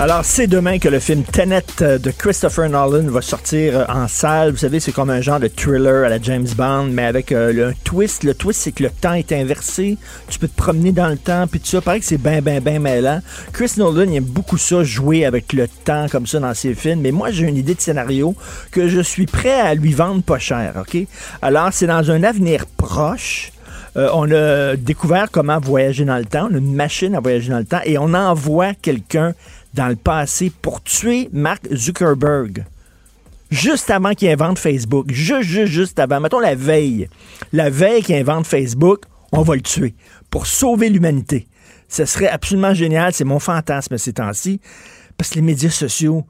Alors, c'est demain que le film Tenet euh, de Christopher Nolan va sortir euh, en salle. Vous savez, c'est comme un genre de thriller à la James Bond, mais avec euh, le, un twist. Le twist, c'est que le temps est inversé. Tu peux te promener dans le temps, puis tout ça. Pareil que c'est bien, bien, bien mêlant. Chris Nolan, aime beaucoup ça, jouer avec le temps comme ça dans ses films. Mais moi, j'ai une idée de scénario que je suis prêt à lui vendre pas cher, OK? Alors, c'est dans un avenir proche. On a découvert comment voyager dans le temps. On a une machine à voyager dans le temps et on envoie quelqu'un dans le passé pour tuer Mark Zuckerberg. Juste avant qu'il invente Facebook. Juste, juste, juste avant. Mettons la veille. La veille qu'il invente Facebook, on va le tuer pour sauver l'humanité. Ce serait absolument génial. C'est mon fantasme ces temps-ci. Parce que les médias sociaux,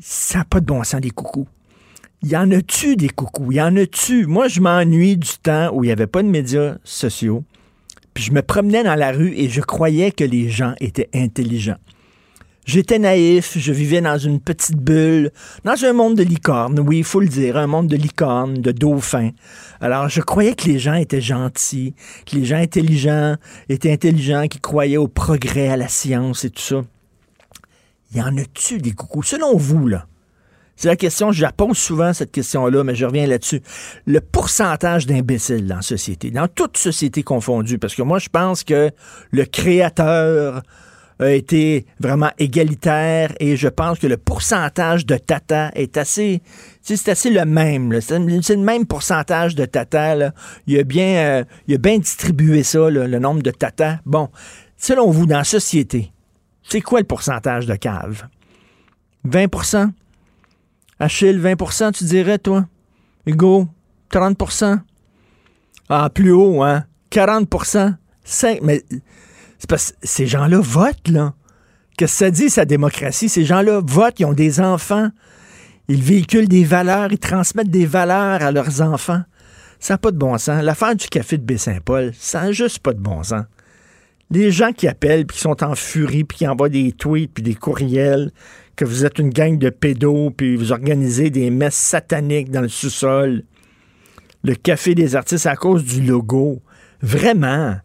ça n'a pas de bon sens des coucous. Il y en a-tu des coucous? Il y en a-tu? Moi, je m'ennuie du temps où il n'y avait pas de médias sociaux. Puis je me promenais dans la rue et je croyais que les gens étaient intelligents. J'étais naïf, je vivais dans une petite bulle, dans un monde de licornes, oui, il faut le dire, un monde de licornes, de dauphins. Alors, je croyais que les gens étaient gentils, que les gens intelligents étaient intelligents, qui croyaient au progrès, à la science et tout ça. Y en a-tu des coucous? Selon vous, là, c'est la question, je la pose souvent, cette question-là, mais je reviens là-dessus. Le pourcentage d'imbéciles dans la société, dans toute société confondue, parce que moi, je pense que le créateur a été vraiment égalitaire et je pense que le pourcentage de tata est assez, c'est assez le même. C'est le même pourcentage de tata. Il, a bien, euh, bien distribué ça, le nombre de tata. Bon, selon vous, dans la société, c'est quoi le pourcentage de cave? 20% Achille, 20% tu dirais, toi? Hugo, 30% Ah, plus haut, hein? 40% 5 Mais c'est parce que ces gens-là votent, là. Qu'est-ce que ça dit, sa démocratie? Ces gens-là votent, ils ont des enfants. Ils véhiculent des valeurs, ils transmettent des valeurs à leurs enfants. Ça n'a pas de bon sens. L'affaire du café de Baie-Saint-Paul, ça n'a juste pas de bon sens. Les gens qui appellent, puis qui sont en furie, puis qui envoient des tweets, puis des courriels, que vous êtes une gang de pédos, puis vous organisez des messes sataniques dans le sous-sol. Le café des artistes à cause du logo. Vraiment.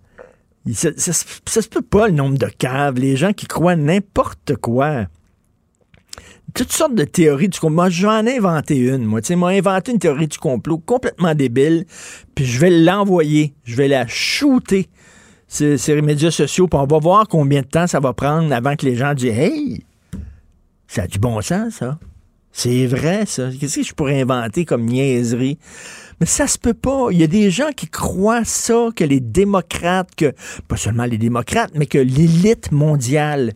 Ça se peut pas le nombre de caves. Les gens qui croient n'importe quoi. Toutes sortes de théories du complot. Moi, j'en ai inventé une, moi. Tu sais, moi, inventé une théorie du complot complètement débile, puis je vais l'envoyer. Je vais la shooter sur, sur les médias sociaux, puis on va voir combien de temps ça va prendre avant que les gens disent Hey, ça a du bon sens, ça. C'est vrai, ça. Qu'est-ce que je pourrais inventer comme niaiserie? Mais ça se peut pas. Il y a des gens qui croient ça, que les démocrates, que, pas seulement les démocrates, mais que l'élite mondiale,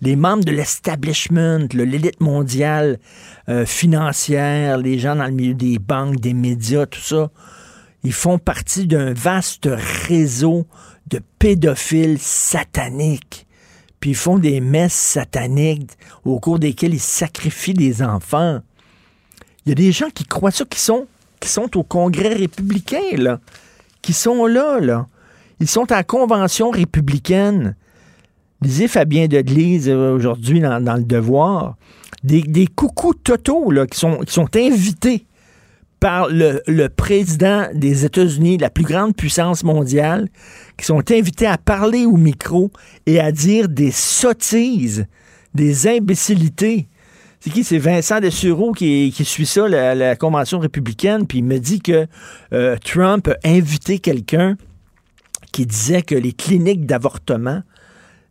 les membres de l'establishment, l'élite mondiale euh, financière, les gens dans le milieu des banques, des médias, tout ça, ils font partie d'un vaste réseau de pédophiles sataniques. Puis ils font des messes sataniques au cours desquelles ils sacrifient des enfants. Il y a des gens qui croient ça, qui sont, qui sont au Congrès républicain, là. Qui sont là, là. Ils sont à la Convention républicaine. Lisez Fabien Deglise euh, aujourd'hui dans, Le Devoir. Des, des coucous totaux, là, qui sont, qui sont invités par le, le président des États-Unis, la plus grande puissance mondiale, qui sont invités à parler au micro et à dire des sottises, des imbécilités. C'est qui? C'est Vincent Dessureau qui, qui suit ça, la, la Convention républicaine, puis il me dit que euh, Trump a invité quelqu'un qui disait que les cliniques d'avortement,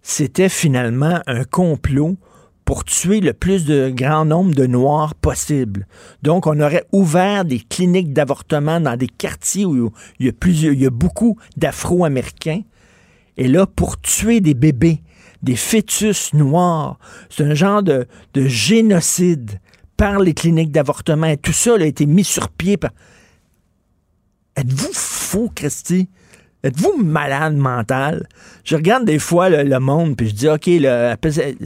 c'était finalement un complot pour tuer le plus de grand nombre de Noirs possible. Donc, on aurait ouvert des cliniques d'avortement dans des quartiers où il y a, plusieurs, il y a beaucoup d'Afro-Américains. Et là, pour tuer des bébés, des fœtus noirs, c'est un genre de, de, génocide par les cliniques d'avortement. Tout ça a été mis sur pied par... Êtes-vous fou, Christy? Êtes-vous malade mental? Je regarde des fois le, monde, puis je dis, OK, le,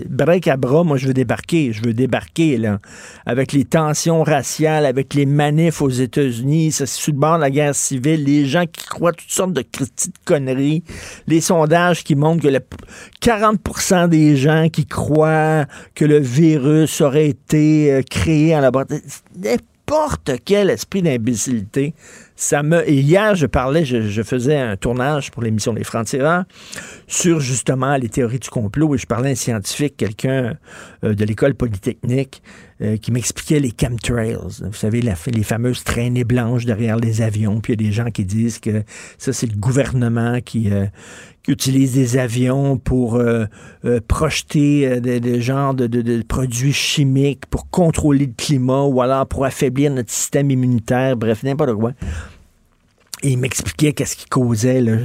break à bras, moi, je veux débarquer. Je veux débarquer, là. Avec les tensions raciales, avec les manifs aux États-Unis, ça sous le bord de la guerre civile, les gens qui croient toutes sortes de petites conneries, les sondages qui montrent que le 40% des gens qui croient que le virus aurait été euh, créé en laboratoire n'importe quel esprit d'imbécilité. Ça me. Et hier, je parlais, je, faisais un tournage pour l'émission Les Francs-Tireurs sur justement les théories du complot et je parlais à un scientifique, quelqu'un euh, de l'école polytechnique, euh, qui m'expliquait les chemtrails. Vous savez, les fameuses traînées blanches derrière les avions. Puis il y a des gens qui disent que ça, c'est le gouvernement qui, euh, utilise des avions pour euh, projeter des, genres de, produits chimiques pour contrôler le climat ou alors pour affaiblir notre système immunitaire, bref, n'importe quoi. Et il m'expliquait qu'est-ce qui causait, là,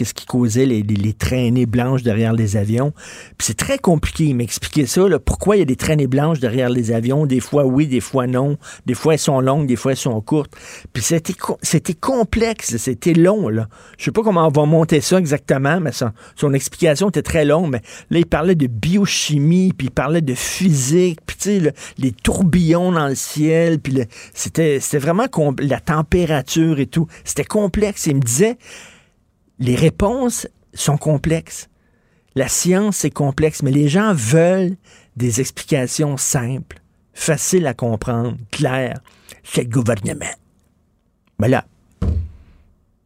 qu'est-ce qui causait les, traînées blanches derrière les avions. Puis c'est très compliqué. Il m'expliquait ça, pourquoi il y a des traînées blanches derrière les avions. Des fois oui, des fois non. Des fois elles sont longues, des fois elles sont courtes. Puis c'était, complexe, c'était long. Là. Je sais pas comment on va monter ça exactement, mais son, explication était très longue. Mais là, il parlait de biochimie, puis il parlait de physique, puis tu sais, les tourbillons dans le ciel, puis c'était, c'était vraiment la température et tout. C'était complexe. Il me disait, les réponses sont complexes. La science est complexe, mais les gens veulent des explications simples, faciles à comprendre, claires. C'est le gouvernement. Mais là, il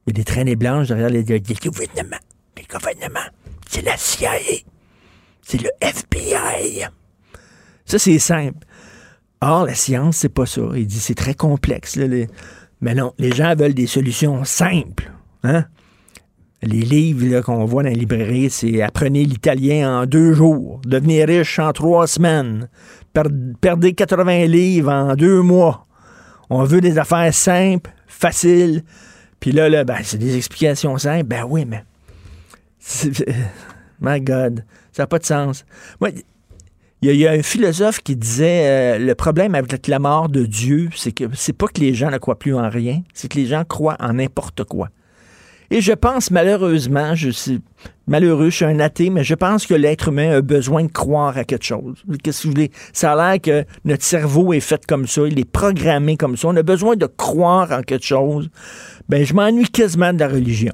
y a des traînées blanches derrière les, les gouvernements. Les gouvernements, c'est la CIA. C'est le FBI. Ça, c'est simple. Or, la science, c'est pas ça. Il dit c'est très complexe. Mais non, les gens veulent des solutions simples. Hein? Les livres qu'on voit dans les librairies, c'est Apprenez l'italien en deux jours, devenir riche en trois semaines, perdez 80 livres en deux mois. On veut des affaires simples, faciles. Puis là, là ben, c'est des explications simples. Ben oui, mais. My God, ça n'a pas de sens. il y, a un philosophe qui disait euh, le problème avec la mort de Dieu, c'est que c'est pas que les gens ne croient plus en rien, c'est que les gens croient en n'importe quoi. Et je pense malheureusement, je suis malheureux, je suis un athée, mais je pense que l'être humain a besoin de croire à quelque chose. Qu'est-ce que vous voulez? Ça a l'air que notre cerveau est fait comme ça, il est programmé comme ça. On a besoin de croire en quelque chose. Ben, je m'ennuie quasiment de la religion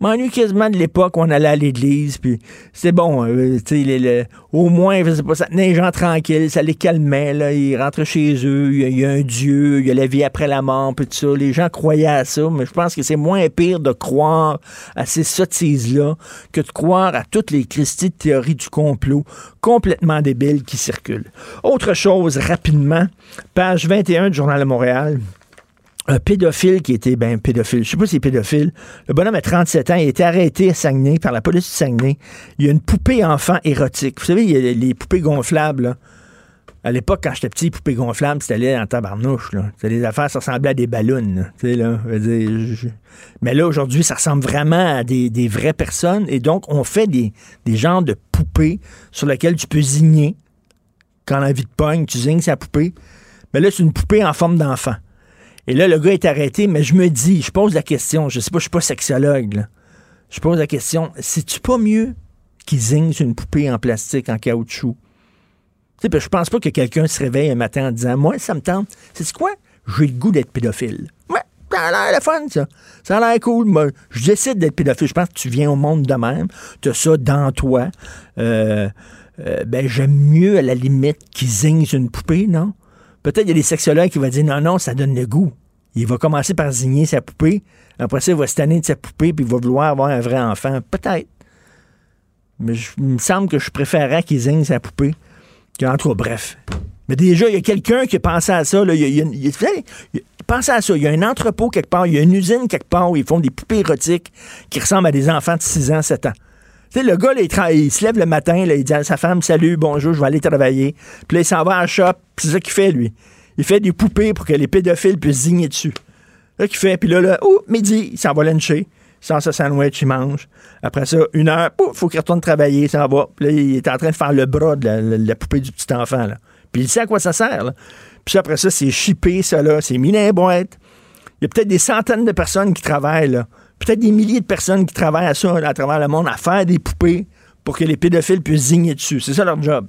m'ennuie quasiment de l'époque où on allait à l'église, puis c'est bon, euh, tu sais, au moins, sais pas, ça tenait les gens tranquilles, ça les calmait, là, ils rentrent chez eux, il y, a un Dieu, il y a la vie après la mort, puis tout ça, les gens croyaient à ça, mais je pense que c'est moins pire de croire à ces sottises-là que de croire à toutes les Christies de théorie du complot complètement débiles qui circulent. Autre chose, rapidement, page 21 du Journal de Montréal, un pédophile qui était, ben, pédophile, je sais pas si c'est pédophile. Le bonhomme a 37 ans, il a été arrêté à Saguenay par la police de Saguenay. Il y a une poupée enfant érotique. Vous savez, il y a les poupées gonflables, là. À l'époque, quand j'étais petit, les poupées gonflables, c'était en tabarnouche. Là. C'était des affaires, ça ressemblait à des ballons. Là. Là, Mais là, aujourd'hui, ça ressemble vraiment à des, vraies personnes. Et donc, on fait des, des genres de poupées sur lesquelles tu peux zigner. Quand la vie te pogne, tu zignes sa poupée. Mais là, c'est une poupée en forme d'enfant. Et là, le gars est arrêté, mais je me dis, je pose la question, je sais pas, je suis pas sexologue. Je pose la question, c'est-tu pas mieux qu'ils zignent une poupée en plastique, en caoutchouc? Tu sais, je pense pas que quelqu'un se réveille un matin en disant, moi, ça me tente. C'est quoi? J'ai le goût d'être pédophile. Ouais, ça a l'air le fun, ça. Ça a l'air cool. Moi, je décide d'être pédophile. Je pense que tu viens au monde de même. Tu as ça dans toi. Euh, euh, ben, j'aime mieux, à la limite, qu'ils zignent une poupée, non? Peut-être il y a des sexologues qui vont dire non, non, ça donne le goût. Il va commencer par zigner sa poupée. Après ça, il va se tanner de sa poupée puis il va vouloir avoir un vrai enfant. Peut-être. Mais il me semble que je préférerais qu'il zigne sa poupée. Entre bref. Mais déjà, il y a quelqu'un qui a pensé à ça. Là. Il, y a, il, à ça. Il y a un entrepôt quelque part, il y a une usine quelque part où ils font des poupées érotiques qui ressemblent à des enfants de 6 ans, 7 ans. Sais, le gars, là, il, se lève le matin, là, il dit à sa femme, salut, bonjour, je vais aller travailler. Puis là, il s'en va à la shop, c'est ça qu'il fait, lui. Il fait des poupées pour que les pédophiles puissent zigner dessus. Ça qu'il fait, puis là, là, oh, midi, il s'en va luncher. Il sort sa sandwich, il mange. Après ça, une heure, il faut qu'il retourne travailler, il va. Puis là, il est en train de faire le bras de la, poupée du petit enfant, là. Puis il sait à quoi ça sert, là. Puis après ça, c'est chippé, ça, là. C'est mis dans les boîtes. Il y a peut-être des centaines de personnes qui travaillent, là. Peut-être des milliers de personnes qui travaillent à ça, à travers le monde, à faire des poupées pour que les pédophiles puissent zigner dessus. C'est ça leur job.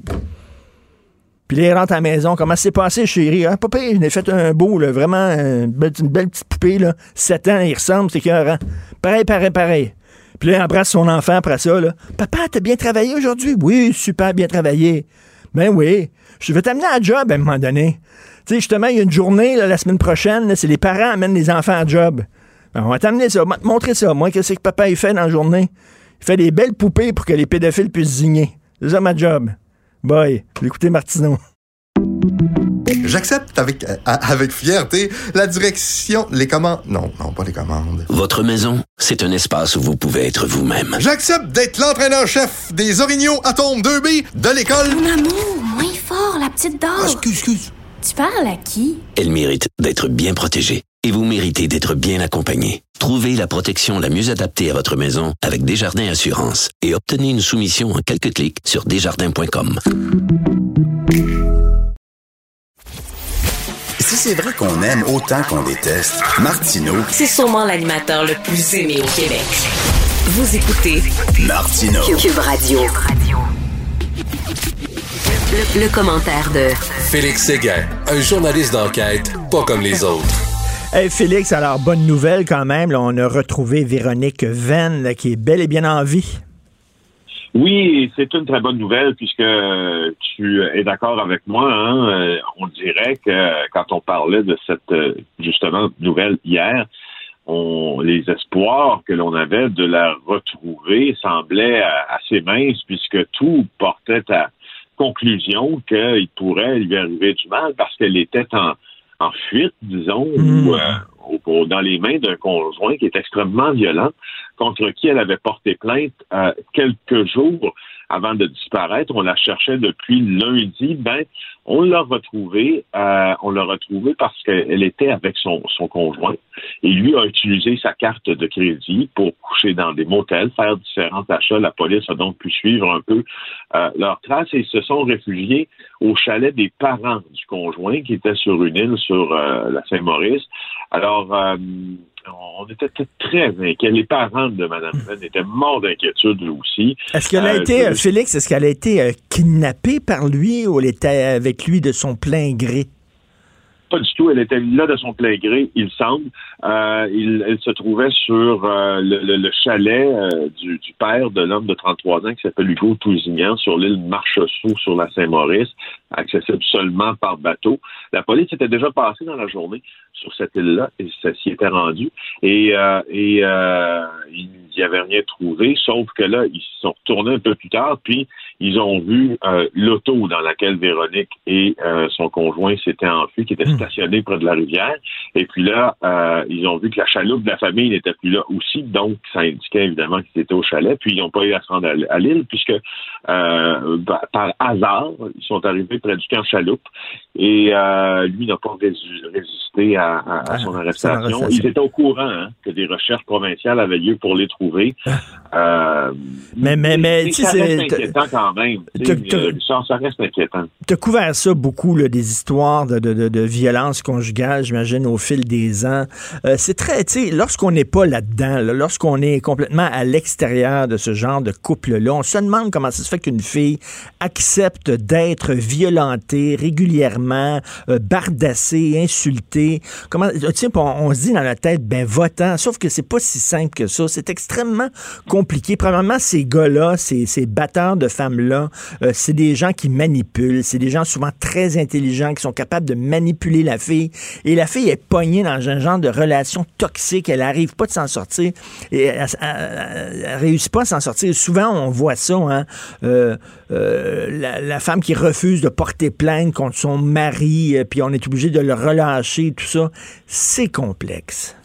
Puis là, ils rentrent à la maison. Comment c'est passé, chérie? Ah, papa, il a fait un beau, là, vraiment, une belle, une belle petite poupée, là. 7 ans, il ressemble, c'est écœurant. Pareil, pareil, pareil. Puis là, il embrasse son enfant après ça, là. Papa, t'as bien travaillé aujourd'hui? Oui, super bien travaillé. Ben oui. Je vais t'amener à job à un moment donné. Tu sais, justement, il y a une journée, la semaine prochaine, c'est les parents amènent les enfants à job. Ben, on va t'amener ça, on va te montrer ça. Moi, qu'est-ce que papa il fait dans la journée? Il fait des belles poupées pour que les pédophiles puissent zigner. C'est ça ma job. Bye. Écoutez Martineau. J'accepte avec, euh, avec fierté la direction, les commandes. Non, non, pas les commandes. Votre maison, c'est un espace où vous pouvez être vous-même. J'accepte d'être l'entraîneur-chef des Orignaux Atomes 2B de l'école. Mon amour, moins fort, la petite Ah, dame. excuse, excuse. Tu parles à qui? Elle mérite d'être bien protégée. Et vous méritez d'être bien accompagné. Trouvez la protection la mieux adaptée à votre maison avec Desjardins Assurance et obtenez une soumission en quelques clics sur desjardins.com. Si c'est vrai qu'on aime autant qu'on déteste, Martineau, C'est sûrement l'animateur le plus aimé au Québec. Vous écoutez Martineau. Cube Radio. Le, le commentaire de Félix Séguin, un journaliste d'enquête pas comme les autres. Félix, alors bonne nouvelle quand même. on a retrouvé Véronique Venn qui est bel et bien en vie. Oui, c'est une très bonne nouvelle puisque tu es d'accord avec moi. Hein? Euh, On dirait que quand on parlait de cette euh, justement nouvelle hier, les espoirs que l'on avait de la retrouver semblaient euh, assez minces puisque tout portait à conclusion qu'il pourrait lui arriver du mal parce qu'elle était en, en fuite, disons, ou, euh, au- au- dans les mains d'un conjoint qui est extrêmement violent, contre qui elle avait porté plainte euh, quelques jours avant de disparaître. On la cherchait depuis lundi. Ben, on l'a retrouvée. euh, on l'a retrouvée parce qu'elle était avec son, conjoint et lui a utilisé sa carte de crédit pour coucher dans des motels, faire différents achats. La police a donc pu suivre un peu euh, leurs traces et ils se sont réfugiés au chalet des parents du conjoint qui était sur une île sur euh, la Saint-Maurice. Alors, on était très inquiets. Les parents de Mme Venn étaient morts d'inquiétude aussi. Est-ce qu'elle a Euh, été, euh, Félix, est-ce qu'elle a été euh, kidnappée par lui ou elle était avec lui de son plein gré? Pas du tout. Elle était là de son plein gré, il semble. Euh, il, elle se trouvait sur euh, le, le- le chalet euh, du, du père de l'homme de 33 ans qui s'appelle Hugo Tousignan sur l'île Marcheseau sur la Saint-Maurice, accessible seulement par bateau. La police était déjà passée dans la journée sur cette île-là et ça s'y était rendu. Et, euh, et euh, il n'y avait rien trouvé, sauf que là, ils se sont retournés un peu plus tard, puis ils ont vu euh, l'auto dans laquelle Véronique et euh, son conjoint s'étaient enfuis, qui était stationné près de la rivière. Et puis là, euh, ils ont vu que la chaloupe de la famille n'était plus là aussi, donc ça indiquait évidemment qu'ils étaient au chalet. Puis ils n'ont pas eu à se rendre à l'île, puisque bah, par hasard, ils sont arrivés près du camp chaloupe et lui n'a pas rési- résisté à, à- à Ah, son arrestation. Ils étaient au courant hein, que des recherches provinciales avaient lieu pour les trouver. Mais- mais- mais, tu sais, quand même. Euh, Ça, ça reste inquiétant. Tu as couvert ça beaucoup, là, des histoires de, de, de, de violence conjugale, j'imagine, au fil des ans. Euh, c'est très, tu sais, lorsqu'on n'est pas là-dedans, là, lorsqu'on est complètement à l'extérieur de ce genre de couple-là, on se demande comment ça se fait qu'une fille accepte d'être violentée régulièrement, euh, bardassée, insultée. Comment, tu sais, on, on se dit dans la tête, ben, votant, sauf que c'est pas si simple que ça. C'est extrêmement compliqué. Premièrement, ces gars-là, ces, ces batteurs de femmes-là, euh, c'est des gens qui manipulent. C'est des gens souvent très intelligents qui sont capables de manipuler la fille. Et la fille est pognée dans un genre de relation toxique. Elle arrive pas de s'en sortir. Et elle, elle- réussit pas à s'en sortir. Souvent, on voit ça. Hein, euh, euh, la, la femme qui refuse de porter plainte contre son mari, puis on est obligé de le relâcher, tout ça. C'est complexe.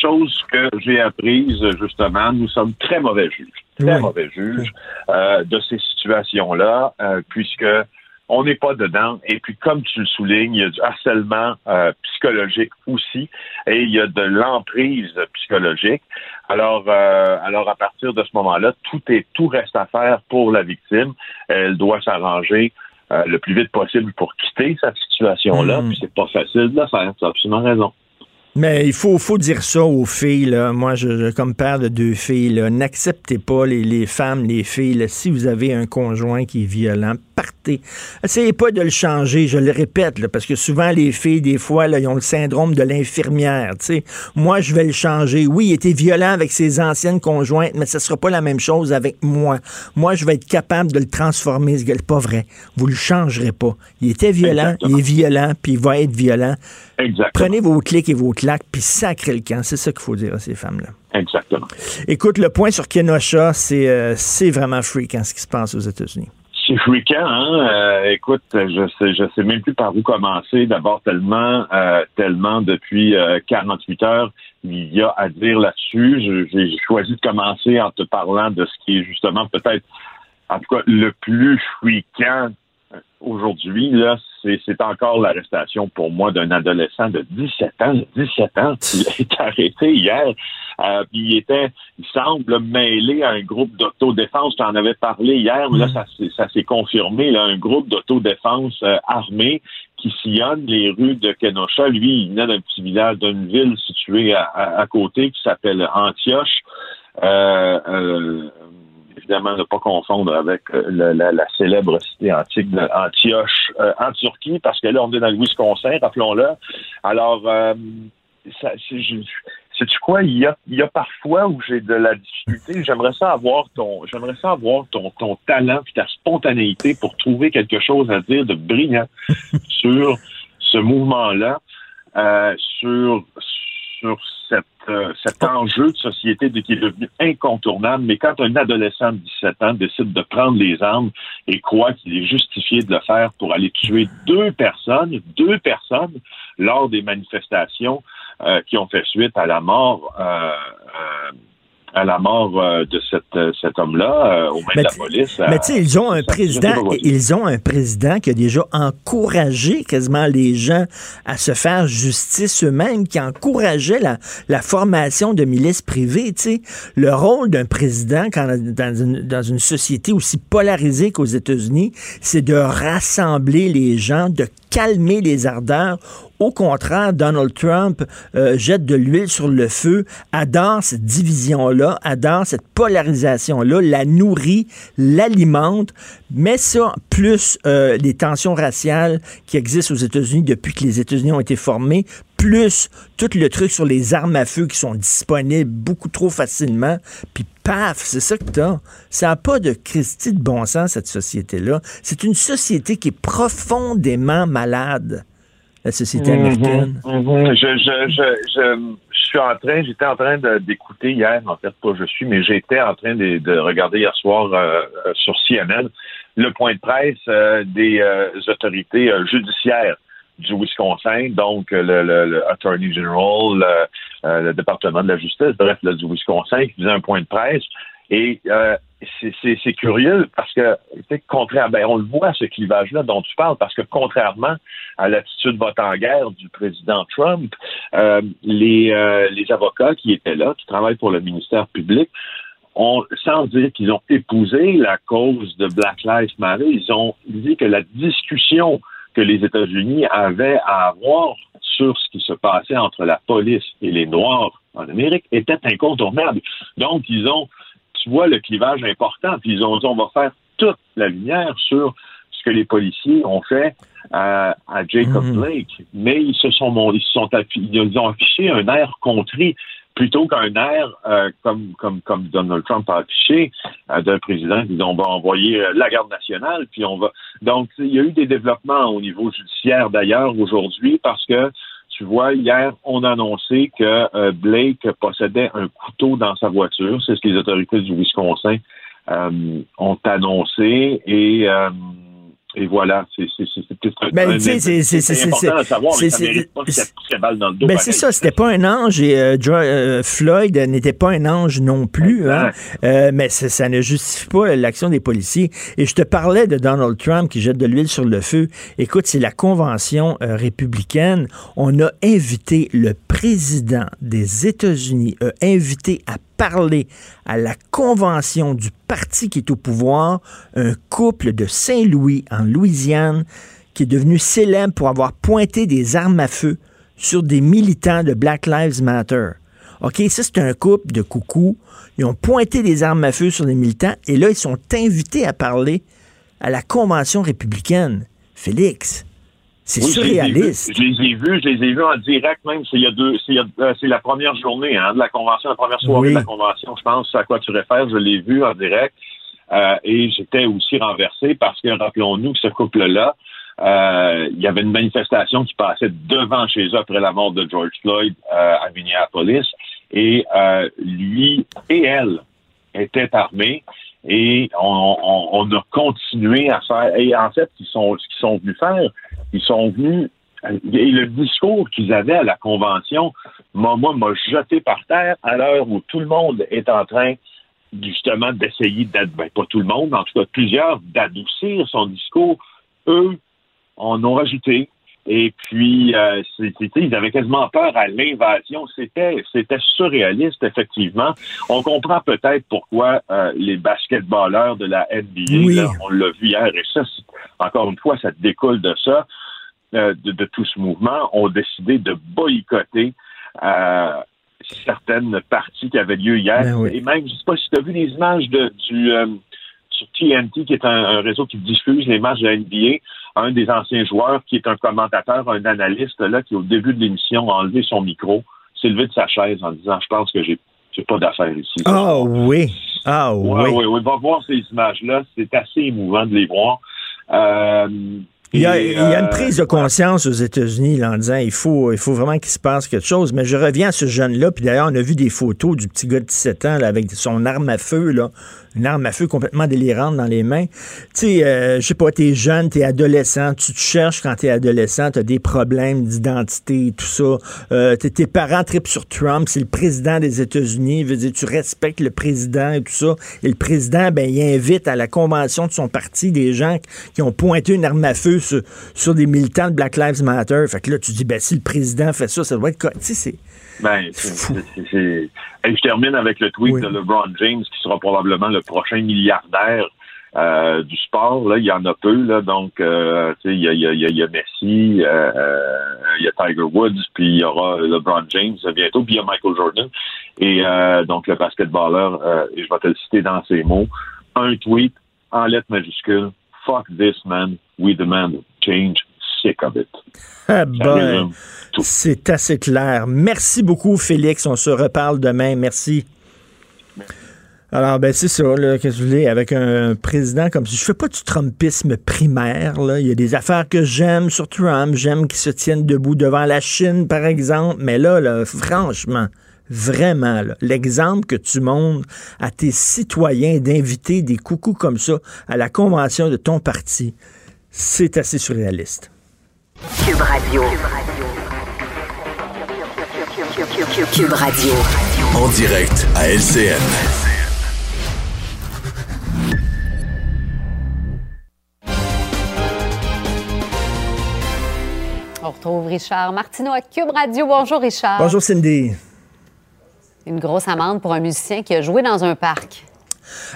Chose que j'ai apprise, justement, nous sommes très mauvais juges. Très Oui. mauvais juge euh, de ces situations-là, euh, puisque on n'est pas dedans. Et puis, comme tu le soulignes, il y a du harcèlement euh, psychologique aussi, et il y a de l'emprise psychologique. Alors, euh, alors à partir de ce moment-là, tout est tout reste à faire pour la victime. Elle doit s'arranger euh, le plus vite possible pour quitter cette situation-là. Mhm. Puis c'est pas facile de le faire. Tu as absolument raison. Mais il faut, faut dire ça aux filles. Là. Moi, je, je- comme père de deux filles, là, n'acceptez pas les, les femmes, les filles. là. Si vous avez un conjoint qui est violent, partez. Essayez pas de le changer, je le répète, là, parce que souvent les filles, des fois, là, ils ont le syndrome de l'infirmière. tu sais. Moi, je vais le changer. Oui, il était violent avec ses anciennes conjointes, mais ce sera pas la même chose avec moi. Moi, je vais être capable de le transformer. C'est pas vrai. Vous le changerez pas. Il était violent, Exactement. il est violent, puis il va être violent. Exactement. Prenez vos clics et vos claques, puis sacrez le camp. C'est ça qu'il faut dire à ces femmes-là. Exactement. Écoute, le point sur Kenosha, c'est euh, vraiment fréquent ce qui se passe aux États-Unis. C'est fréquent, hein? Euh, écoute, je sais, je sais même plus par où commencer. D'abord, tellement, euh, tellement depuis euh, 48 heures, il y a à dire là-dessus. J'ai choisi de commencer en te parlant de ce qui est justement peut-être, en tout cas, le plus fréquent aujourd'hui. Là, c'est encore l'arrestation pour moi d'un adolescent de 17 ans. 17 ans, qui a été arrêté hier. Euh, puis il était, il semble mêlé à un groupe d'autodéfense. Tu en avais parlé hier, mais là, ça, s'est- ça s'est confirmé. Là, un groupe d'autodéfense euh, armé qui sillonne les rues de Kenosha. Lui, il venait d'un petit village, d'une ville située à, à- à côté qui s'appelle Antioche. Euh, euh, évidemment, ne pas confondre avec euh, la, célèbre cité antique d'Antioche euh, en Turquie, parce que là, on est dans le Wisconsin, rappelons-le. Alors, euh, sais-tu quoi? Il y a, il y a parfois où j'ai de la difficulté. J'aimerais ça avoir ton, j'aimerais ça avoir ton, ton talent puis ta spontanéité pour trouver quelque chose à dire de brillant sur ce mouvement-là, euh, sur, sur cette, euh, cet enjeu de société qui est devenu incontournable. Mais quand un adolescent de 17 ans décide de prendre les armes et croit qu'il est justifié de le faire pour aller tuer deux personnes, deux personnes lors des manifestations euh, qui ont fait suite à la mort euh, euh, à la mort euh, de cette, euh, cet homme-là euh, aux mains Mais de la police. Mais tu sais, ils ont un président, ils ont un président qui a déjà encouragé quasiment les gens à se faire justice eux-mêmes, qui encourageait la, la formation de milices privées. Tu sais, le rôle d'un président quand, dans, une, dans une société aussi polarisée qu'aux États-Unis, c'est de rassembler les gens, de calmer les ardeurs. Au contraire, Donald Trump euh, jette de l'huile sur le feu, adore cette division-là, adore cette polarisation-là, la nourrit, l'alimente, met ça plus euh, les tensions raciales qui existent aux États-Unis depuis que les États-Unis ont été formés, plus tout le truc sur les armes à feu qui sont disponibles beaucoup trop facilement, puis paf, c'est ça que t'as. Ça n'a pas de Christie de bon sens, cette société-là. C'est une société qui est profondément malade, la société Mhm, américaine. mhm. Je, je, je, je, je suis en train, j'étais en train d'écouter hier, en fait, pas je suis, mais j'étais en train de, de regarder hier soir euh, euh, sur CNN le point de presse euh, des euh, autorités judiciaires du Wisconsin, donc euh, le, le, le Attorney General, le, euh, le département de la justice, bref, là, du Wisconsin, qui faisait un point de presse. Et euh, c'est- curieux parce que, tu sais, contraire, ben, on le voit, ce clivage-là dont tu parles, parce que contrairement à l'attitude vote en guerre du président Trump, euh, les, euh, les avocats qui étaient là, qui travaillent pour le ministère public, ont, sans dire qu'ils ont épousé la cause de Black Lives Matter, ils ont dit que la discussion que les États-Unis avaient à avoir sur ce qui se passait entre la police et les Noirs en Amérique était incontournable. Donc, ils ont, tu vois, le clivage important, puis ils ont dit, on va faire toute la lumière sur ce que les policiers ont fait à, à Jacob Mhm. Blake. Mais ils se sont, ils se sont ils ont affiché un air contrit plutôt qu'un air euh, comme, comme, comme Donald Trump a affiché euh, d'un président qui dit on va envoyer euh, la garde nationale, puis on va. Donc, il y a eu des développements au niveau judiciaire d'ailleurs aujourd'hui parce que tu vois, hier, on a annoncé que euh, Blake possédait un couteau dans sa voiture. C'est ce que les autorités du Wisconsin euh, ont annoncé. Et, et voilà, c'est Ben, c'est- important à savoir, mais c'est- ça mérite pas c'est- qu'il y ait poussé la balle dans le dos. Ben c'est ça, c'était pas un ange et euh, euh, Floyd n'était pas un ange non plus, hein. Euh, mais ça, ne justifie pas l'action des policiers. Et je te parlais de Donald Trump qui jette de l'huile sur le feu. Écoute, c'est la convention euh, républicaine. On a invité le président des États-Unis, a invité à à la convention du parti qui est au pouvoir, un couple de Saint-Louis en Louisiane qui est devenu célèbre pour avoir pointé des armes à feu sur des militants de Black Lives Matter. OK, ça c'est un couple de coucous. Ils ont pointé des armes à feu sur des militants et là, ils sont invités à parler à la convention républicaine. Félix, c'est Oui, surréaliste. Je les ai vus, je les ai vus en direct même. C'est il y a deux, c'est il y a- euh, c'est la première journée hein, de la convention, la première soirée Oui. de la convention. Je pense à quoi tu réfères. Je l'ai vu en direct euh, et j'étais aussi renversé parce que rappelons-nous que ce couple-là, euh, il y avait une manifestation qui passait devant chez eux après la mort de George Floyd à Minneapolis et lui et elle étaient armés et on, on- on a continué à faire. Et en fait, ils sont, ce qu'ils sont venus faire, ils sont venus. Et le discours qu'ils avaient à la convention, moi, m'a jeté par terre à l'heure où tout le monde est en train justement d'essayer ben, pas tout le monde, en tout cas plusieurs, d'adoucir son discours. Eux en ont rajouté. Et puis, euh, c'est- c'était- ils avaient quasiment peur à l'invasion. C'était, c'était surréaliste, effectivement. On comprend peut-être pourquoi euh, les basketballeurs de la NBA, Oui. là, on l'a vu hier, et ça, encore une fois, ça découle de ça, euh, de, de tout ce mouvement, ont décidé de boycotter euh, certaines parties qui avaient lieu hier. Ben oui. Et même, je sais pas si tu as vu les images de, du euh, sur TNT, qui est un, un réseau qui diffuse les matchs de la NBA, un des anciens joueurs qui est un commentateur, un analyste, là, qui au début de l'émission a enlevé son micro, s'est levé de sa chaise en disant Je pense que j'ai pas d'affaires ici. Ah oui. Ah Oui, oui. oui, oui. Va voir ces images-là. C'est assez émouvant de les voir. Euh, Il y, a, et, il y a une euh, prise de conscience aux États-Unis en disant il faut, il faut vraiment qu'il se passe quelque chose. Mais je reviens à ce jeune-là, puis d'ailleurs, on a vu des photos du petit gars de 17 ans là, avec son arme à feu, là, une arme à feu complètement délirante dans les mains. Tu sais, euh, je sais pas, t'es jeune, t'es adolescent, tu te cherches quand t'es adolescent, t'as des problèmes d'identité, tout ça. Euh, t'es- parents tripent sur Trump, c'est le président des États-Unis, veut dire, tu respectes le président et tout ça. Et le président, ben, il invite à la convention de son parti des gens qui ont pointé une arme à feu sur, des militants de Black Lives Matter. Fait que là, tu dis, ben, si le président fait ça, ça doit être... Tu sais, c'est... Ben, Et je termine avec le tweet Oui. de LeBron James, qui sera probablement le prochain milliardaire euh, du sport. Là, il y en a peu. Là, donc, euh, tu sais, il y a, il y, a, il y a- Messi, euh, euh, il y a Tiger Woods, puis il y aura LeBron James bientôt, puis il y a Michael Jordan. Et euh, donc, le basketballeur, euh, et je vais te le citer dans ses mots, un tweet en lettres majuscules. Fuck this, man. We demand change. Sick of it. Ah, ben, c'est assez clair. Merci beaucoup, Félix. On se reparle demain. Merci. Alors, ben, c'est ça, là, que je voulais, avec un président comme ça. Je fais pas du trumpisme primaire, là. Il y a des affaires que j'aime sur Trump. J'aime qu'il se tienne debout devant la Chine, par exemple. Mais là, là franchement, vraiment, l'exemple que tu montres à tes citoyens d'inviter des coucous comme ça à la convention de ton parti, c'est assez surréaliste. Cube Radio. Cube Radio. En direct à LCN. On retrouve Richard Martineau à Cube Radio. Bonjour Richard. Bonjour, Cindy. Une grosse amende pour un musicien qui a joué dans un parc.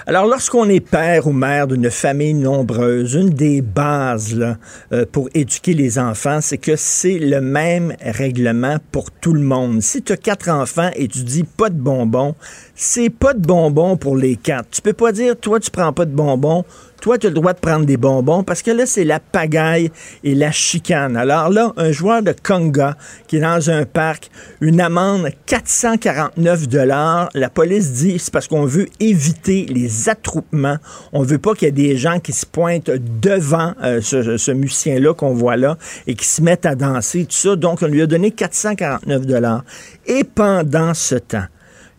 Alors, lorsqu'on est père ou mère d'une famille nombreuse, une des bases euh, pour éduquer les enfants, c'est que c'est le même règlement pour tout le monde. Si tu as quatre enfants et tu dis pas de bonbons, c'est pas de bonbons pour les quatre. Tu peux pas dire, toi, tu prends pas de bonbons, toi, tu as le droit de prendre des bonbons parce que là, c'est la pagaille et la chicane. Alors là, un joueur de Conga qui est dans un parc, une amende 449 dollars. La police dit c'est parce qu'on veut éviter les attroupements. On veut pas qu'il y ait des gens qui se pointent devant euh, ce, ce musicien-là qu'on voit là et qui se mettent à danser, tout ça. Donc, on lui a donné 449 dollars. Et pendant ce temps,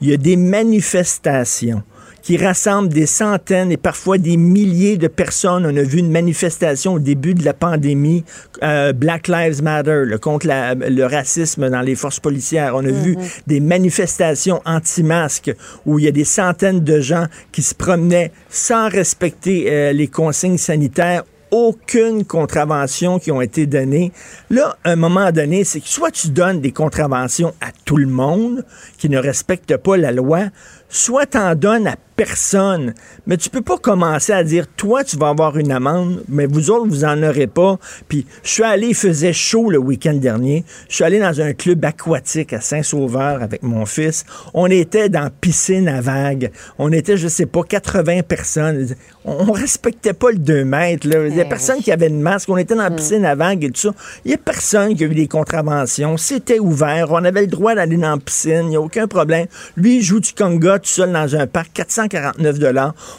il y a des manifestations qui rassemble des centaines et parfois des milliers de personnes. On a vu une manifestation au début de la pandémie, euh, Black Lives Matter, là, contre la- le racisme dans les forces policières. On a vu des manifestations anti-masques où il y a des centaines de gens qui se promenaient sans respecter euh, les consignes sanitaires aucune contravention qui ont été données. Là, à un moment donné, c'est que soit tu donnes des contraventions à tout le monde qui ne respecte pas la loi, soit tu en donnes à personne. Mais tu peux pas commencer à dire, toi, tu vas avoir une amende, mais vous autres, vous en aurez pas. Puis, je suis allé, il faisait chaud le week-end dernier. Je suis allé dans un club aquatique à Saint-Sauveur avec mon fils. On était dans piscine à vagues. On était, je sais pas, 80 personnes. On respectait pas le 2 mètres. Il y a eh personne qui avait de masque. On était dans la mm. piscine à vagues et tout ça. Il y a personne qui a eu des contraventions. C'était ouvert. On avait le droit d'aller dans la piscine. Il n'y a aucun problème. Lui, il joue du conga tout seul dans un parc.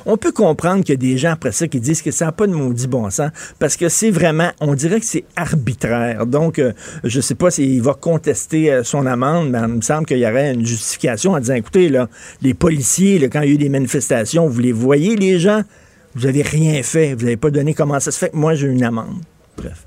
On peut comprendre qu'il y a des gens après ça qui disent que ça n'a pas de maudit bon sens parce que c'est vraiment, on dirait que c'est arbitraire. Donc, euh, je ne sais pas s'il va contester euh, son amende, mais il me semble qu'il y aurait une justification en disant, écoutez, là, les policiers, quand il y a eu des manifestations, vous les voyez, les gens, vous n'avez rien fait, vous n'avez pas donné comment ça se fait. Moi, j'ai une amende. Bref.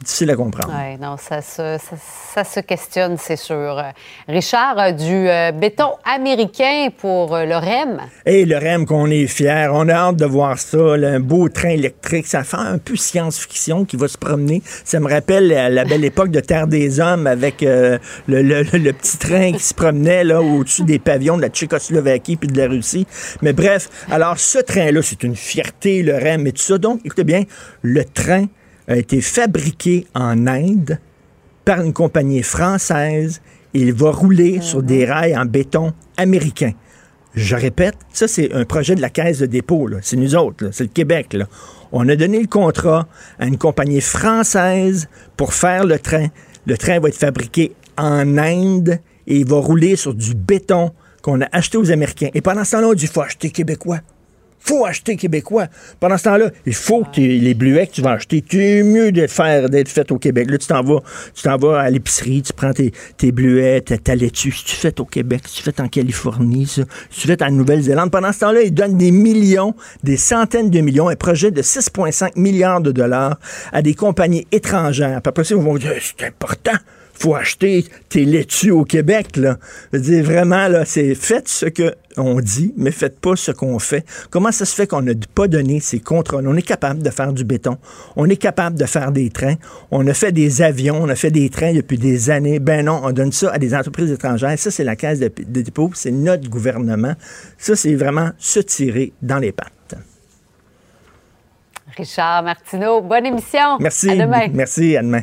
Difficile à comprendre. Oui, non, ça se, ça, ça se questionne, c'est sûr. Richard, du euh, béton américain pour euh, le REM. Et le REM qu'on est fier, on a hâte de voir ça, là, un beau train électrique, ça fait un peu science-fiction qui va se promener. Ça me rappelle la, la belle époque de Terre des Hommes avec euh, le, le- le- le petit train qui se promenait là au-dessus des pavillons de la Tchécoslovaquie puis de la Russie. Mais bref, alors ce train-là, c'est une fierté, le REM et tout ça. Donc, écoutez bien, le train a été fabriqué en Inde par une compagnie française. Il va rouler sur des rails en béton américain. Je répète, ça, c'est un projet de la Caisse de dépôt. C'est nous autres, c'est le Québec. là. On a donné le contrat à une compagnie française pour faire le train. Le train va être fabriqué en Inde et il va rouler sur du béton qu'on a acheté aux Américains. Et pendant ce temps-là, on dit, faut acheter québécois faut acheter québécois. Pendant ce temps-là, il faut que les bluets que tu vas acheter, c'est mieux de faire d'être fait au Québec. Là, tu t'en vas, tu t'en vas à l'épicerie, tu prends tes, tes bluets, ta, laitue. Si tu fais au Québec, si tu fais en Californie, si tu fais en Nouvelle-Zélande. Pendant ce temps-là, ils donnent des millions, des centaines de millions, un projet de 6,5 milliards de dollars à des compagnies étrangères. Puis après ça, ils vont dire, c'est important faut acheter tes laitues au Québec, là. Je veux dire, vraiment, là, c'est faites ce que on dit, mais faites pas ce qu'on fait. Comment ça se fait qu'on n'a pas donné ces contrôles? On est capable de faire du béton. On est capable de faire des trains. On a fait des avions. On a fait des trains depuis des années. Ben non, on donne ça à des entreprises étrangères. Ça, c'est la caisse de, de dépôt. C'est notre gouvernement. Ça, c'est vraiment se tirer dans les pattes. Richard Martineau, bonne émission. Merci. À demain. Merci. À demain.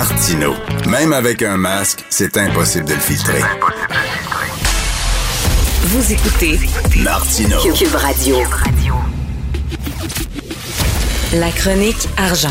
Martino. Même avec un masque, c'est impossible de le filtrer. Vous écoutez Martino. Cube Radio. La chronique argent.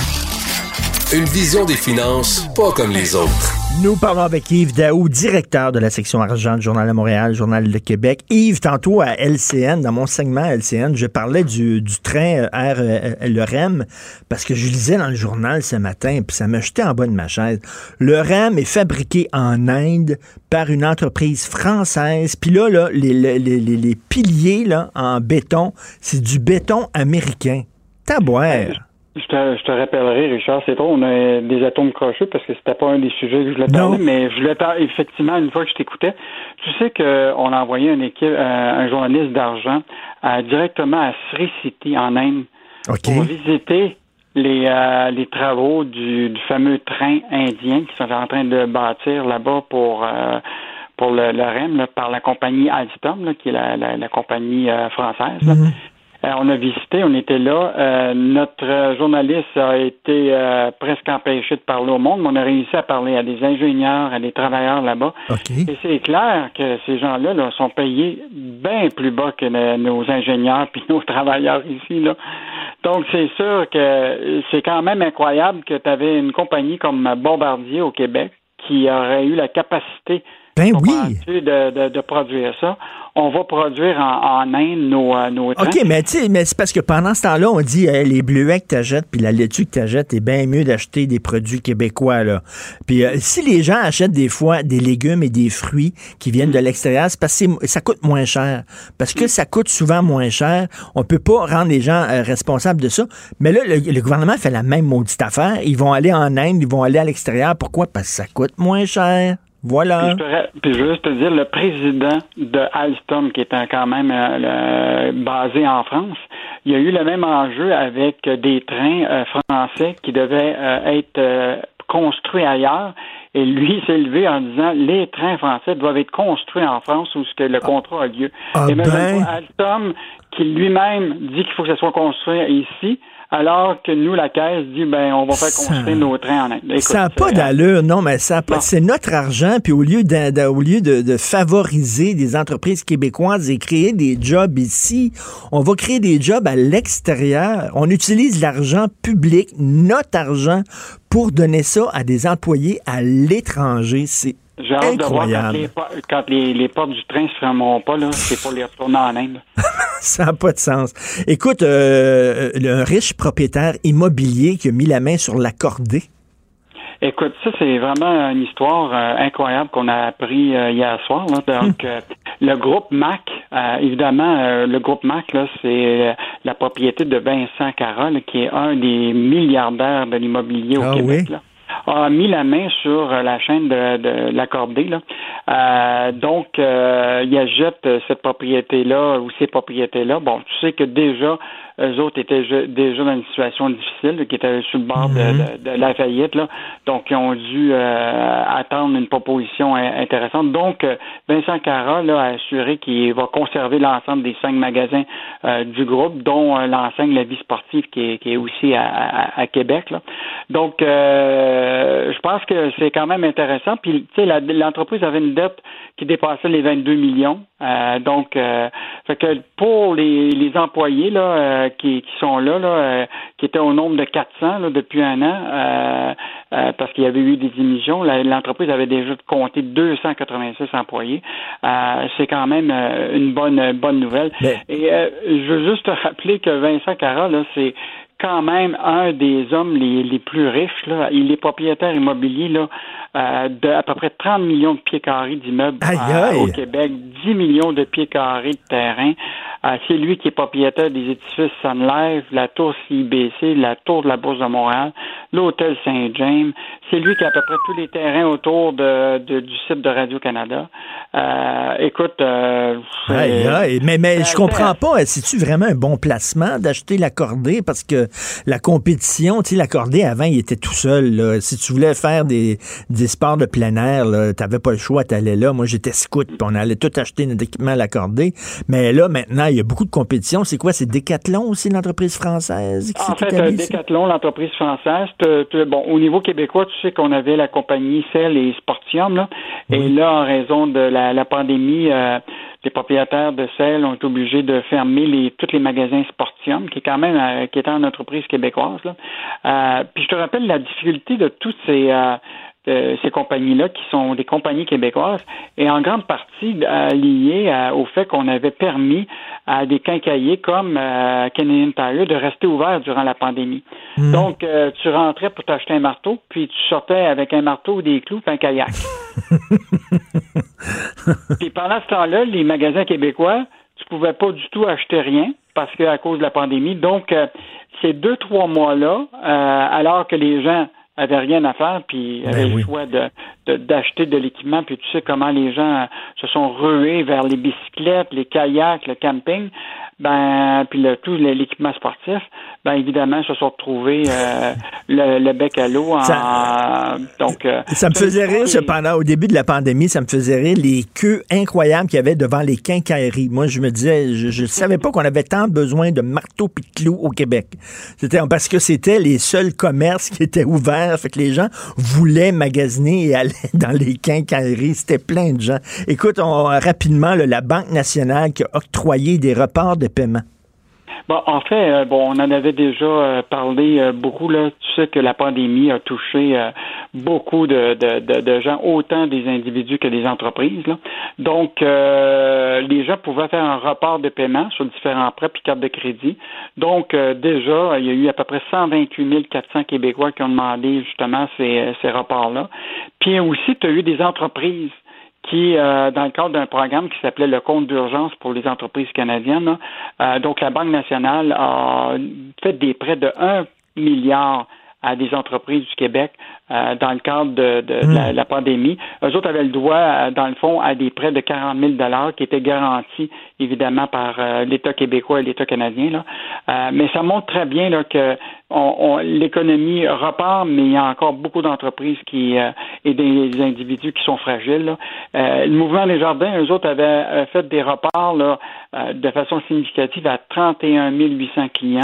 Une vision des finances pas comme les autres. Nous parlons avec Yves Daou, directeur de la section argent du Journal de Montréal, Journal de Québec. Yves, tantôt à LCN, dans mon segment LCN, je parlais du, train R, euh, le REM, parce que je lisais dans le journal ce matin, puis ça m'a jeté en bas de ma chaise. Le REM est fabriqué en Inde par une entreprise française. Puis là, les, piliers là, en béton, c'est du béton américain. Taboire. Je te, je te rappellerai, Richard, c'est drôle, on a des atomes crochus parce que c'était pas un des sujets que je voulais parler, mais je voulais parler, effectivement, une fois que je t'écoutais, tu sais qu'on a envoyé une équipe, euh, un journaliste d'argent directement à Sri City, en Inde, pour visiter les, euh, les travaux du, du fameux train indien qui sont en train de bâtir là-bas pour... euh, pour le, le REM là, par la compagnie Alstom, là, qui est la, la, la compagnie euh, française. là. On a visité, on était là. Euh, notre journaliste a été euh, presque empêché de parler au monde, mais on a réussi à parler à des ingénieurs, à des travailleurs là-bas. Et c'est clair que ces gens-là là, sont payés bien plus bas que le- nos ingénieurs puis nos travailleurs ici. Là. Donc, c'est sûr que c'est quand même incroyable que tu avais une compagnie comme Bombardier au Québec qui aurait eu la capacité Ben oui. de, de, de produire ça. On va produire en, en Inde nos, euh, nos trains. OK, mais tu sais, mais c'est parce que pendant ce temps-là, on dit hey, les bleuets que t'achètes puis la laitue que t'achètes, c'est bien mieux d'acheter des produits québécois, là. Puis euh, si les gens achètent des fois des légumes et des fruits qui viennent de l'extérieur, c'est parce que ça coûte moins cher. Parce que ça coûte souvent moins cher. On peut pas rendre les gens euh, responsables de ça. Mais là, le, le gouvernement fait la même maudite affaire. Ils vont aller en Inde, ils vont aller à l'extérieur. Pourquoi? Parce que ça coûte moins cher. Voilà. Puis je, puis veux juste te dire, le président de Alstom, qui est quand même euh, le- basé en France, il y a eu le même enjeu avec des trains euh, français qui devaient euh, être construits ailleurs. Et lui s'est levé en disant les trains français doivent être construits en France où ce que le contrat a lieu. Ah Et même ben. Alstom, qui lui-même dit qu'il faut que ça soit construit ici, alors que nous, la Caisse, dit ben on va faire construire nos trains en Inde. Écoute, ça n'a pas d'allure, non, mais ça pas. C'est notre argent, puis au lieu, de, de- au lieu de, de favoriser des entreprises québécoises et créer des jobs ici, on va créer des jobs à l'extérieur. On utilise l'argent public, notre argent, pour donner ça à des employés à l'étranger. C'est J'ai hâte de voir quand, incroyable. les, po- quand les, les portes du train se fermeront pas, là, c'est pour les retourner en Inde. Ça n'a pas de sens. Écoute, euh, le- un riche propriétaire immobilier qui a mis la main sur l'accordé. Écoute, ça, c'est vraiment une histoire euh, incroyable qu'on a appris euh, hier soir. là. Donc, euh, le groupe MAC, euh, évidemment, euh, le groupe MAC, là, c'est euh, la propriété de Vincent Carole, qui est un des milliardaires de l'immobilier au Ah Québec. oui? là a mis la main sur la chaîne de, l'accordé. Là. Euh, donc, euh, il achète cette propriété-là ou ces propriétés-là. Bon, tu sais que déjà, eux autres étaient je- déjà dans une situation difficile, qui étaient sur le bord de- de, de la faillite. Là. Donc, ils ont dû euh, attendre une proposition in- intéressante. Donc, euh, Vincent Cara là, a assuré qu'il va conserver l'ensemble des cinq magasins euh, du groupe, dont euh, l'enseigne La Vie sportive qui est, qui est aussi à, à- à Québec. Là. Donc, euh, je pense que c'est quand même intéressant. Puis, tu sais, l'entreprise avait une dette qui dépassait les 22 millions. Euh, donc, euh, fait que pour les, les employés là, euh, qui, qui sont là, là euh, qui étaient au nombre de 400 là, depuis un an, euh, euh, parce qu'il y avait eu des émissions, l'entreprise avait déjà compté 286 employés. Euh, c'est quand même une bonne bonne nouvelle. Et euh, je veux juste te rappeler que Vincent Cara, là, c'est quand même un des hommes les, les plus riches. Là. Il est propriétaire immobilier là, euh, de à peu près 30 millions de pieds carrés d'immeubles euh, au Québec, 10 millions de pieds carrés de terrain. Euh, c'est lui qui est propriétaire des édifices Sun Life, la tour CIBC, la tour de la Bourse de Montréal, l'hôtel Saint-James. C'est lui qui a à peu près tous les terrains autour de, de- du site de Radio-Canada. Euh, écoute, euh, Aïe, aïe. Mais, mais je comprends pas. C'est-tu vraiment un bon placement d'acheter l'accordé? Parce que la compétition, tu sais, l'accordé, avant, il était tout seul. là. Si tu voulais faire des, des sports de plein air, tu n'avais pas le choix, tu allais là. Moi, j'étais scout, puis on allait tout acheter notre équipement à l'accordé. Mais là, maintenant, il y a beaucoup de compétition. C'est quoi? C'est Decathlon aussi, l'entreprise française? qui En fait, euh? Decathlon, l'entreprise française, te- te- bon, au niveau québécois, tu sais qu'on avait la compagnie Cell et Sportium, là, et là, en raison de la, la pandémie, euh, les propriétaires de Cell ont été obligés de fermer les, tous les magasins Sportium, qui est quand même, euh, qui est une entreprise québécoise. Là. Euh, puis je te rappelle la difficulté de toutes ces euh, de ces compagnies-là qui sont des compagnies québécoises et en grande partie liées à- au fait qu'on avait permis à des quincailliers comme euh, Canadian Tire de rester ouverts durant la pandémie. Donc, euh, tu rentrais pour t'acheter un marteau, puis tu sortais avec un marteau, des clous, puis un kayak. puis pendant ce temps-là, les magasins québécois, tu pouvais pas du tout acheter rien parce que à cause de la pandémie. Donc, euh, ces deux, trois mois-là, euh, alors que les gens avaient rien à faire, puis Ben avaient oui. le choix de de- d'acheter de, l'équipement, puis tu sais comment les gens euh, se sont rués vers les bicyclettes, les kayaks, le camping, ben puis le, tout l'équipement sportif, ben évidemment se sont retrouvés euh, le, le bec à l'eau en donc euh, Ça me faisait rire, cependant, au début de la pandémie, ça me faisait rire les queues incroyables qu'il y avait devant les quincailleries. Moi, je me disais, je ne savais pas qu'on avait tant besoin de marteaux et de clous au Québec. C'était parce que c'était les seuls commerces qui étaient ouverts. Fait que les gens voulaient magasiner et aller dans les quincailleries. C'était plein de gens. Écoute, on, rapidement, là, la Banque nationale qui a octroyé des reports de paiement. En fait, euh, bon, on en avait déjà euh, parlé euh, beaucoup. Là, tu sais que la pandémie a touché beaucoup de, gens, autant des individus que des entreprises. Donc, les gens pouvaient faire un report de paiement sur différents prêts puis cartes de crédit. Donc, déjà, il y a eu à peu près 128 400 Québécois qui ont demandé justement ces, ces reports-là. Puis aussi, tu as eu des entreprises qui, euh, dans le cadre d'un programme qui s'appelait le compte d'urgence pour les entreprises canadiennes, euh, donc la Banque nationale a fait des prêts de 1 milliard à des entreprises du Québec euh, dans le cadre de, de- de la, la pandémie. Eux autres avaient le droit, euh, dans le fond, à des prêts de 40 000 qui étaient garantis, évidemment, par euh, l'État québécois et l'État canadien. Là. Euh, mais ça montre très bien là, que on, on- l'économie repart, mais il y a encore beaucoup d'entreprises qui euh, et des, des individus qui sont fragiles. là. Euh, le mouvement des jardins, eux autres avaient fait des reparts là, euh, de façon significative à 31 800 clients.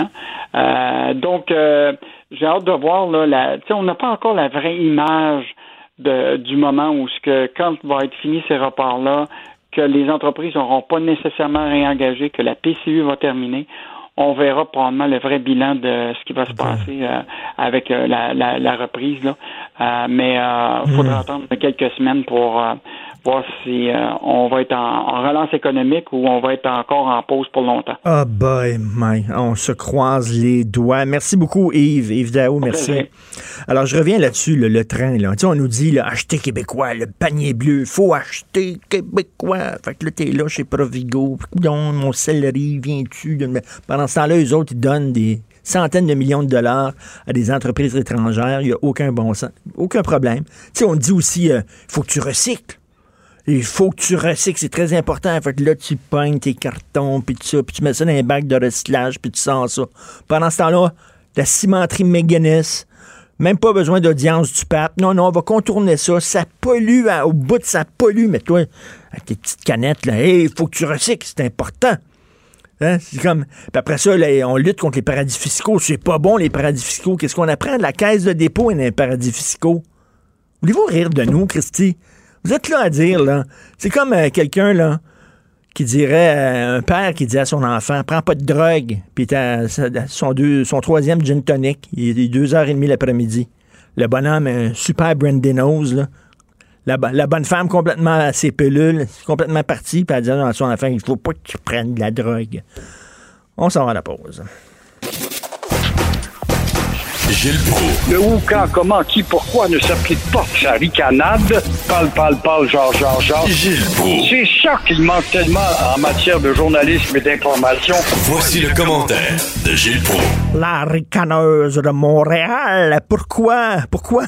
Euh, donc, euh, j'ai hâte de voir là, la, on n'a pas encore la vraie image de, du moment où ce que quand va être fini ces reports-là, que les entreprises n'auront pas nécessairement réengagé, que la PCU va terminer, on verra probablement le vrai bilan de ce qui va se passer euh, avec euh, la, la, la reprise. Là. Euh, mais il faudra Hmm. attendre quelques semaines pour voir si euh, on va être en, en relance économique ou on va être encore en pause pour longtemps. Ah boy, my, on se croise les doigts. Merci beaucoup, Yves. Yves Daou, merci. plaisir. Alors, je reviens là-dessus, le, le train. Là. Tu sais, on nous dit, là, acheter québécois, le panier bleu, faut acheter québécois. Fait que là, t'es là chez Provigo. Coudon, mon céleri, viens-tu? de Pendant ce temps-là, eux autres, ils donnent des centaines de millions de dollars à des entreprises étrangères. Il n'y a aucun bon sens, aucun problème. Tu sais, on dit aussi, il faut que tu recycles. Il faut que tu recycles, c'est très important. Fait que là, tu pognes tes cartons, puis tout ça, puis tu mets ça dans un bac de recyclage, puis tu sens ça. Pendant ce temps-là, la cimenterie McGuinness, même pas besoin d'audience du pape. Non, non, on va contourner ça. Ça pollue, au bout de ça pollue. Mais toi, avec tes petites canettes, là, il faut que tu recycles, c'est important. Hein? C'est comme. Puis après ça, on lutte contre les paradis fiscaux. C'est pas bon, les paradis fiscaux. Qu'est-ce qu'on apprend? De la caisse de dépôt et des paradis fiscaux? Voulez-vous rire de nous, Christy? Vous êtes là à dire, là. C'est comme euh, quelqu'un, là, qui dirait, euh, un père qui dit à son enfant, prends pas de drogue, puis t'as son, son troisième gin tonic, il est deux heures et demie l'après-midi. Le bonhomme, un super brandy nose, là. La bonne femme complètement à ses pilules, complètement partie, puis elle dit à son enfant, il faut pas que tu prennes de la drogue. On s'en va à la pause. Gilles Proulx. Le où, quand, comment, qui, pourquoi ne s'applique pas sa ricanade. Parle, parle, parle, genre, genre, genre. Gilles Proulx. C'est ça qu'il manque tellement en matière de journalisme et d'information. Voici le commentaire de Gilles Proulx. La ricaneuse de Montréal. Pourquoi? Pourquoi?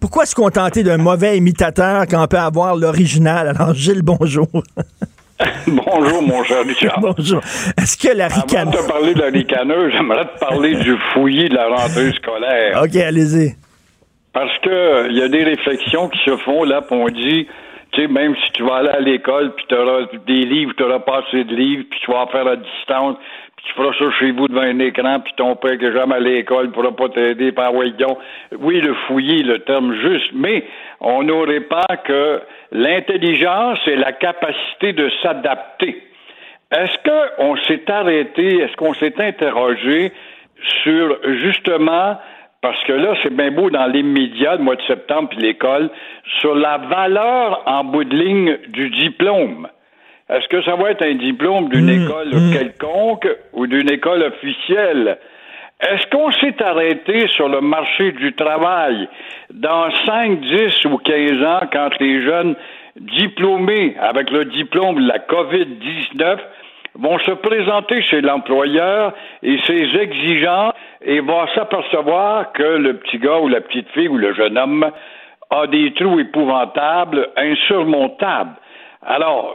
Pourquoi se contenter d'un mauvais imitateur quand on peut avoir l'original? Alors, Gilles, bonjour. Bonjour, mon cher Richard. bonjour. Est-ce que la Avant ricaneuse... de te parler de la ricaneuse, j'aimerais te parler du fouillis de la rentrée scolaire. OK, allez-y. Parce que il y a des réflexions qui se font là, puis on dit, tu sais, même si tu vas aller à l'école, puis tu auras des livres, tu auras pas assez de livres, puis tu vas en faire à distance, puis tu feras ça chez vous devant un écran, puis ton père qui est jamais à l'école pourra pas t'aider par voyons. Oui, le fouiller, le terme juste, mais on n'aurait pas que l'intelligence et la capacité de s'adapter. Est-ce qu'on s'est arrêté, est-ce qu'on s'est interrogé sur justement, parce que là, c'est bien beau dans les médias, le mois de septembre, puis l'école, sur la valeur en bout de ligne du diplôme? Est-ce que ça va être un diplôme d'une école quelconque ou d'une école officielle? Est-ce qu'on s'est arrêté sur le marché du travail dans 5, 10 ou 15 ans quand les jeunes diplômés avec le diplôme de la COVID-19 vont se présenter chez l'employeur et ses exigeants et vont s'apercevoir que le petit gars ou la petite fille ou le jeune homme a des trous épouvantables, insurmontables? Alors,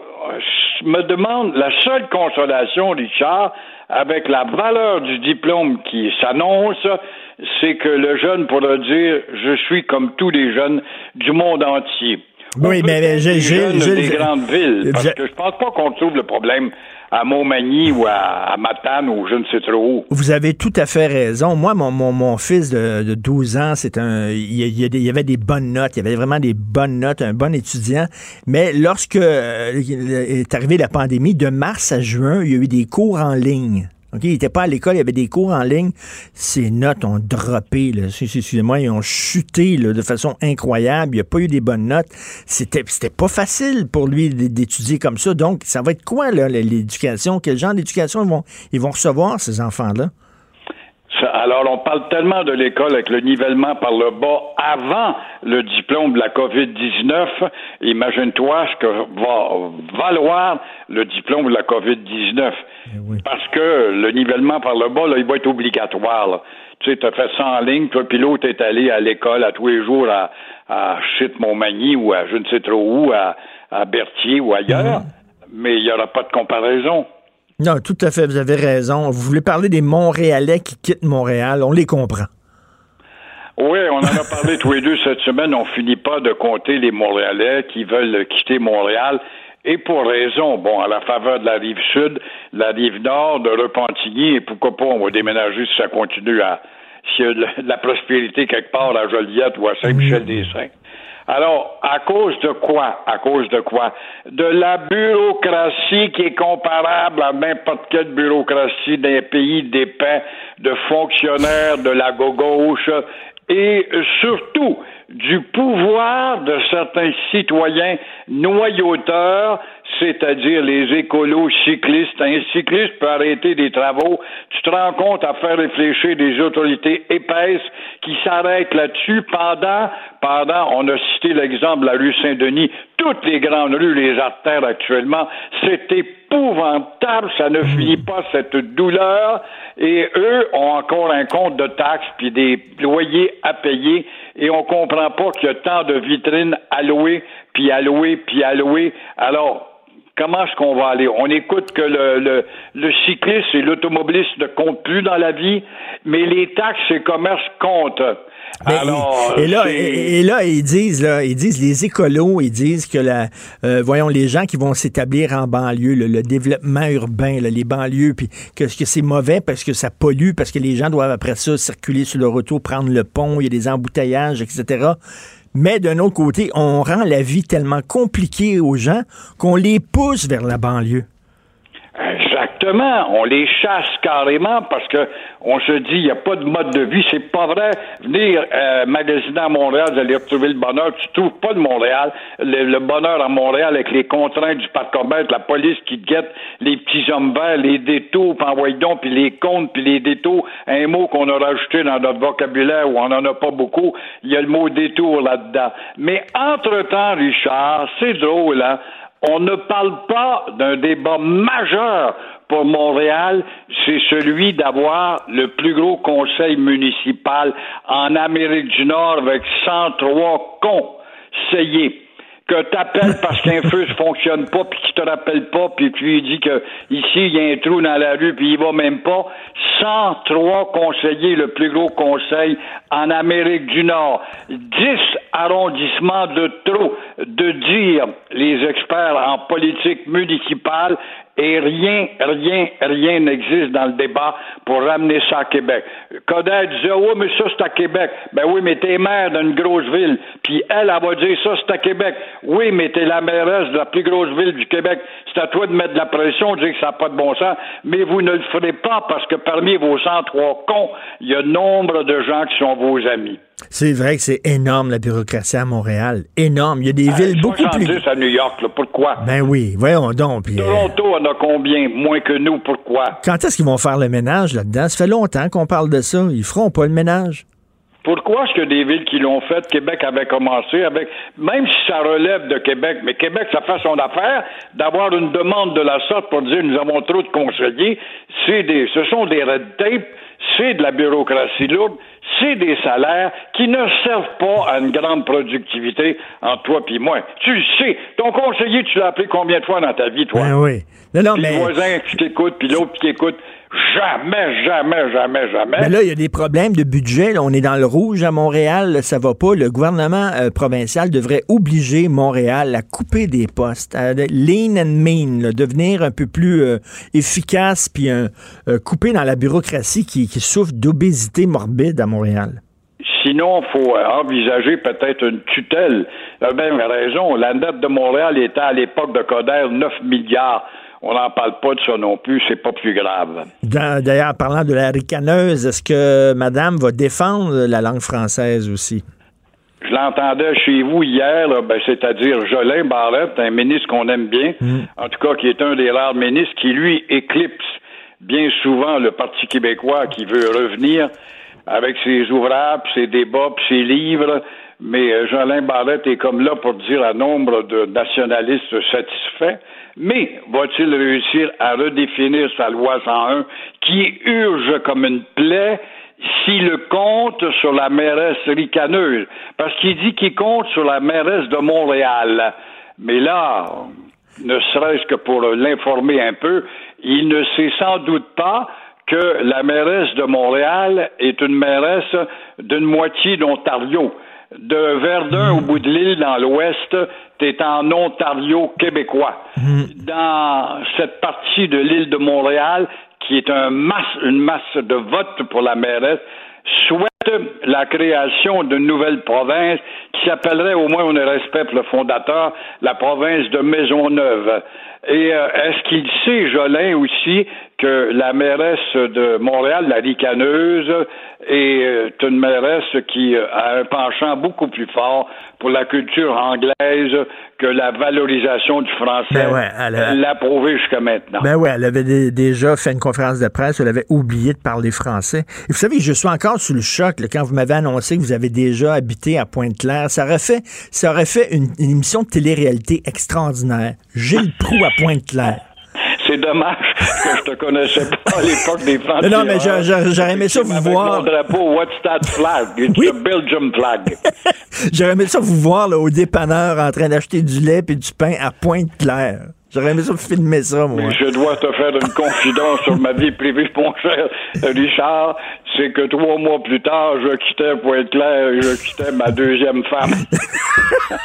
je me demande, la seule consolation, Richard, avec la valeur du diplôme qui s'annonce, c'est que le jeune pourra dire je suis comme tous les jeunes du monde entier. Oui, mais, mais j'ai, des grandes villes. Parce que je pense pas qu'on trouve le problème à Montmagny ou à, ou je ne sais trop. Vous avez tout à fait raison. Moi, mon, mon, mon fils de, de 12 ans, c'est un, il il avait des bonnes notes. Il y avait vraiment des bonnes notes, un bon étudiant. Mais lorsque euh, est arrivée la pandémie, de mars à juin, il y a eu des cours en ligne. OK, il n'était pas à l'école, il y avait des cours en ligne. Ses notes ont droppé. Excusez-moi, ils ont chuté là, de façon incroyable. Il n'y a pas eu des bonnes notes. C'était, pas facile pour lui d'étudier comme ça. Donc, ça va être quoi, là, l'éducation? Quel genre d'éducation ils vont, ils vont recevoir, ces enfants-là? Alors, on parle tellement de l'école avec le nivellement par le bas avant le diplôme de la COVID-19. Imagine-toi ce que va valoir le diplôme de la COVID-19. Parce que le nivellement par le bas, là, il va être obligatoire. là. Tu sais, tu as fait ça en ligne, toi, puis l'autre est allé à l'école à tous les jours à, à Chute-Montmagny ou à je ne sais trop où, à, à Berthier ou ailleurs. Mais il n'y aura pas de comparaison. Non, tout à fait, vous avez raison. Vous voulez parler des Montréalais qui quittent Montréal, on les comprend. Oui, on en a parlé tous les deux cette semaine. On finit pas de compter les Montréalais qui veulent quitter Montréal. Et pour raison, bon, à la faveur de la rive sud, la rive nord, de Repentigny, et pourquoi pas, on va déménager si ça continue à, s'il y a de la- prospérité quelque part à Joliette ou à Saint-Michel-des-Saints. Alors, à cause de quoi? À cause de quoi? De la bureaucratie qui est comparable à n'importe quelle bureaucratie d'un pays d'épais, de fonctionnaires de la gauche et surtout du pouvoir de certains citoyens noyauteurs, c'est-à-dire les écolos cyclistes. Un cycliste peut arrêter des travaux. Tu te rends compte à faire réfléchir des autorités épaisses qui s'arrêtent là-dessus pendant, pendant, on a cité l'exemple de la rue Saint-Denis, toutes les grandes rues, les artères actuellement, c'est épouvantable, ça ne finit pas cette douleur, et eux ont encore un compte de taxes puis des loyers à payer, et on comprend pas qu'il y a tant de vitrines à louer, puis à louer, puis à louer. Alors, comment est-ce qu'on va aller? On écoute que le, le, le cycliste et l'automobiliste ne comptent plus dans la vie, mais les taxes et commerces comptent. Alors, et là, c'est- et, et là, ils disent, là, ils disent, les écolos, ils disent que la, euh, voyons, les gens qui vont s'établir en banlieue, le, le développement urbain, là, les banlieues, puis que, que c'est mauvais parce que ça pollue, parce que les gens doivent après ça circuler sur le retour, prendre le pont, il y a des embouteillages, etc. Mais d'un autre côté, on rend la vie tellement compliquée aux gens qu'on les pousse vers la banlieue. Exactement. On les chasse carrément parce que on se dit il n'y a pas de mode de vie. C'est pas vrai. Venir euh, magasiner à Montréal, vous allez retrouver le bonheur. Tu trouves pas de Montréal. Le, bonheur à Montréal avec les contraintes du parcomètre, la police qui te guette, les petits hommes verts, les détours, puis donc, puis les comptes, puis les détours. Un mot qu'on a rajouté dans notre vocabulaire où on n'en a pas beaucoup. Il y a le mot détour là-dedans. Mais entre-temps, Richard, c'est drôle, hein? On ne parle pas d'un débat majeur pour Montréal, c'est celui d'avoir le plus gros conseil municipal en Amérique du Nord avec 103 conseillers que t'appelles parce qu'un feu ne fonctionne pas puis qu'il te rappelle pas puis tu lui dis que ici il y a un trou dans la rue puis il va même pas. 103 conseillers le plus gros conseil en Amérique du Nord. 10 arrondissements de trop de dire les experts en politique municipale et rien, rien, rien n'existe dans le débat pour ramener ça à Québec. Coder disait, oui, mais ça, c'est à Québec. Ben oui, mais t'es maire d'une grosse ville. Puis elle, elle va dire, ça, c'est à Québec. Oui, mais t'es la mairesse de la plus grosse ville du Québec. C'est à toi de mettre de la pression, de dire que ça n'a pas de bon sens. Mais vous ne le ferez pas parce que parmi vos 103 cons, il y a nombre de gens qui sont vos amis. C'est vrai que c'est énorme, la bureaucratie à Montréal. Énorme. Il y a des villes beaucoup plus... 70 à New York, là. Pourquoi? Ben oui, voyons donc. puis, euh, Toronto en a combien? Moins que nous. Pourquoi? quand est-ce qu'ils vont faire le ménage là-dedans? Ça fait longtemps qu'on parle de ça. Ils feront pas le ménage. Pourquoi est-ce que des villes qui l'ont fait, Québec avait commencé avec, même si ça relève de Québec, mais Québec, ça fait son affaire, d'avoir une demande de la sorte pour dire nous avons trop de conseillers, c'est des, ce sont des red tape, c'est de la bureaucratie lourde, c'est des salaires qui ne servent pas à une grande productivité entre toi et moi. Tu le sais, ton conseiller, tu l'as appelé combien de fois dans ta vie, toi? Ben oui. Non, non, Puis mais... Le voisin qui t'écoute, puis l'autre qui t'écoute. Jamais, jamais, jamais, jamais. Mais là, il y a des problèmes de budget. là. On est dans le rouge à Montréal. là, Ça va pas. Le gouvernement euh, provincial devrait obliger Montréal à couper des postes, à lean and mean, là, devenir un peu plus euh, efficace, puis euh, couper dans la bureaucratie qui, qui souffre d'obésité morbide à Montréal. Sinon, il faut envisager peut-être une tutelle. Tu as bien raison. La dette de Montréal était à l'époque de Coder 9 milliards. On n'en parle pas de ça non plus, c'est pas plus grave. D'ailleurs, parlant de la ricaneuse, est-ce que madame va défendre la langue française aussi? Je l'entendais chez vous hier, ben, c'est-à-dire Jolin Barrette, un ministre qu'on aime bien, en tout cas qui est un des rares ministres qui, lui, éclipse bien souvent le Parti québécois qui veut revenir avec ses ouvrages, ses débats, puis ses livres. Mais euh, Jolin Barrette est comme là pour dire à nombre de nationalistes satisfaits. Mais va-t-il réussir à redéfinir sa loi 101 qui urge comme une plaie s'il compte sur la mairesse ricaneuse? Parce qu'il dit qu'il compte sur la mairesse de Montréal. Mais là, ne serait-ce que pour l'informer un peu, il ne sait sans doute pas que la mairesse de Montréal est une mairesse d'une moitié d'Ontario. De Verdun au bout de l'île dans l'ouest, t'es en Ontario québécois. Dans cette partie de l'île de Montréal, qui est un masse, une masse de votes pour la mairesse, souhaite la création d'une nouvelle province qui s'appellerait, au moins on respecte le fondateur, la province de Maisonneuve. Et euh, est-ce qu'il sait, Jolin, aussi, que la mairesse de Montréal, la ricaneuse, est euh, une mairesse qui euh, a un penchant beaucoup plus fort pour la culture anglaise que la valorisation du français. Ben ouais, elle a- l'a prouvé jusqu'à maintenant. Ben ouais, elle avait dé- déjà fait une conférence de presse, elle avait oublié de parler français. Et vous savez, je suis encore sous le choc là, quand vous m'avez annoncé que vous avez déjà habité à Pointe-Claire. Ça aurait fait, ça aurait fait une, une émission de télé-réalité extraordinaire. Gilles Proux à Pointe-Claire. C'est dommage que je te connaissais pas à l'époque des Français. Non, mais j'a- j'a- j'aurais aimé ça vous voir. mon drapeau, what's that flag? It's a Belgium flag. J'aurais aimé ça vous voir là, au dépanneur en train d'acheter du lait et du pain à Pointe-Claire. J'aurais aimé ça filmer ça, moi. Mais je dois te faire une confidence sur ma vie privée, mon cher Richard. C'est que trois mois plus tard, je quittais Pointe-Claire et je quittais ma deuxième femme.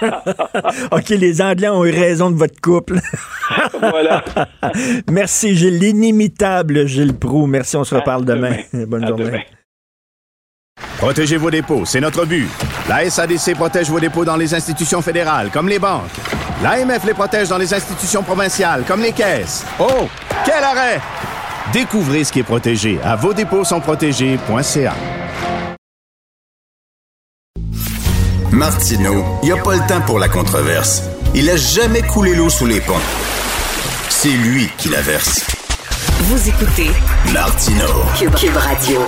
OK, les Anglais ont eu raison de votre couple. voilà. Merci, Gilles. L'inimitable Gilles Proux. Merci, on se reparle demain. Bonne journée. Protégez vos dépôts, c'est notre but. La SADC protège vos dépôts dans les institutions fédérales, comme les banques. L'AMF les protège dans les institutions provinciales, comme les caisses. Oh, quel arrêt! Découvrez ce qui est protégé à vos dépôts sont protégés.ca. Martineau, il n'y a pas le temps pour la controverse. Il a jamais coulé l'eau sous les ponts. C'est lui qui la verse. Vous écoutez Martineau. Cube, Cube Radio.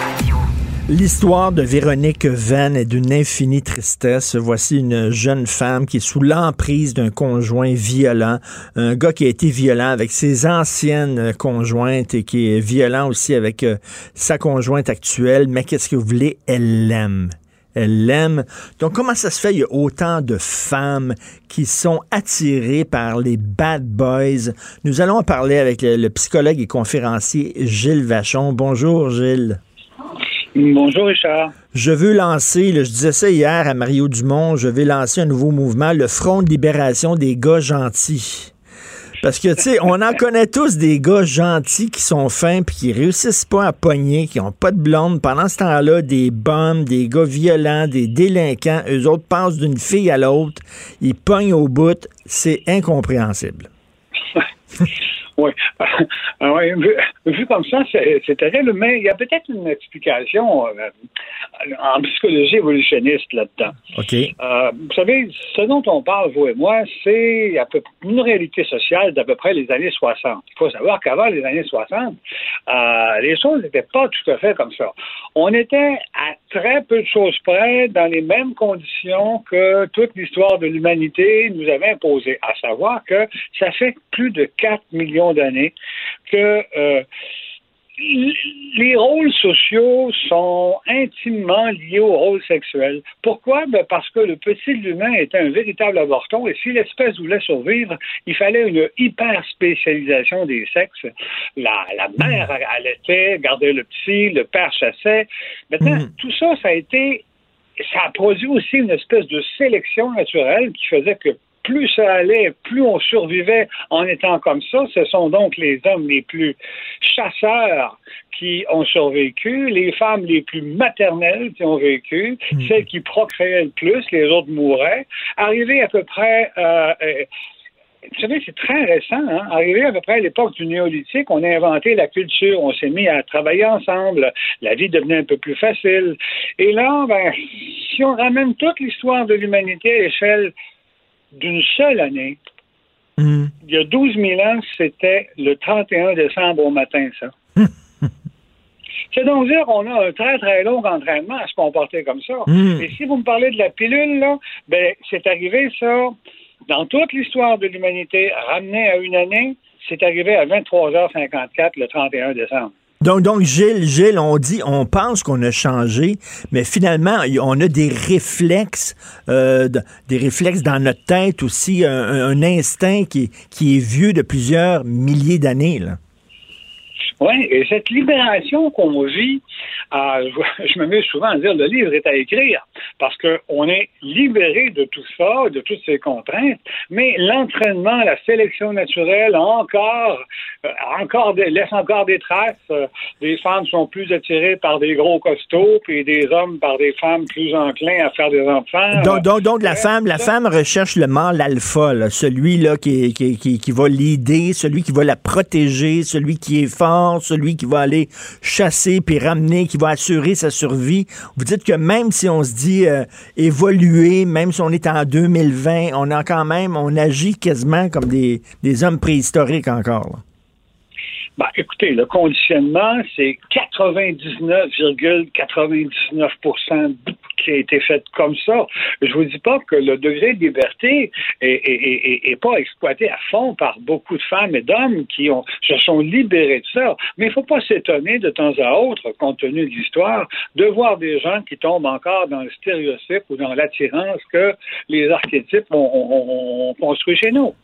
L'histoire de Véronique Venn est d'une infinie tristesse. Voici une jeune femme qui est sous l'emprise d'un conjoint violent, un gars qui a été violent avec ses anciennes conjointes et qui est violent aussi avec euh, sa conjointe actuelle. Mais qu'est-ce que vous voulez? Elle l'aime. Elle l'aime. Donc, comment ça se fait? Il y a autant de femmes qui sont attirées par les bad boys. Nous allons en parler avec le, le psychologue et conférencier Gilles Vachon. Bonjour, Gilles. Bonjour Richard. Je veux lancer, là, je disais ça hier à Mario Dumont, je vais lancer un nouveau mouvement, le Front de libération des gars gentils. Parce que, tu sais, on en connaît tous des gars gentils qui sont fins puis qui réussissent pas à pogner, qui ont pas de blonde. Pendant ce temps-là, des bombes, des gars violents, des délinquants, eux autres passent d'une fille à l'autre, ils pognent au bout. C'est incompréhensible. Oui. Ah ouais, vu, vu comme ça, c'est terrible, mais il y a peut-être une explication euh, en psychologie évolutionniste là-dedans. OK. Euh, vous savez, ce dont on parle, vous et moi, c'est une réalité sociale d'à peu près les années 60. Il faut savoir qu'avant les années 60, euh, les choses n'étaient pas tout à fait comme ça. On était à très peu de choses près dans les mêmes conditions que toute l'histoire de l'humanité nous avait imposées, à savoir que ça fait plus de 4 millions d'années que euh, les rôles sociaux sont intimement liés au rôle sexuel. Pourquoi? Ben parce que le petit humain était un véritable avorton et si l'espèce voulait survivre, il fallait une hyper spécialisation des sexes. La, la mère allaitait, gardait le petit, le père chassait. Maintenant, tout ça, ça a été ça a produit aussi une espèce de sélection naturelle qui faisait que plus ça allait, plus on survivait en étant comme ça. Ce sont donc les hommes les plus chasseurs qui ont survécu, les femmes les plus maternelles qui ont vécu, celles qui procréaient le plus, les autres mouraient. Arrivé à peu près euh, euh, vous savez, c'est très récent. Hein? Arrivé à peu près à l'époque du néolithique, on a inventé la culture, on s'est mis à travailler ensemble, la vie devenait un peu plus facile. Et là, ben, si on ramène toute l'histoire de l'humanité à l'échelle d'une seule année, il y a 12 000 ans, c'était le 31 décembre au matin, ça. C'est donc dire qu'on a un très, très long entraînement à se comporter comme ça. Mm. Et si vous me parlez de la pilule, là, ben, c'est arrivé, ça, dans toute l'histoire de l'humanité, ramené à une année, c'est arrivé à 23h54 le 31 décembre. Donc, donc, Gilles, Gilles, on dit, on pense qu'on a changé, mais finalement, on a des réflexes, euh, de- des réflexes dans notre tête aussi, un, un instinct qui, qui est vieux de plusieurs milliers d'années. là. Oui, et cette libération qu'on vit, euh, je, me mets souvent à dire le livre est à écrire parce qu'on est libéré de tout ça, de toutes ces contraintes, mais l'entraînement, la sélection naturelle encore, euh, encore des- laisse encore des traces. Euh, les femmes sont plus attirées par des gros costauds, puis des hommes par des femmes plus enclins à faire des enfants. Donc, donc, donc, la femme, la femme recherche le mâle alpha, là, celui là qui, qui, qui, qui va l'aider, celui qui va la protéger, celui qui est fort, celui qui va aller chasser puis ramener, qui va assurer sa survie. Vous dites que même si on se dit euh, évoluer, même si on est en 2020, on a quand même, on agit quasiment comme des, hommes préhistoriques encore. Ben, écoutez, le conditionnement, c'est 99,99% qui a été fait comme ça. Je vous dis pas que le degré de liberté est, est- est- est pas exploité à fond par beaucoup de femmes et d'hommes qui ont, se sont libérés de ça. Mais il faut pas s'étonner de temps à autre, compte tenu de l'histoire, de voir des gens qui tombent encore dans le stéréotype ou dans l'attirance que les archétypes ont, ont- ont construit chez nous.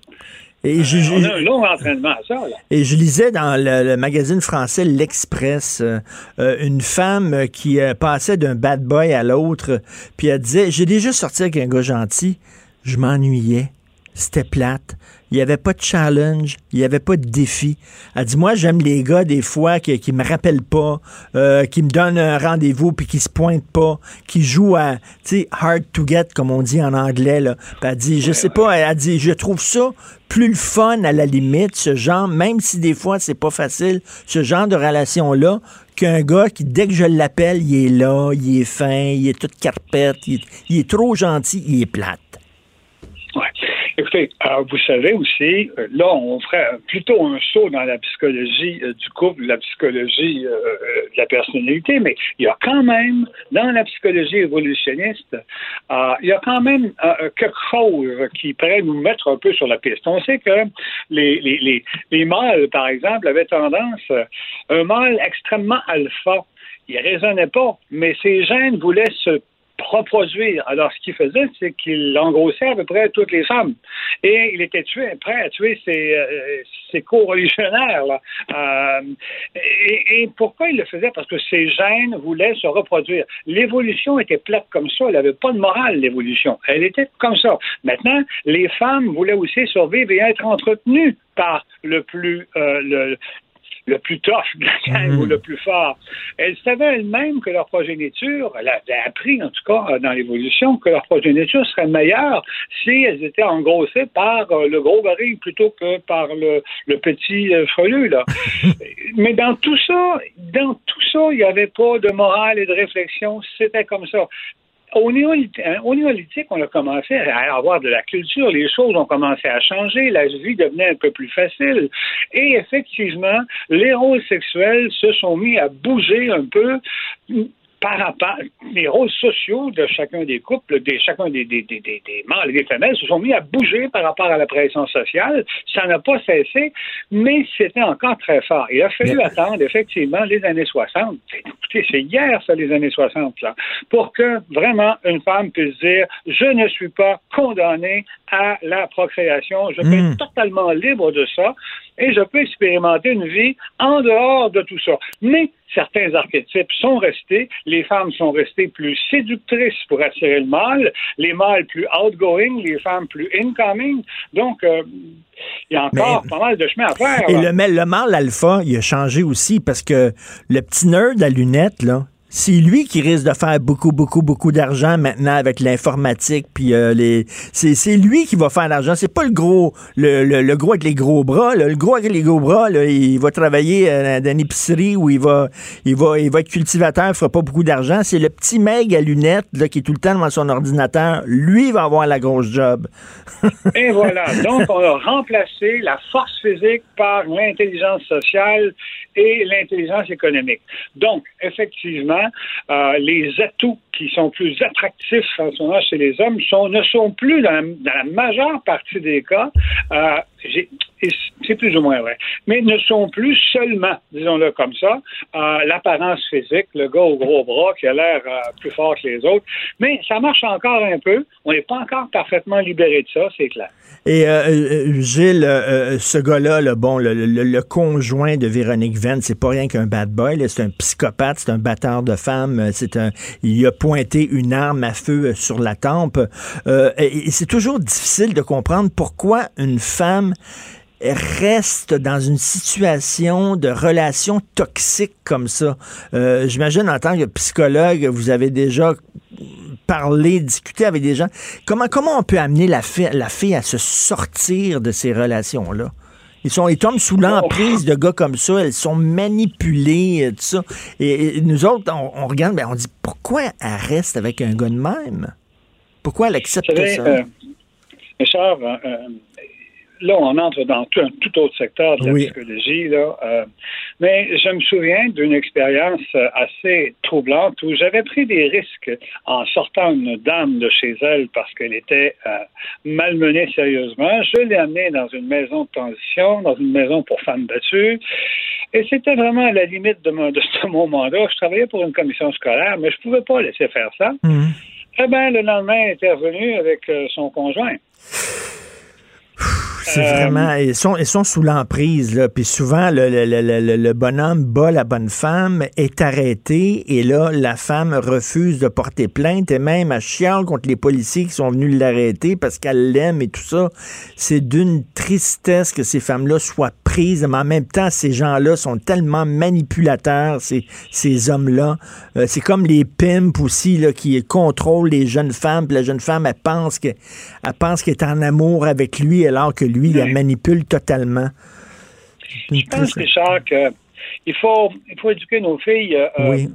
Et je- je- On a un long entraînement à ça, là. Et je lisais dans le, le magazine français L'Express euh, euh, une femme qui euh, passait d'un bad boy à l'autre, puis elle disait J'ai déjà sorti avec un gars gentil, je m'ennuyais, c'était plate, il n'y avait pas de challenge, il n'y avait pas de défi. Elle dit Moi, j'aime les gars des fois qui, qui me rappellent pas, euh, qui me donnent un rendez-vous puis qui se pointent pas, qui jouent à, tu sais, hard to get, comme on dit en anglais. Là. Puis elle dit Je sais pas, elle dit Je trouve ça plus le fun à la limite, ce genre, même si des fois c'est pas facile, ce genre de relation-là, qu'un gars qui, dès que je l'appelle, il est là, il est fin, il est toute carpette, il, il est trop gentil, il est plate. Ouais. Écoutez, euh, vous savez aussi, euh, là, on ferait plutôt un saut dans la psychologie euh, du couple, la psychologie de la personnalité, mais il y a quand même, dans la psychologie évolutionniste, il y a quand même quelque chose qui pourrait nous mettre un peu sur la piste. On sait que les, les, les, les mâles, par exemple, avaient tendance, un mâle extrêmement alpha, il raisonnait pas, mais ses gènes voulaient se reproduire. Alors, ce qu'il faisait, c'est qu'il engrossait à peu près toutes les femmes. Et il était prêt à tuer ses, euh, co-religionnaires. Euh, et, pourquoi il le faisait? Parce que ses gènes voulaient se reproduire. L'évolution était plate comme ça. Elle n'avait pas de morale, l'évolution. Elle était comme ça. Maintenant, les femmes voulaient aussi survivre et être entretenues par le plus... euh, le plus tough de la gang ou le plus fort. Elles savaient elles-mêmes que leur progéniture, elles avaient appris en tout cas dans l'évolution que leur progéniture serait meilleure si elles étaient engrossées par euh, le gros baril plutôt que par le, le petit euh, frelu, là. Mais dans tout ça, dans tout ça, il n'y avait pas de morale et de réflexion. C'était comme ça au néolithique, on a commencé à avoir de la culture, les choses ont commencé à changer, la vie devenait un peu plus facile. Et effectivement, les rôles sexuels se sont mis à bouger un peu par rapport, les rôles sociaux de chacun des couples, des, chacun des, des, des, des, mâles et des femelles se sont mis à bouger par rapport à la pression sociale. Ça n'a pas cessé, mais c'était encore très fort. Il a fallu attendre, effectivement, les années 60. Écoutez, c'est hier, ça, les années 60, là, pour que vraiment une femme puisse dire je ne suis pas condamnée à la procréation, je peux être totalement libre de ça et je peux expérimenter une vie en dehors de tout ça. Mais certains archétypes sont restés. Les femmes sont restées plus séductrices pour attirer le mâle, les mâles plus outgoing, les femmes plus incoming. Donc, euh, il y a encore pas mal de chemin à faire. Et le, le mâle alpha, il a changé aussi parce que le petit nerd à lunettes, là, c'est lui qui risque de faire beaucoup, beaucoup, beaucoup d'argent maintenant avec l'informatique. Puis euh, les, c'est, lui qui va faire l'argent. C'est pas le gros, le, le, gros avec les gros bras. Le gros avec les gros bras, là, il va travailler euh, dans une épicerie où il va, il va, il va être cultivateur, il fera pas beaucoup d'argent. C'est le petit mec à lunettes là, qui est tout le temps devant son ordinateur. Lui va avoir la grosse job. Et voilà. Donc, on a remplacé la force physique par l'intelligence sociale et l'intelligence économique. Donc, effectivement, euh, les atouts qui sont plus attractifs en ce moment chez les hommes ne sont plus dans la, majeure partie des cas, euh, c'est plus ou moins vrai, mais ne sont plus seulement, disons-le comme ça, euh, l'apparence physique, le gars au gros bras qui a l'air plus fort que les autres, mais ça marche encore un peu. On n'est pas encore parfaitement libéré de ça, c'est clair. Et Gilles, ce gars-là, bon, le, conjoint de Véronique Venn, c'est pas rien qu'un bad boy, c'est un psychopathe, c'est un bâtard de femme, c'est un, il a pointé une arme à feu sur la tempe. Euh, et c'est toujours difficile de comprendre pourquoi une femme reste dans une situation de relation toxique comme ça. Euh, j'imagine en tant que psychologue, vous avez déjà parlé, discuté avec des gens. Comment, comment on peut amener la la fille à se sortir de ces relations-là? Ils, sont, ils tombent sous l'emprise de gars comme ça, elles sont manipulées, euh, tout ça. Et, nous autres, on, regarde, ben on dit pourquoi elle reste avec un gars de même? Pourquoi elle accepte ça? Euh, Richard, euh, là, on entre dans tout, un tout autre secteur de la psychologie. Là, euh, mais je me souviens d'une expérience assez troublante où j'avais pris des risques en sortant une dame de chez elle parce qu'elle était euh, malmenée sérieusement. Je l'ai amenée dans une maison de transition, dans une maison pour femmes battues. Et c'était vraiment à la limite de mon, de ce mandat. Je travaillais pour une commission scolaire, mais je ne pouvais pas laisser faire ça. Mmh. Eh bien, le lendemain, elle était revenue avec euh, son conjoint. C'est euh, vraiment. Ils sont, ils sont sous l'emprise, là. Puis souvent, le, le, le, le, bonhomme bat la bonne femme, est arrêté, et là, la femme refuse de porter plainte, et même à chiale contre les policiers qui sont venus l'arrêter parce qu'elle l'aime et tout ça. C'est d'une tristesse que ces femmes-là soient prises, mais en même temps, ces gens-là sont tellement manipulateurs, ces, ces hommes-là. Euh, c'est comme les pimps aussi, là, qui contrôlent les jeunes femmes, puis la jeune femme, elle pense qu'elle pense qu'elle est en amour avec lui, alors que lui, il la manipule totalement. Je pense, Richard, qu'il faut, il faut éduquer nos filles. Euh, oui.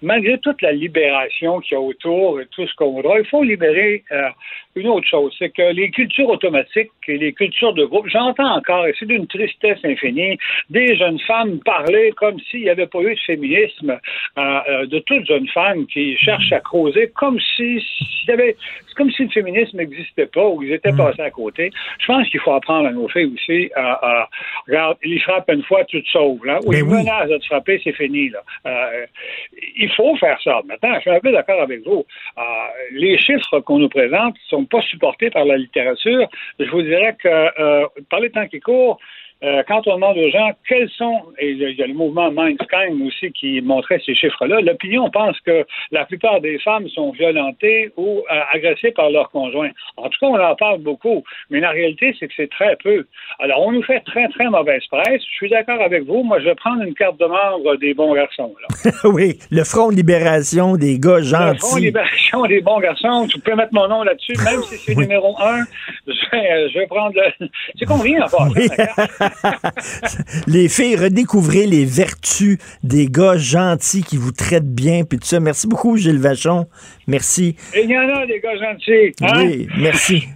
Malgré toute la libération qu'il y a autour et tout ce qu'on voudra, il faut libérer euh, une autre chose, c'est que les cultures automatiques et les cultures de groupe, j'entends encore, et c'est d'une tristesse infinie, des jeunes femmes parler comme s'il n'y avait pas eu de féminisme, euh, de toutes jeunes femmes qui cherchent à creuser comme si s'il y avait comme si le féminisme n'existait pas ou ils étaient mm. passés à côté. Je pense qu'il faut apprendre à nos filles aussi à, regarde, ils frappent une fois, tu te sauves. Là. Ou ils menacent de te frapper, c'est fini. Là. Euh, il faut faire ça. Maintenant, je suis un peu d'accord avec vous. Euh, les chiffres qu'on nous présente ne sont pas supportés par la littérature. Je vous dirais que, euh, par les temps qui courent, euh, quand on demande aux gens quels sont, et il y a le mouvement Mindscan aussi qui montrait ces chiffres-là, l'opinion pense que la plupart des femmes sont violentées ou euh, agressées par leur conjoint. En tout cas, on en parle beaucoup, mais la réalité, c'est que c'est très peu. Alors, on nous fait très, très mauvaise presse. Je suis d'accord avec vous. Moi, je vais prendre une carte de membre des bons garçons. Là. oui, le Front de libération des gars gentils. Le Front de libération des bons garçons. Tu peux mettre mon nom là-dessus, même si c'est numéro un. Je vais, je vais prendre le... C'est combien, en oui. les filles, redécouvrez les vertus des gars gentils qui vous traitent bien, puis tout ça. Merci beaucoup, Gilles Vachon. Merci. il y en a des gars gentils. Hein? Oui, merci.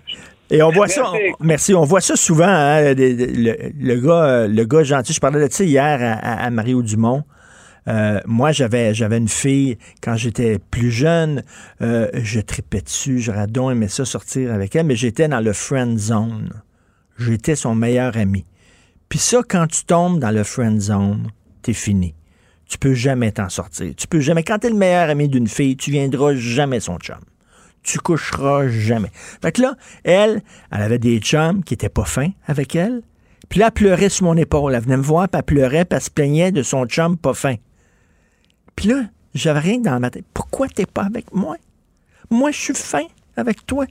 Et on voit ça, merci, on voit ça souvent, hein, le, gars, le gars gentil. Je parlais de ça hier à, Mario Dumont. Euh, moi, j'avais j'avais une fille quand j'étais plus jeune, euh, je tripais dessus, j'aurais donc aimé ça sortir avec elle, mais j'étais dans le friend zone. J'étais son meilleur ami. Puis ça, quand tu tombes dans le friend zone, t'es fini. Tu peux jamais t'en sortir. Tu peux jamais. Quand t'es le meilleur ami d'une fille, tu viendras jamais son chum. Tu coucheras jamais. Fait que là, elle, elle avait des chums qui étaient pas fins avec elle. Puis là, elle pleurait sur mon épaule. Elle venait me voir, puis elle pleurait, puis elle se plaignait de son chum pas fin. Puis là, j'avais rien dans ma tête. Pourquoi t'es pas avec moi? Moi, je suis fin avec toi.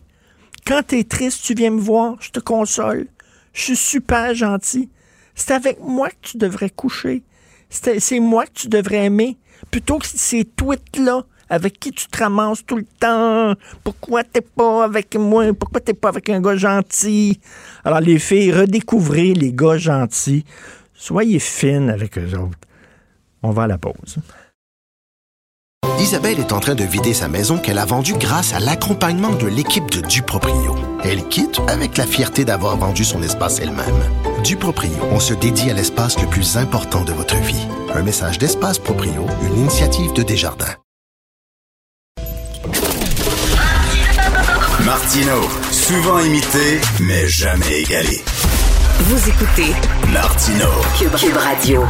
Quand t'es triste, tu viens me voir, je te console. Je suis super gentil. C'est avec moi que tu devrais coucher. C'est moi que tu devrais aimer. Plutôt que ces tweets-là avec qui tu te ramasses tout le temps. Pourquoi t'es pas avec moi? Pourquoi t'es pas avec un gars gentil? Alors, les filles, redécouvrez les gars gentils. Soyez fines avec eux autres. On va à la pause. Isabelle est en train de vider sa maison qu'elle a vendue grâce à l'accompagnement de l'équipe de Duproprio. Elle quitte avec la fierté d'avoir vendu son espace elle-même. Duproprio, on se dédie à l'espace le plus important de votre vie. Un message d'Espace Proprio, une initiative de Desjardins. Martino, souvent imité, mais jamais égalé. Vous écoutez Martino, Cube Radio.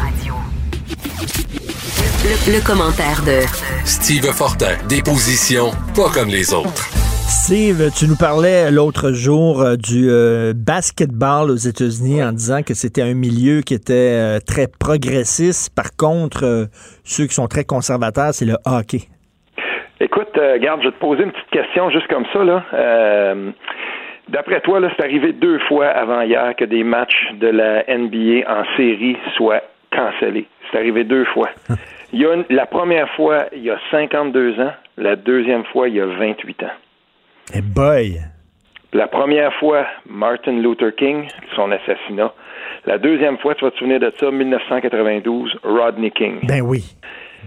Le, commentaire de Steve Fortin. Des positions pas comme les autres. Steve, tu nous parlais l'autre jour euh, du euh, basketball aux États-Unis en disant que c'était un milieu qui était euh, très progressiste. Par contre, ceux qui sont très conservateurs, c'est le hockey. Écoute, garde, je vais te poser une petite question juste comme ça. Là. D'après toi, là, c'est arrivé deux fois avant hier que des matchs de la NBA en série soient cancellés. C'est arrivé deux fois. Il y a la première fois, il y a 52 ans. La deuxième fois, il y a 28 ans. Et eh boy! La première fois, Martin Luther King, son assassinat. La deuxième fois, tu vas te souvenir de ça, 1992, Rodney King. Ben oui.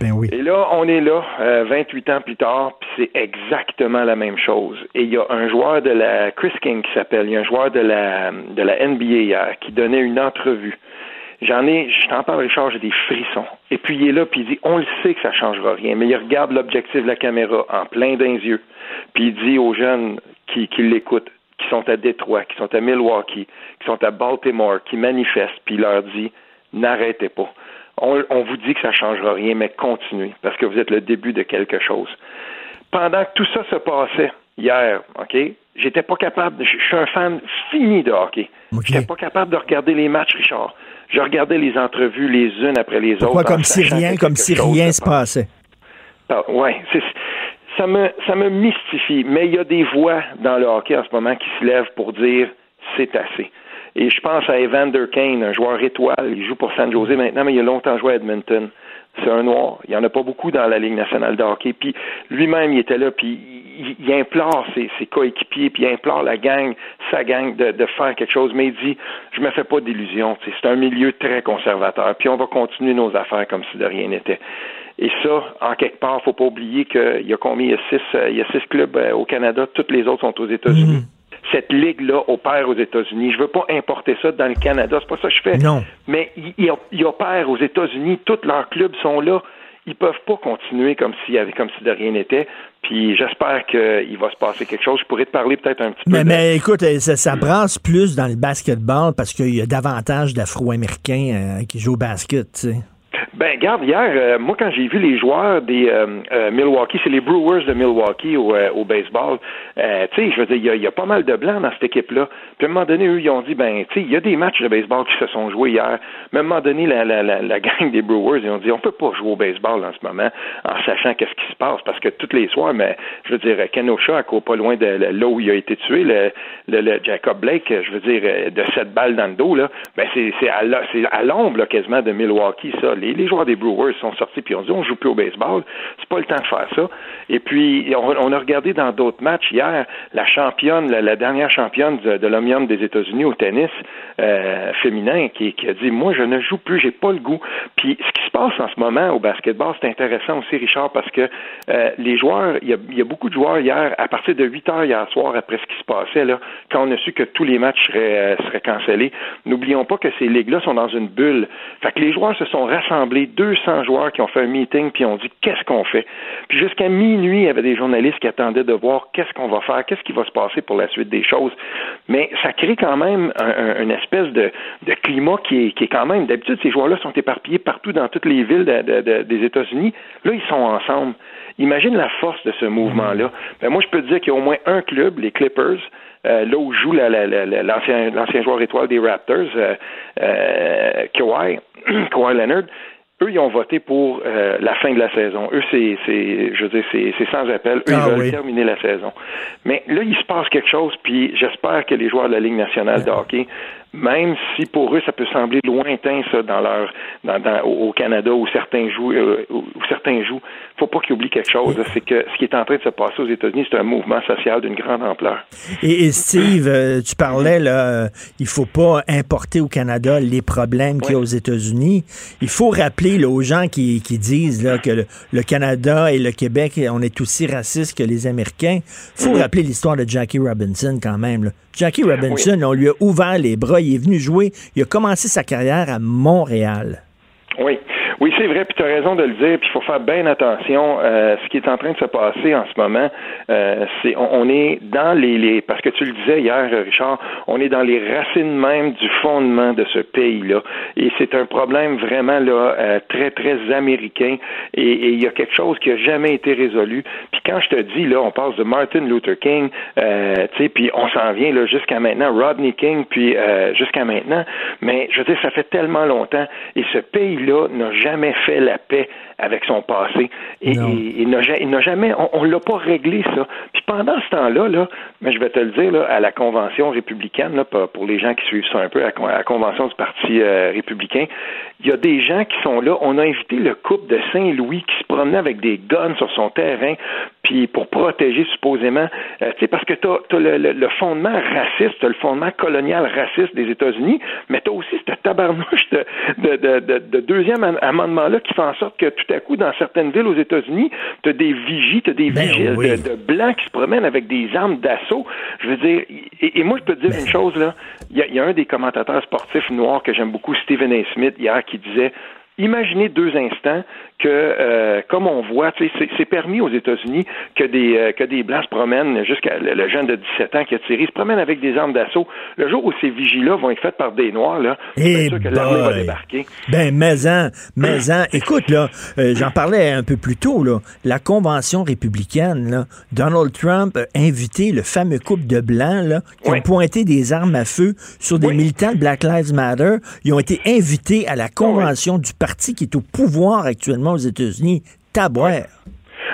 Ben oui. Et là, on est là, 28 euh, ans plus tard, puis c'est exactement la même chose. Et il y a un joueur de la Chris King qui s'appelle, il y a un joueur de la de la NBA hier qui donnait une entrevue J'en ai, je t'en parle, Richard, j'ai des frissons. Et puis il est là, puis il dit, on le sait que ça changera rien, mais il regarde l'objectif de la caméra en plein d'un yeux, puis il dit aux jeunes qui, qui l'écoutent, qui sont à Détroit, qui sont à Milwaukee, qui sont à Baltimore, qui manifestent, puis il leur dit, n'arrêtez pas. On, on vous dit que ça changera rien, mais continuez, parce que vous êtes le début de quelque chose. Pendant que tout ça se passait hier, OK, j'étais pas capable, je suis un fan fini de hockey. Okay. J'étais pas capable de regarder les matchs, Richard je regardais les entrevues les unes après les autres. comme si rien, comme si rien se passait? Ah, oui, ça me, ça me mystifie. Mais il y a des voix dans le hockey en ce moment qui se lèvent pour dire c'est assez. Et je pense à Evander Kane, un joueur étoile. Il joue pour San Jose maintenant, mais il a longtemps joué à Edmonton. C'est un noir. Il n'y en a pas beaucoup dans la Ligue nationale de hockey. Puis lui-même, il était là, puis il, implore ses, coéquipiers, puis il implore la gang, sa gang, de, faire quelque chose. Mais il dit, je me fais pas d'illusions. C'est un milieu très conservateur. Puis on va continuer nos affaires comme si de rien n'était. Et ça, en quelque part, faut pas oublier qu'il y a combien? Il y a six, euh, il y a six clubs euh, au Canada. Toutes les autres sont aux États-Unis. Mhm. Cette ligue-là opère aux États-Unis. Je veux pas importer ça dans le Canada, c'est pas ça que je fais. Non. Mais il, opère aux États-Unis, tous leurs clubs sont là ils peuvent pas continuer comme si, comme si de rien n'était. Puis j'espère qu'il va se passer quelque chose. Je pourrais te parler peut-être un petit peu. Mais écoute, euh, ça, brasse plus dans le basketball parce qu'il y a davantage d'Afro-Américains euh, qui jouent au basket, tu sais. Ben, garde, hier, euh, moi, quand j'ai vu les joueurs des euh, euh, Milwaukee, c'est les Brewers de Milwaukee au, au baseball, tu sais, je veux dire, il y, a, y, a pas mal de blancs dans cette équipe-là. Puis à un moment donné, eux, ils ont dit, ben, tu sais, il y a des matchs de baseball qui se sont joués hier. Mais à un moment donné, la, la, la, la gang des Brewers, ils ont dit, on peut pas jouer au baseball en ce moment en sachant qu'est-ce qui se passe, parce que tous les soirs, mais je veux dire, Kenosha, pas loin de là où il a été tué, le, le, Jacob Blake, je veux dire, de cette balle dans le dos, là, ben, c'est à l'ombre, quasiment, de Milwaukee, ça. Les, joueurs des Brewers sont sortis puis ont dit on joue plus au baseball, c'est pas le temps de faire ça. Et puis on, a regardé dans d'autres matchs hier la championne, la, dernière championne de, de l'Omnium des États-Unis au tennis euh, féminin qui, a dit moi je ne joue plus, j'ai pas le goût. Puis ce qui se passe en ce moment au basketball, c'est intéressant aussi Richard parce que euh, les joueurs, il y, a, beaucoup de joueurs hier à partir de 8 heures hier soir après ce qui se passait là, quand on a su que tous les matchs seraient, euh, seraient cancellés. N'oublions pas que ces ligues-là sont dans une bulle. Fait que les joueurs se sont rassemblés 200 joueurs qui ont fait un meeting puis ont dit qu'est-ce qu'on fait? Puis jusqu'à minuit, il y avait des journalistes qui attendaient de voir qu'est-ce qu'on va faire, qu'est-ce qui va se passer pour la suite des choses? Mais ça crée quand même une espèce de, climat qui est, quand même. D'habitude, ces joueurs-là sont éparpillés partout dans toutes les villes des États-Unis. Là, ils sont ensemble. Imagine la force de ce mouvement-là. Ben, moi, je peux te dire qu'il y a au moins un club, les Clippers, euh, là où joue l'ancien joueur étoile des Raptors, euh, euh, Kawhi, Kawhi Leonard, eux, ils ont voté pour euh, la fin de la saison. Eux, c'est, c'est je veux dire, c'est, c'est sans appel. Eux, ils ah veulent terminer la saison. Mais là, il se passe quelque chose, puis j'espère que les joueurs de la Ligue nationale de hockey même si pour eux ça peut sembler lointain ça dans leur dans, dans, au Canada où certains jouent euh, où certains jouent faut pas qu'ils oublient quelque chose c'est que ce qui est en train de se passer aux États-Unis c'est un mouvement social d'une grande ampleur. Et, Steve euh, tu parlais là il faut pas importer au Canada les problèmes qu'il y a aux États-Unis. Il faut rappeler là, aux gens qui, qui disent là, que le, Canada et le Québec on est aussi racistes que les Américains. Faut mm-hmm. rappeler l'histoire de Jackie Robinson quand même là. Jackie Robinson on lui a ouvert les bras il est venu jouer, il a commencé sa carrière à Montréal. Oui. Oui, c'est vrai, puis tu as raison de le dire, puis il faut faire bien attention. Euh, ce qui est en train de se passer en ce moment, euh, c'est on, est dans les, parce que tu le disais hier, Richard, on est dans les racines même du fondement de ce pays-là, et c'est un problème vraiment là euh, très très américain, et il y a quelque chose qui a jamais été résolu. Puis quand je te dis là, on passe de Martin Luther King, tu sais, puis on s'en vient là jusqu'à maintenant, Rodney King, puis jusqu'à maintenant, mais je veux dire, ça fait tellement longtemps, et ce pays-là n'a jamais fait la paix avec son passé. Et, il n'a jamais, on ne l'a pas réglé ça. Puis pendant ce temps-là, là, mais je vais te le dire, là, à la convention républicaine, là, pour les gens qui suivent ça un peu, à la convention du Parti euh, républicain, il y a des gens qui sont là. On a invité le couple de Saint-Louis qui se promenait avec des guns sur son terrain, puis pour protéger supposément, euh, tu sais, parce que tu as, le, fondement raciste, as le fondement colonial raciste des États-Unis, mais tu as aussi cette tabarnouche de, de, de, de deuxième amendement-là qui fait en sorte que tout à coup, dans certaines villes aux États-Unis, tu as des vigies, tu as des ben vigiles de, blancs qui se promènent avec des armes d'assaut. Je veux dire, et, moi, je peux te dire ben une chose, là. Il y, y, a un des commentateurs sportifs noirs que j'aime beaucoup, Stephen A. Smith, hier, qui disait Imaginez deux instants que, euh, comme on voit, c'est permis aux États-Unis que des euh, que des blancs se promènent jusqu'à le, jeune de 17 ans qui a tiré se promène avec des armes d'assaut. Le jour où ces vigiles-là vont être faits par des noirs, là, c'est sûr que l'armée va débarquer. Ben, mais-en, mais-en. Écoute, là, euh, j'en parlais un peu plus tôt, là, la convention républicaine, là, Donald Trump a invité le fameux couple de blancs, là, qui ont pointé des armes à feu sur des militants de Black Lives Matter. Ils ont été invités à la convention du parti qui est au pouvoir actuellement aux États-Unis, Tabouère.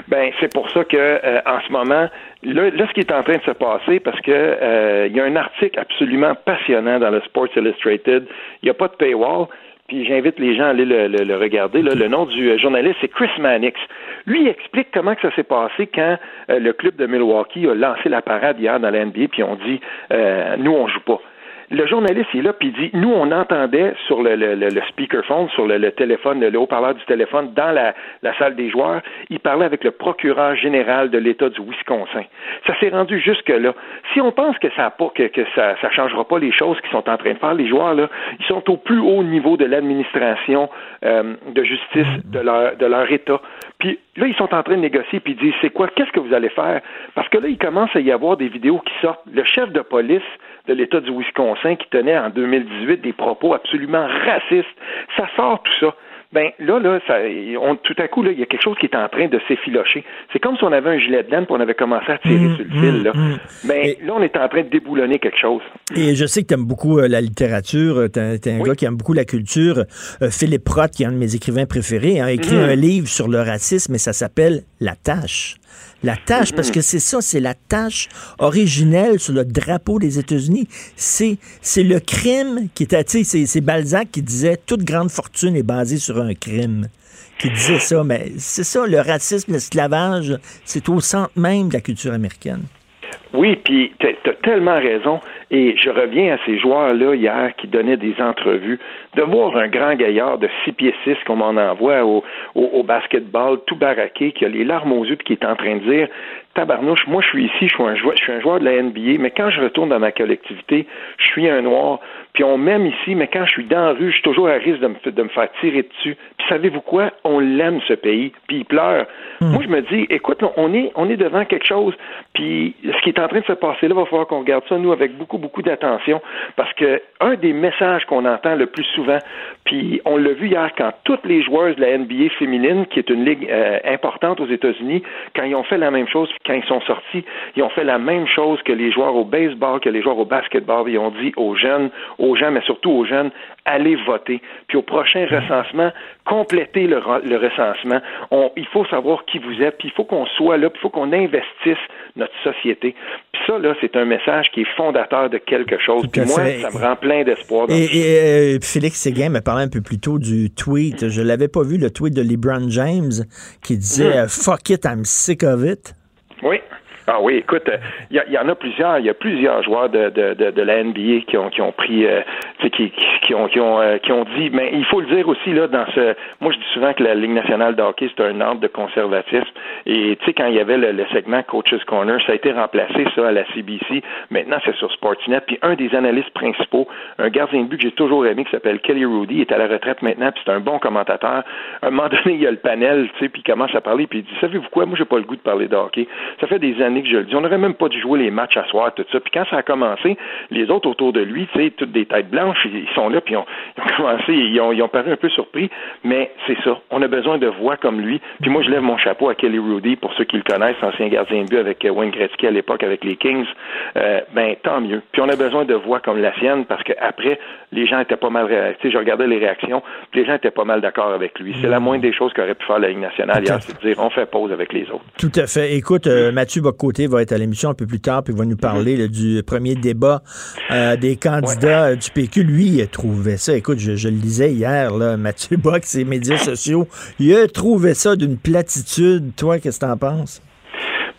Ben, c'est pour ça que euh, en ce moment, là, ce qui est en train de se passer, parce que euh, il y a un article absolument passionnant dans le Sports Illustrated. Il n'y a pas de paywall. Puis j'invite les gens à aller le, regarder. Le nom du euh, journaliste, c'est Chris Mannix. Lui, il explique comment que ça s'est passé quand le club de Milwaukee a lancé la parade hier dans la NBA, puis on dit nous, on joue pas le journaliste est là, puis il dit, nous, on entendait sur le, le, le speakerphone, sur le, téléphone, le haut-parleur du téléphone, dans la, la, salle des joueurs, il parlait avec le procureur général de l'État du Wisconsin. Ça s'est rendu jusque-là. Si on pense que ça pas, que, que ça ne changera pas les choses qu'ils sont en train de faire, les joueurs, là, ils sont au plus haut niveau de l'administration euh, de justice de leur, de leur État. Puis là, ils sont en train de négocier, puis ils disent, c'est quoi, qu'est-ce que vous allez faire? Parce que là, il commence à y avoir des vidéos qui sortent. Le chef de police de l'État du Wisconsin qui tenait en 2018 des propos absolument racistes. Ça sort tout ça. Ben là, là, ça, on, tout à coup, là, il y a quelque chose qui est en train de s'effilocher. C'est comme si on avait un gilet de laine et on avait commencé à tirer Mmh, sur le fil. Là. mmh. Ben, là, on est en train de déboulonner quelque chose. Et je sais que tu aimes beaucoup euh, la littérature, tu es, un gars qui aime beaucoup la culture. Euh, Philippe Roth, qui est un de mes écrivains préférés, a écrit un livre sur le racisme et ça s'appelle La tâche. La tâche, parce que c'est ça, c'est la tâche originelle sur le drapeau des États-Unis. C'est, c'est le crime qui était, tu c'est Balzac qui disait toute grande fortune est basée sur un crime. Qui disait ça, mais c'est ça, le racisme, l'esclavage, c'est au centre même de la culture américaine. Oui, puis tu as tellement raison. Et je reviens à ces joueurs-là hier qui donnaient des entrevues. De voir un grand gaillard de 6 pieds 6 comme on en voit au, au, au basketball, tout baraqué, qui a les larmes aux yeux, puis qui est en train de dire Tabarnouche, moi je suis ici, je suis un joueur, je suis un joueur de la NBA, mais quand je retourne dans ma collectivité, je suis un noir, puis on m'aime ici, mais quand je suis dans la rue, je suis toujours à risque de me, de me faire tirer dessus. Puis savez-vous quoi? On l'aime, ce pays, puis il pleure. Moi, je me dis, écoute, on est, on est devant quelque chose, puis ce qui est en train de se passer là, va falloir qu'on regarde ça, nous, avec beaucoup, beaucoup d'attention, parce que un des messages qu'on entend le plus souvent, puis on l'a vu hier quand toutes les joueuses de la NBA féminine, qui est une ligue euh, importante aux États-Unis, quand ils ont fait la même chose, quand ils sont sortis, ils ont fait la même chose que les joueurs au baseball, que les joueurs au basketball. Ils ont dit aux jeunes, aux gens, mais surtout aux jeunes, allez voter. Puis au prochain recensement, complétez le, le recensement. On, il faut savoir qui vous êtes, puis il faut qu'on soit là, puis il faut qu'on investisse notre société. Puis ça, là, c'est un message qui est fondateur de quelque chose. Puis moi, fait. ça me rend plein d'espoir. Et, et, euh, Félix Séguin m'a parlé un peu plus tôt du tweet. Je l'avais pas vu, le tweet de LeBron James, qui disait Mm. euh, Fuck it, I'm sick of it. Oui. Ah oui, écoute, il y, en a plusieurs. Il y a plusieurs joueurs de, de, de, la NBA qui ont, qui ont pris, euh, qui, qui, ont, qui, ont, euh, qui ont dit, mais il faut le dire aussi, là, dans ce. Moi, je dis souvent que la Ligue nationale de hockey, c'est un ordre de conservatisme. Et tu sais, quand il y avait le, le, segment Coach's Corner, ça a été remplacé, ça, à la CBC. Maintenant, c'est sur Sportsnet. Puis un des analystes principaux, un gardien de but que j'ai toujours aimé, qui s'appelle Kelly Rudy, est à la retraite maintenant, puis c'est un bon commentateur. À un moment donné, il y a le panel, tu sais, puis il commence à parler, puis il dit, savez-vous quoi, moi, j'ai pas le goût de parler de hockey. Ça fait des années que je le dis. On n'aurait même pas dû jouer les matchs à soir, tout ça. Puis quand ça a commencé, les autres autour de lui, tu sais, toutes des têtes blanches, ils sont là, puis ils ont, ils ont commencé, ils ont, ils ont paru un peu surpris, mais c'est ça. On a besoin de voix comme lui. Puis moi, je lève mon chapeau à Kelly Rudy, pour ceux qui le connaissent, ancien gardien de but avec Wayne Gretzky à l'époque avec les Kings. Euh, ben, tant mieux. Puis on a besoin de voix comme la sienne, parce qu'après, les gens étaient pas mal, tu sais, je regardais les réactions, puis les gens étaient pas mal d'accord avec lui. C'est la moindre des choses qu'aurait pu faire la Ligue nationale hier, c'est de dire, on fait pause avec les autres. Tout à fait. Écoute, euh, Mathieu Bocoté va être à l'émission un peu plus tard, puis il va nous parler là, du premier débat euh, des candidats ouais. du PQ. Lui, il a trouvé ça. Écoute, je, je le lisais hier, là, Mathieu Bock, ses médias sociaux, il a trouvé ça d'une platitude. Toi, qu'est-ce que t'en penses?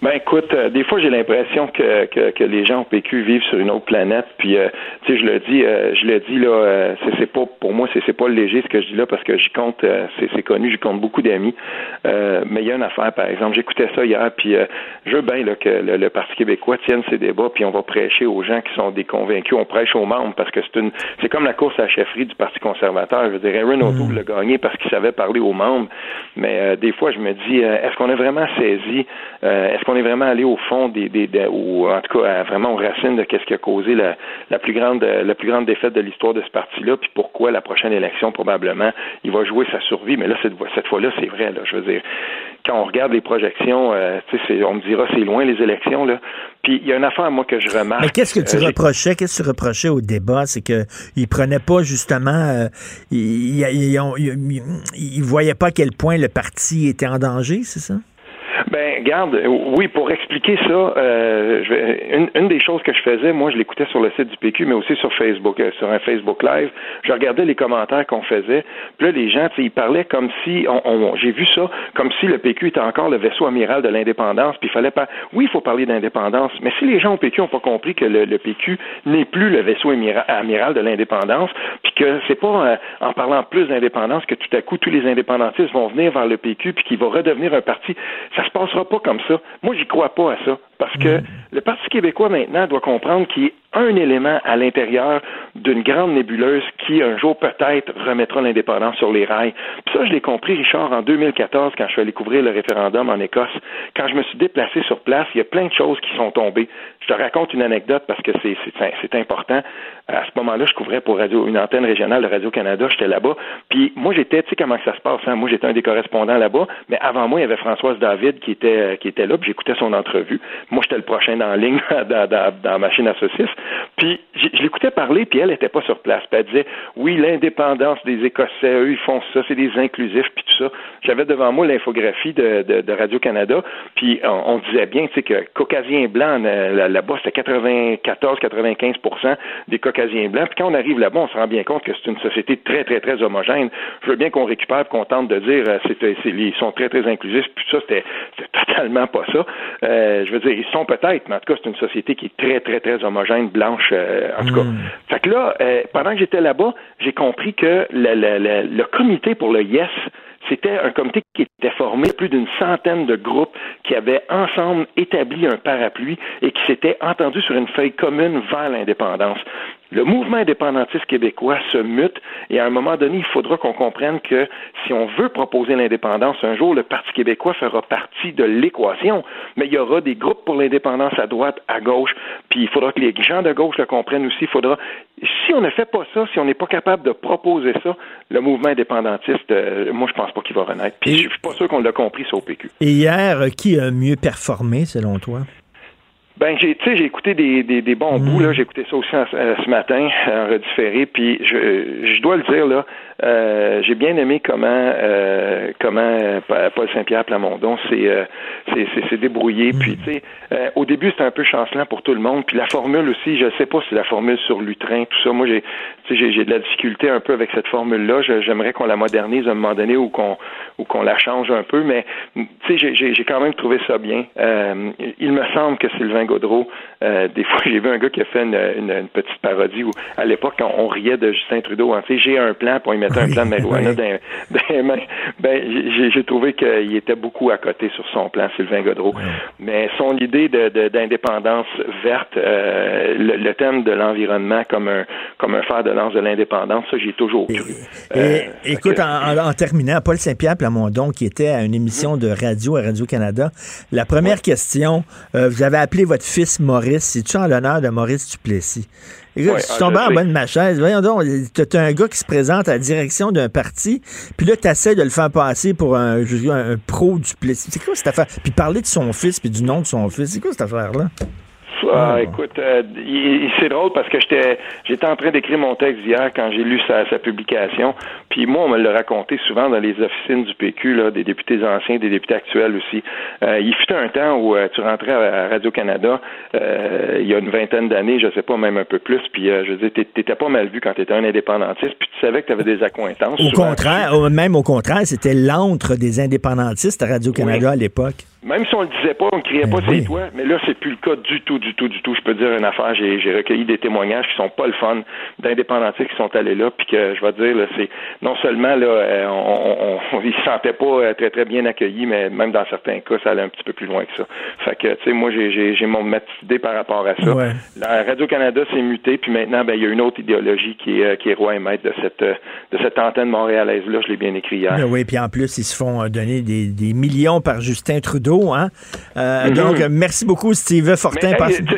Ben écoute, euh, des fois j'ai l'impression que, que, que les gens au PQ vivent sur une autre planète. Puis euh, tu sais, je le dis, euh, je le dis là, euh, c'est pas pour moi, c'est pas léger ce que je dis là parce que j'y compte, euh, c'est connu, j'y compte beaucoup d'amis. Euh, mais il y a une affaire, par exemple, j'écoutais ça hier, puis je veux bien là, que le, le, Parti québécois tienne ses débats, puis on va prêcher aux gens qui sont des convaincus. On prêche aux membres parce que c'est une, c'est comme la course à la chefferie du Parti conservateur. Je veux dire, Aaron O'Toole l'a gagné parce qu'il savait parler aux membres. Mais des fois, je me dis, est-ce qu'on a vraiment saisi, est-ce qu'on est vraiment allé au fond des, des, des ou en tout cas vraiment aux racines de qu'est-ce qui a causé la, la plus grande la plus grande défaite de l'histoire de ce parti-là, puis pourquoi la prochaine élection probablement il va jouer sa survie. Mais là cette, cette fois-là c'est vrai là, je veux dire quand on regarde les projections, euh, on me dira c'est loin les élections là. Puis il y a une affaire moi que je remarque. Mais qu'est-ce que tu euh, reprochais? Qu'est-ce que tu reprochais au débat, c'est que ils prenaient pas justement, euh, ils, ils, ils, ils voyaient pas à quel point le parti était en danger, c'est ça? Garde, oui, pour expliquer ça, euh, je vais, une, des choses que je faisais, moi, je l'écoutais sur le site du PQ, mais aussi sur Facebook, euh, sur un Facebook Live. Je regardais les commentaires qu'on faisait. Puis là, les gens, ils parlaient comme si, on, j'ai vu ça, comme si le PQ était encore le vaisseau amiral de l'indépendance. Puis il fallait pas. Oui, il faut parler d'indépendance, mais si les gens au PQ n'ont pas compris que le, PQ n'est plus le vaisseau amiral, de l'indépendance, puis que c'est pas euh, en parlant plus d'indépendance que tout à coup tous les indépendantistes vont venir vers le PQ puis qu'il va redevenir un parti, ça se passera pas comme ça. Moi, j'y crois pas à ça. Parce que le Parti québécois, maintenant, doit comprendre qu'il est un élément à l'intérieur d'une grande nébuleuse qui, un jour, peut-être, remettra l'indépendance sur les rails. Puis ça, je l'ai compris, Richard, en 2014, quand je suis allé couvrir le référendum en Écosse. Quand je me suis déplacé sur place, il y a plein de choses qui sont tombées. Je te raconte une anecdote parce que c'est important. À ce moment-là, je couvrais pour radio, une antenne régionale de Radio-Canada. J'étais là-bas. Puis moi, j'étais, tu sais comment ça se passe. Hein? Moi, j'étais un des correspondants là-bas. Mais avant moi, il y avait Françoise David qui était, qui était là. Puis j'écoutais son entrevue. Moi, j'étais le prochain la ligne dans, la machine à saucisses. Puis je l'écoutais parler, puis elle n'était pas sur place. Puis elle disait, oui, l'indépendance des Écossais, eux, ils font ça, c'est des inclusifs, puis tout ça. J'avais devant moi l'infographie de, Radio-Canada, puis on, disait bien, tu sais, que Caucasiens blancs, euh, là-bas, c'était 94-95% des Caucasiens blancs. Puis quand on arrive là-bas, on se rend bien compte que c'est une société très, très, très homogène. Je veux bien qu'on récupère, qu'on tente de dire, euh, c'est, ils sont très, très inclusifs, puis ça, c'était, totalement pas ça. Euh, je veux dire, ils sont peut-être, mais en tout cas, c'est une société qui est très, très, très homogène, blanche, euh, en tout cas. Hmm. Fait que là, euh, pendant que j'étais là-bas, j'ai compris que le, le, le, le comité pour le Yes, c'était un comité qui était formé de plus d'une centaine de groupes qui avaient ensemble établi un parapluie et qui s'étaient entendus sur une feuille commune vers l'indépendance. Le mouvement indépendantiste québécois se mute et à un moment donné, il faudra qu'on comprenne que si on veut proposer l'indépendance, un jour, le Parti québécois fera partie de l'équation, mais il y aura des groupes pour l'indépendance à droite, à gauche, puis il faudra que les gens de gauche le comprennent aussi. Il faudra, si on ne fait pas ça, si on n'est pas capable de proposer ça, le mouvement indépendantiste, euh, moi, je pense pas qu'il va renaître. Puis je suis pas sûr qu'on l'a compris, ça, au PQ. Et hier, qui a mieux performé, selon toi? Ben, j'ai, tu sais, j'ai écouté des, des, des bons bouts, là. J'ai écouté ça aussi euh, ce matin, en redifféré, puis je, je dois le dire, là, euh, j'ai bien aimé comment euh, comment euh, Paul Saint-Pierre Plamondon s'est euh, s'est débrouillé. Puis tu sais, au début c'était un peu chancelant pour tout le monde. Puis la formule aussi, je sais pas si la formule sur Lutrin, tout ça. Moi j'ai j'ai de la difficulté un peu avec cette formule-là. J'aimerais qu'on la modernise à un moment donné ou qu'on ou qu'on la change un peu. Mais tu sais, j'ai quand même trouvé ça bien. il me semble que Sylvain Gaudreau, des fois j'ai vu un gars qui a fait une, une, petite parodie où à l'époque on, riait de Justin Trudeau. Hein, tu sais, j'ai un plan pour y mettre un plan de marijuana dans, mains. Ben, j'ai trouvé qu'il était beaucoup à côté sur son plan, Sylvain Godreau. Mais son idée d'indépendance verte, euh, le, thème de l'environnement comme un, comme un fer de lance de l'indépendance, ça, j'ai toujours cru. Euh, écoute, en, terminant, Paul Saint-Pierre Plamondon, qui était à une émission de radio à Radio-Canada, la première question, euh, vous avez appelé votre fils Maurice, c'est-tu en l'honneur de Maurice Duplessis? Écoute, je suis tombé en bas de ma chaise. Voyons donc, t'as un gars qui se présente à la direction d'un parti, puis là, t'essaies de le faire passer pour un, un, un pro du plaisir. C'est quoi cette affaire? Puis parler de son fils, puis du nom de son fils. C'est quoi cette affaire-là? Ah, ah, écoute, euh, c'est drôle parce que j'étais j'étais en train d'écrire mon texte hier quand j'ai lu sa, sa publication. Puis moi, on me l'a raconté souvent dans les officines du PQ, là, des députés anciens, des députés actuels aussi. Euh, il fut un temps où euh, tu rentrais à, Radio-Canada, euh, il y a une vingtaine d'années, je sais pas, même un peu plus, puis je veux dire, t'étais pas mal vu quand t'étais un indépendantiste, puis tu savais que t'avais des accointances. Au contraire, même au contraire, c'était l'antre des indépendantistes à Radio-Canada à l'époque. Même si on le disait pas, on ne criait pas c'est toi, mais là, c'est plus le cas du tout, du tout, du tout. Je peux dire une affaire, j'ai, recueilli des témoignages qui sont pas le fun d'indépendantistes qui sont allés là, puis que je vais dire, là, c'est non seulement là, euh, on, on, ils se sentaient pas euh, très très bien accueillis, mais même dans certains cas, ça allait un petit peu plus loin que ça. Fait que, tu sais, moi, j'ai, j'ai, mon idée par rapport à ça. La Radio Canada s'est mutée, puis maintenant, ben, il y a une autre idéologie qui est, euh, qui est roi et maître de cette, de cette antenne montréalaise là. Je l'ai bien écrit hier. Ben oui, puis en plus, ils se font donner des, des millions par Justin Trudeau Hein? Euh, mhm. Donc, merci beaucoup, Steve Fortin.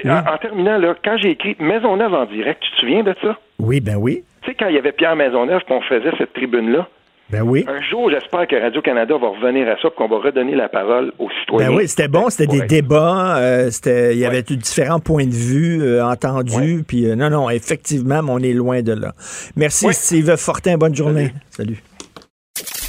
En, terminant, là, quand j'ai écrit Maisonneuve en direct, tu te souviens de ça? Oui, ben oui. Tu sais, quand il y avait Pierre Maisonneuve, qu'on faisait cette tribune-là, ben oui. Un jour, j'espère que Radio-Canada va revenir à ça, qu'on va redonner la parole aux citoyens. Ben oui, c'était bon, c'était des débats, euh, c'était, il y avait différents points de vue euh, entendus, puis non, non, effectivement, on est loin de là. Merci, Steve Fortin, bonne journée. Salut.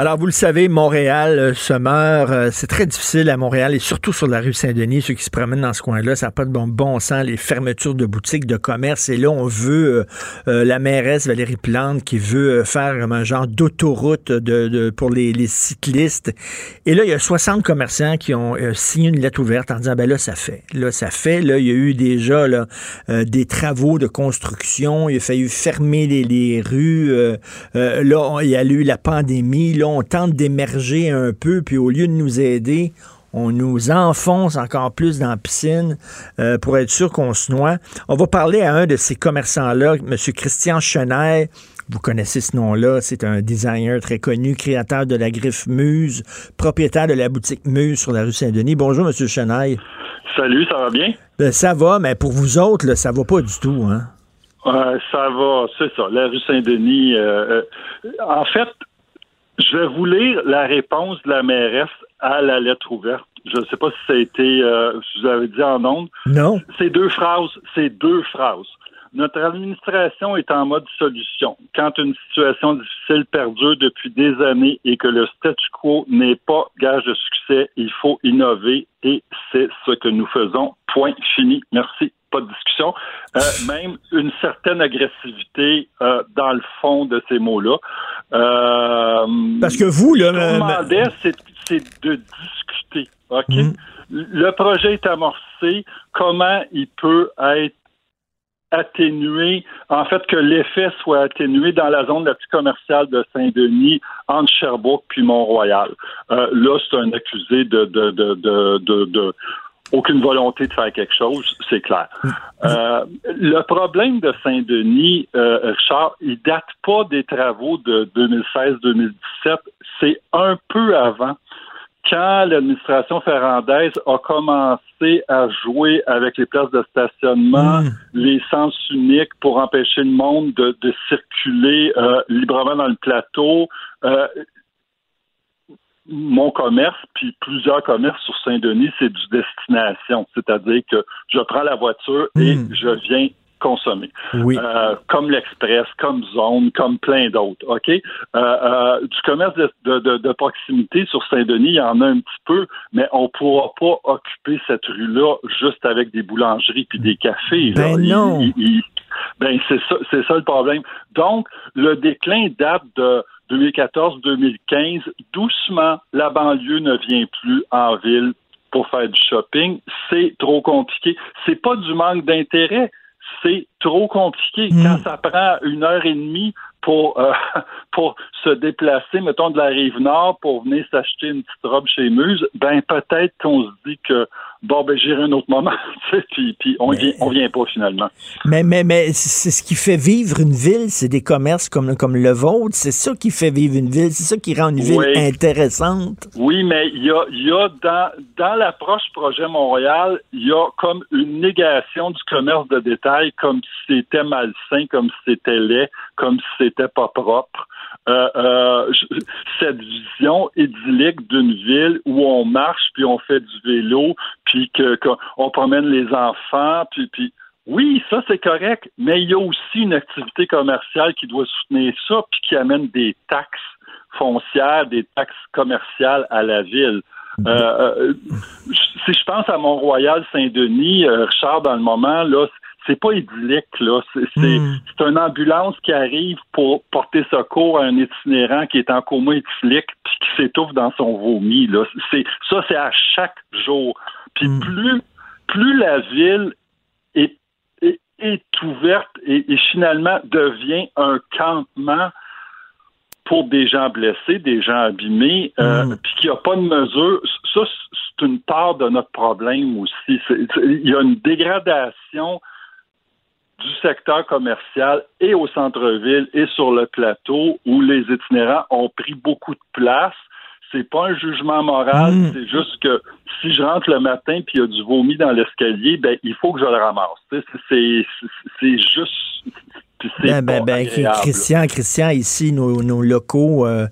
Alors, vous le savez, Montréal euh, se meurt. Euh, c'est très difficile à Montréal et surtout sur la rue Saint-Denis, ceux qui se promènent dans ce coin-là, ça n'a pas de bon, bon sens, les fermetures de boutiques, de commerce. Et là, on veut, euh, la mairesse Valérie Plante qui veut faire un genre d'autoroute pour les, cyclistes. Et là, il y a 60 commerçants qui ont signé une lettre ouverte en disant, ben là, ça fait. Là, ça fait. Là, il y a eu déjà là, des travaux de construction. Il a fallu fermer les, rues. là, il y a eu la pandémie on tente d'émerger un peu, puis au lieu de nous aider, on nous enfonce encore plus dans la piscine euh, pour être sûr qu'on se noie. On va parler à un de ces commerçants-là, M. Christian Chenet. Vous connaissez ce nom-là, c'est un designer très connu, créateur de la griffe Muse, propriétaire de la boutique Muse sur la rue Saint-Denis. Bonjour, M. Chenet. Salut, ça va bien? Ben, ça va, mais pour vous autres, là, ça va pas du tout, hein? ça va, c'est ça. La rue Saint-Denis. Euh, euh, en fait, je vais vous lire la réponse de la mairesse à la lettre ouverte. Je ne sais pas si ça a été, euh, je vous avais dit en ondes. Non. C'est deux phrases. C'est deux phrases. Notre administration est en mode solution. Quand une situation difficile perdure depuis des années et que le statu quo n'est pas gage de succès, il faut innover et c'est ce que nous faisons. Point fini. Merci. Pas de discussion. Euh, même une certaine agressivité euh, dans le fond de ces mots-là. Euh, Parce que vous, là, c'est, de discuter. Ok? Mm. Le projet est amorcé. Comment il peut être atténué, en fait, que l'effet soit atténué dans la zone la plus commerciale de Saint-Denis, entre Sherbrooke puis Mont-Royal. Euh, là, c'est un accusé de, de, de, de, de aucune volonté de faire quelque chose, c'est clair. Euh, le problème de Saint-Denis, euh, Richard, il date pas des travaux de 2016-2017, c'est un peu avant quand l'administration ferrandaise a commencé à jouer avec les places de stationnement, hmm. les sens uniques pour empêcher le monde de, circuler euh, librement dans le plateau, euh, mon commerce, puis plusieurs commerces sur Saint-Denis, c'est du destination. C'est-à-dire que je prends la voiture et hmm. je viens consommer. Oui. Euh, comme l'Express, comme Zone, comme plein d'autres. OK? Euh, euh, du commerce de, de, de, proximité sur Saint-Denis, il y en a un petit peu, mais on ne pourra pas occuper cette rue-là juste avec des boulangeries puis des cafés. Ben non. ben c'est ça, c'est ça le problème. Donc, le déclin date de 2014-2015. Doucement, la banlieue ne vient plus en ville pour faire du shopping. C'est trop compliqué. C'est pas du manque d'intérêt c'est trop compliqué. Hmm. Quand ça prend une heure et demie pour, euh, pour se déplacer, mettons, de la rive nord pour venir s'acheter une petite robe chez Muse, ben peut-être qu'on se dit que bon ben j'irai un autre moment, puis, puis on vient, on vient pas finalement. Mais mais mais c'est ce qui fait vivre une ville, c'est des commerces comme comme le vôtre, c'est ça qui fait vivre une ville, c'est ça qui rend une ville intéressante. Oui, mais il y a il y a dans dans l'approche projet Montréal, il y a comme une négation du commerce de détail comme si c'était malsain, comme si c'était laid, comme si c'était pas propre. Euh, euh, cette vision idyllique d'une ville où on marche puis on fait du vélo puis qu'on promène les enfants puis puis oui, ça c'est correct, mais il y a aussi une activité commerciale qui doit soutenir ça puis qui amène des taxes foncières, des taxes commerciales à la ville. Euh, si je pense à Mont-Royal, Saint-Denis, Richard, dans le moment, là, c'est pas idyllique, là. Hmm. C'est une ambulance qui arrive pour porter secours à un itinérant qui est en coma éthylique puis qui s'étouffe dans son vomi, là. Ça, c'est à chaque jour. Puis hmm. plus, plus la ville est, est, ouverte et, finalement devient un campement pour des gens blessés, des gens abîmés, euh, hmm. puis qu'il n'y a pas de mesure, ça, c'est une part de notre problème aussi. Il y a une dégradation du secteur commercial et au centre-ville et sur le plateau où les itinérants ont pris beaucoup de place. C'est pas un jugement moral, hmm. c'est juste que si je rentre le matin puis il y a du vomi dans l'escalier, ben il faut que je le ramasse. C'est juste ben, ben, ben Christian, Christian, ici, nos, locaux, euh,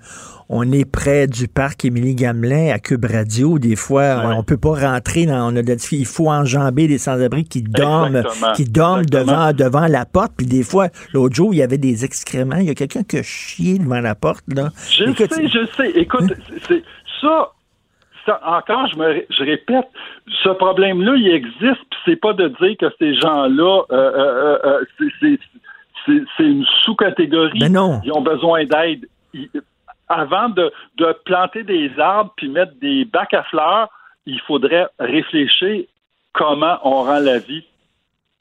on est près du parc Émilie Gamelin à Cube Radio. Des fois, on peut pas rentrer dans, on a de- il faut enjamber des sans-abri qui dorment, Exactement. qui dorment Exactement. devant, devant la porte. Puis des fois, l'autre jour, il y avait des excréments. Il y a quelqu'un qui a chié devant la porte, là. Je Écoute, sais, je sais. Écoute, c'est ça, encore, je me je répète, ce problème-là, il existe, puis c'est pas de dire que ces gens-là, euh, euh, euh, c'est- une sous-catégorie. Ben non. Ils ont besoin d'aide. Avant de, de planter des arbres puis mettre des bacs à fleurs, il faudrait réfléchir comment on rend la vie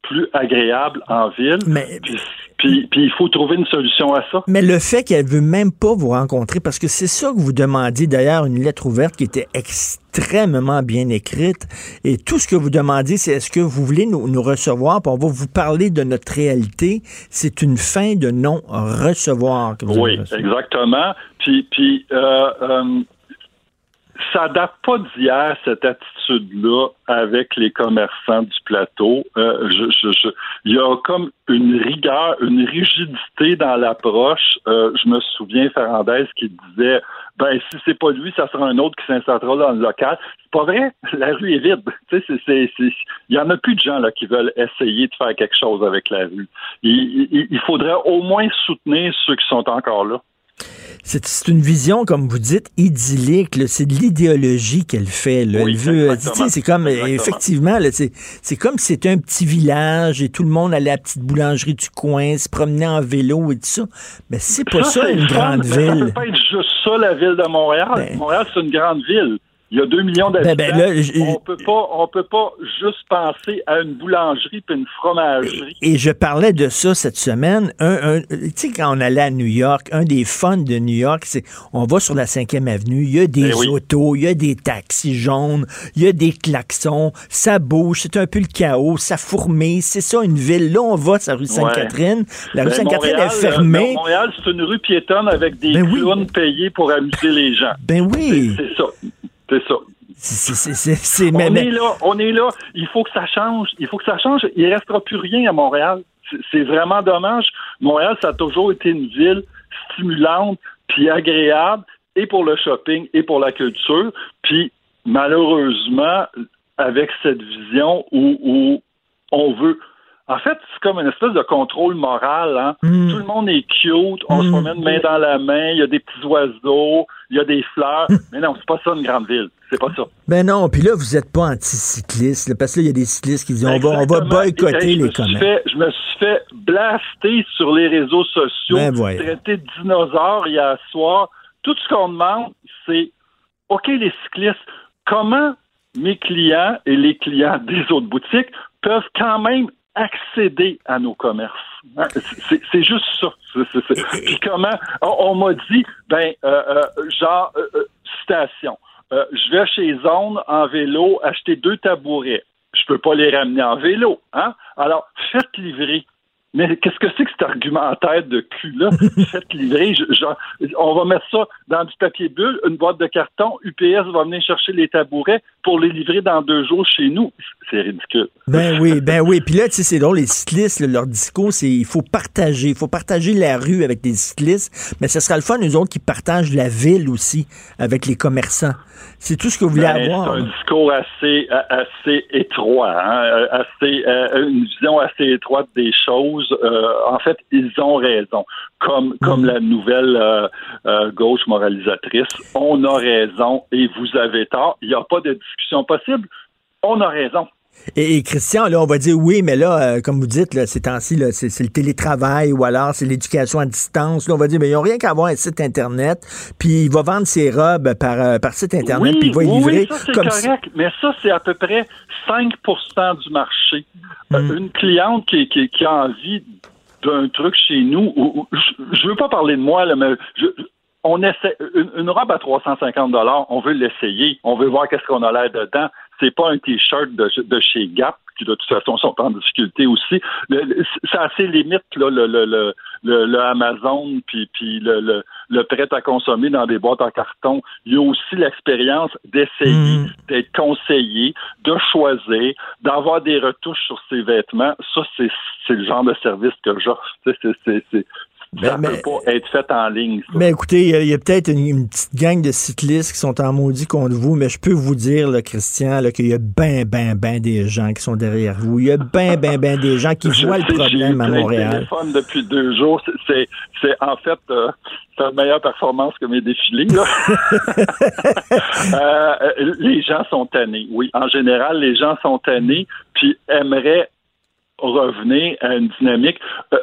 plus agréable en ville. Puis, puis- puis il faut trouver une solution à ça. Mais le fait qu'elle veut même pas vous rencontrer, parce que c'est ça que vous demandiez d'ailleurs, une lettre ouverte qui était extrêmement bien écrite. Et tout ce que vous demandiez, c'est est-ce que vous voulez nous, nous recevoir, puis on va vous parler de notre réalité. C'est une fin de non-recevoir Oui, exactement. Puis, puis euh, euh, ça date pas d'hier, cette attitude-là, avec les commerçants du plateau. Euh, je, je- je- il y a comme une rigueur, une rigidité dans l'approche. Euh, je me souviens, Ferrandez qui disait, ben, si c'est pas lui, ça sera un autre qui s'installera dans le local. C'est pas vrai. La rue est vide. Il y en a plus de gens là qui veulent essayer de faire quelque chose avec la rue. Il, il- il faudrait au moins soutenir ceux qui sont encore là. C'est une vision, comme vous dites, idyllique. C'est de l'idéologie qu'elle fait. là. Oui, Elle veut, c'est comme, euh, Exactement. effectivement, c'est comme si c'était un petit village et tout le monde allait à la petite boulangerie du coin, se promenait en vélo et tout ça. Mais c'est pas ça, une fun, grande mais Ça ville. peut pas être juste ça, la ville de Montréal. Montréal, c'est une grande ville. Il y a 2 millions d'habitants. Ben, ben, j- on peut pas, on peut pas juste penser à une boulangerie puis une fromagerie. Et je parlais de ça cette semaine. Un, un- tu sais, quand on allait à New York, un des fun de New York, c'est on va sur la 5e avenue, il y a des Ben oui. autos, il y a des taxis jaunes, il y a des klaxons, ça bouge, c'est un peu le chaos, ça fourmille, c'est ça une ville. Là, on va sur la rue Sainte-Catherine. La rue Sainte-Catherine est fermée. euh, Montréal, c'est une rue piétonne avec des clowns payés pour amuser les gens. Ben oui. C'est ça. C'est ça. C'est- on mais- est là, on est là. Il faut que ça change. Il faut que ça change. Il restera plus rien à Montréal. C'est- vraiment dommage. Montréal, ça a toujours été une ville stimulante puis agréable et pour le shopping et pour la culture. Puis malheureusement, avec cette vision où, où on veut en fait, c'est comme une espèce de contrôle moral. Hein? Mm. Tout le monde est cute, on se promène main dans la main, il y a des petits oiseaux, il y a des fleurs. Mais non, c'est pas ça une grande ville. C'est pas ça. Ben non, puis là, vous n'êtes pas anticycliste, parce que là, il y a des cyclistes qui disent on va, on va boycotter les commerces. je me suis fait blaster sur les réseaux sociaux, Ben voyons. traité de dinosaure hier soir. Tout ce qu'on demande, c'est OK, les cyclistes, comment mes clients et les clients des autres boutiques peuvent quand même accéder à nos commerces? Hein, C'est juste ça. C'est- Puis comment on, on m'a dit, ben, euh, euh, genre, euh, euh, citation, euh, je vais chez Zone en vélo acheter deux tabourets. Je peux pas les ramener en vélo, hein? Alors, faites livrer. Mais qu'est-ce que c'est que cet argumentaire de cul-là? Faites livrer. Je- on va mettre ça dans du papier bulle, une boîte de carton. UPS va venir chercher les tabourets pour les livrer dans deux jours chez nous. C'est ridicule. Ben oui, ben oui. Puis là, tu sais, c'est drôle, les cyclistes, leur discours, c'est il faut partager. Il faut partager la rue avec les cyclistes. Mais ce sera le fun, nous autres, qui partagent la ville aussi avec les commerçants. C'est tout ce que vous voulez Ben, avoir. C'est un discours assez, a- assez étroit, hein, euh, assez, euh, une vision assez étroite des choses. Euh, en fait, ils ont raison. Comme, comme la nouvelle euh, euh, gauche moralisatrice, on a raison et vous avez tort. Il n'y a pas de discussion possible. On a raison. Et, et Christian, là, on va dire oui, mais là, euh, comme vous dites, là, ces temps-ci, c'est le télétravail ou alors c'est l'éducation à distance. Là, on va dire, mais ils n'ont rien qu'à avoir un site Internet, puis il va vendre ses robes par, euh, par site Internet, oui, puis il va y oui, livrer oui, ça si- correct, mais ça c'est à peu près 5% du marché. Euh, Mm. Une cliente qui, qui- qui a envie d'un truc chez nous, ou- ou- je, je veux pas parler de moi, là, mais je- on essaie une, une robe à 350 dollars, on veut l'essayer, on veut voir qu'est-ce qu'on a l'air dedans. C'est pas un t-shirt de, de chez Gap qui de toute façon sont en difficulté aussi. Le- le- c'est assez limite là, le, le, le, Amazon puis, puis le, le, le prêt à consommer dans des boîtes en carton. Il y a aussi l'expérience d'essayer, d'être conseillé, de choisir, d'avoir des retouches sur ses vêtements. Ça, c'est c'est le genre de service que j'offre. C'est- Ça ne peut pas être fait en ligne. ça. Mais écoutez, il y a, peut-être une, une petite gang de cyclistes qui sont en maudit contre vous, mais je peux vous dire, là, Christian, là, qu'il y a ben, ben, ben des gens qui sont derrière vous. Il y a ben, ben, ben des gens qui voient le problème à Montréal. téléphones depuis deux jours. C'est- C'est, c'est en fait euh, c'est une meilleure performance que mes défilés. Là. Euh, les gens sont tannés. Oui, en général, les gens sont tannés puis aimeraient revenir à une dynamique. Euh,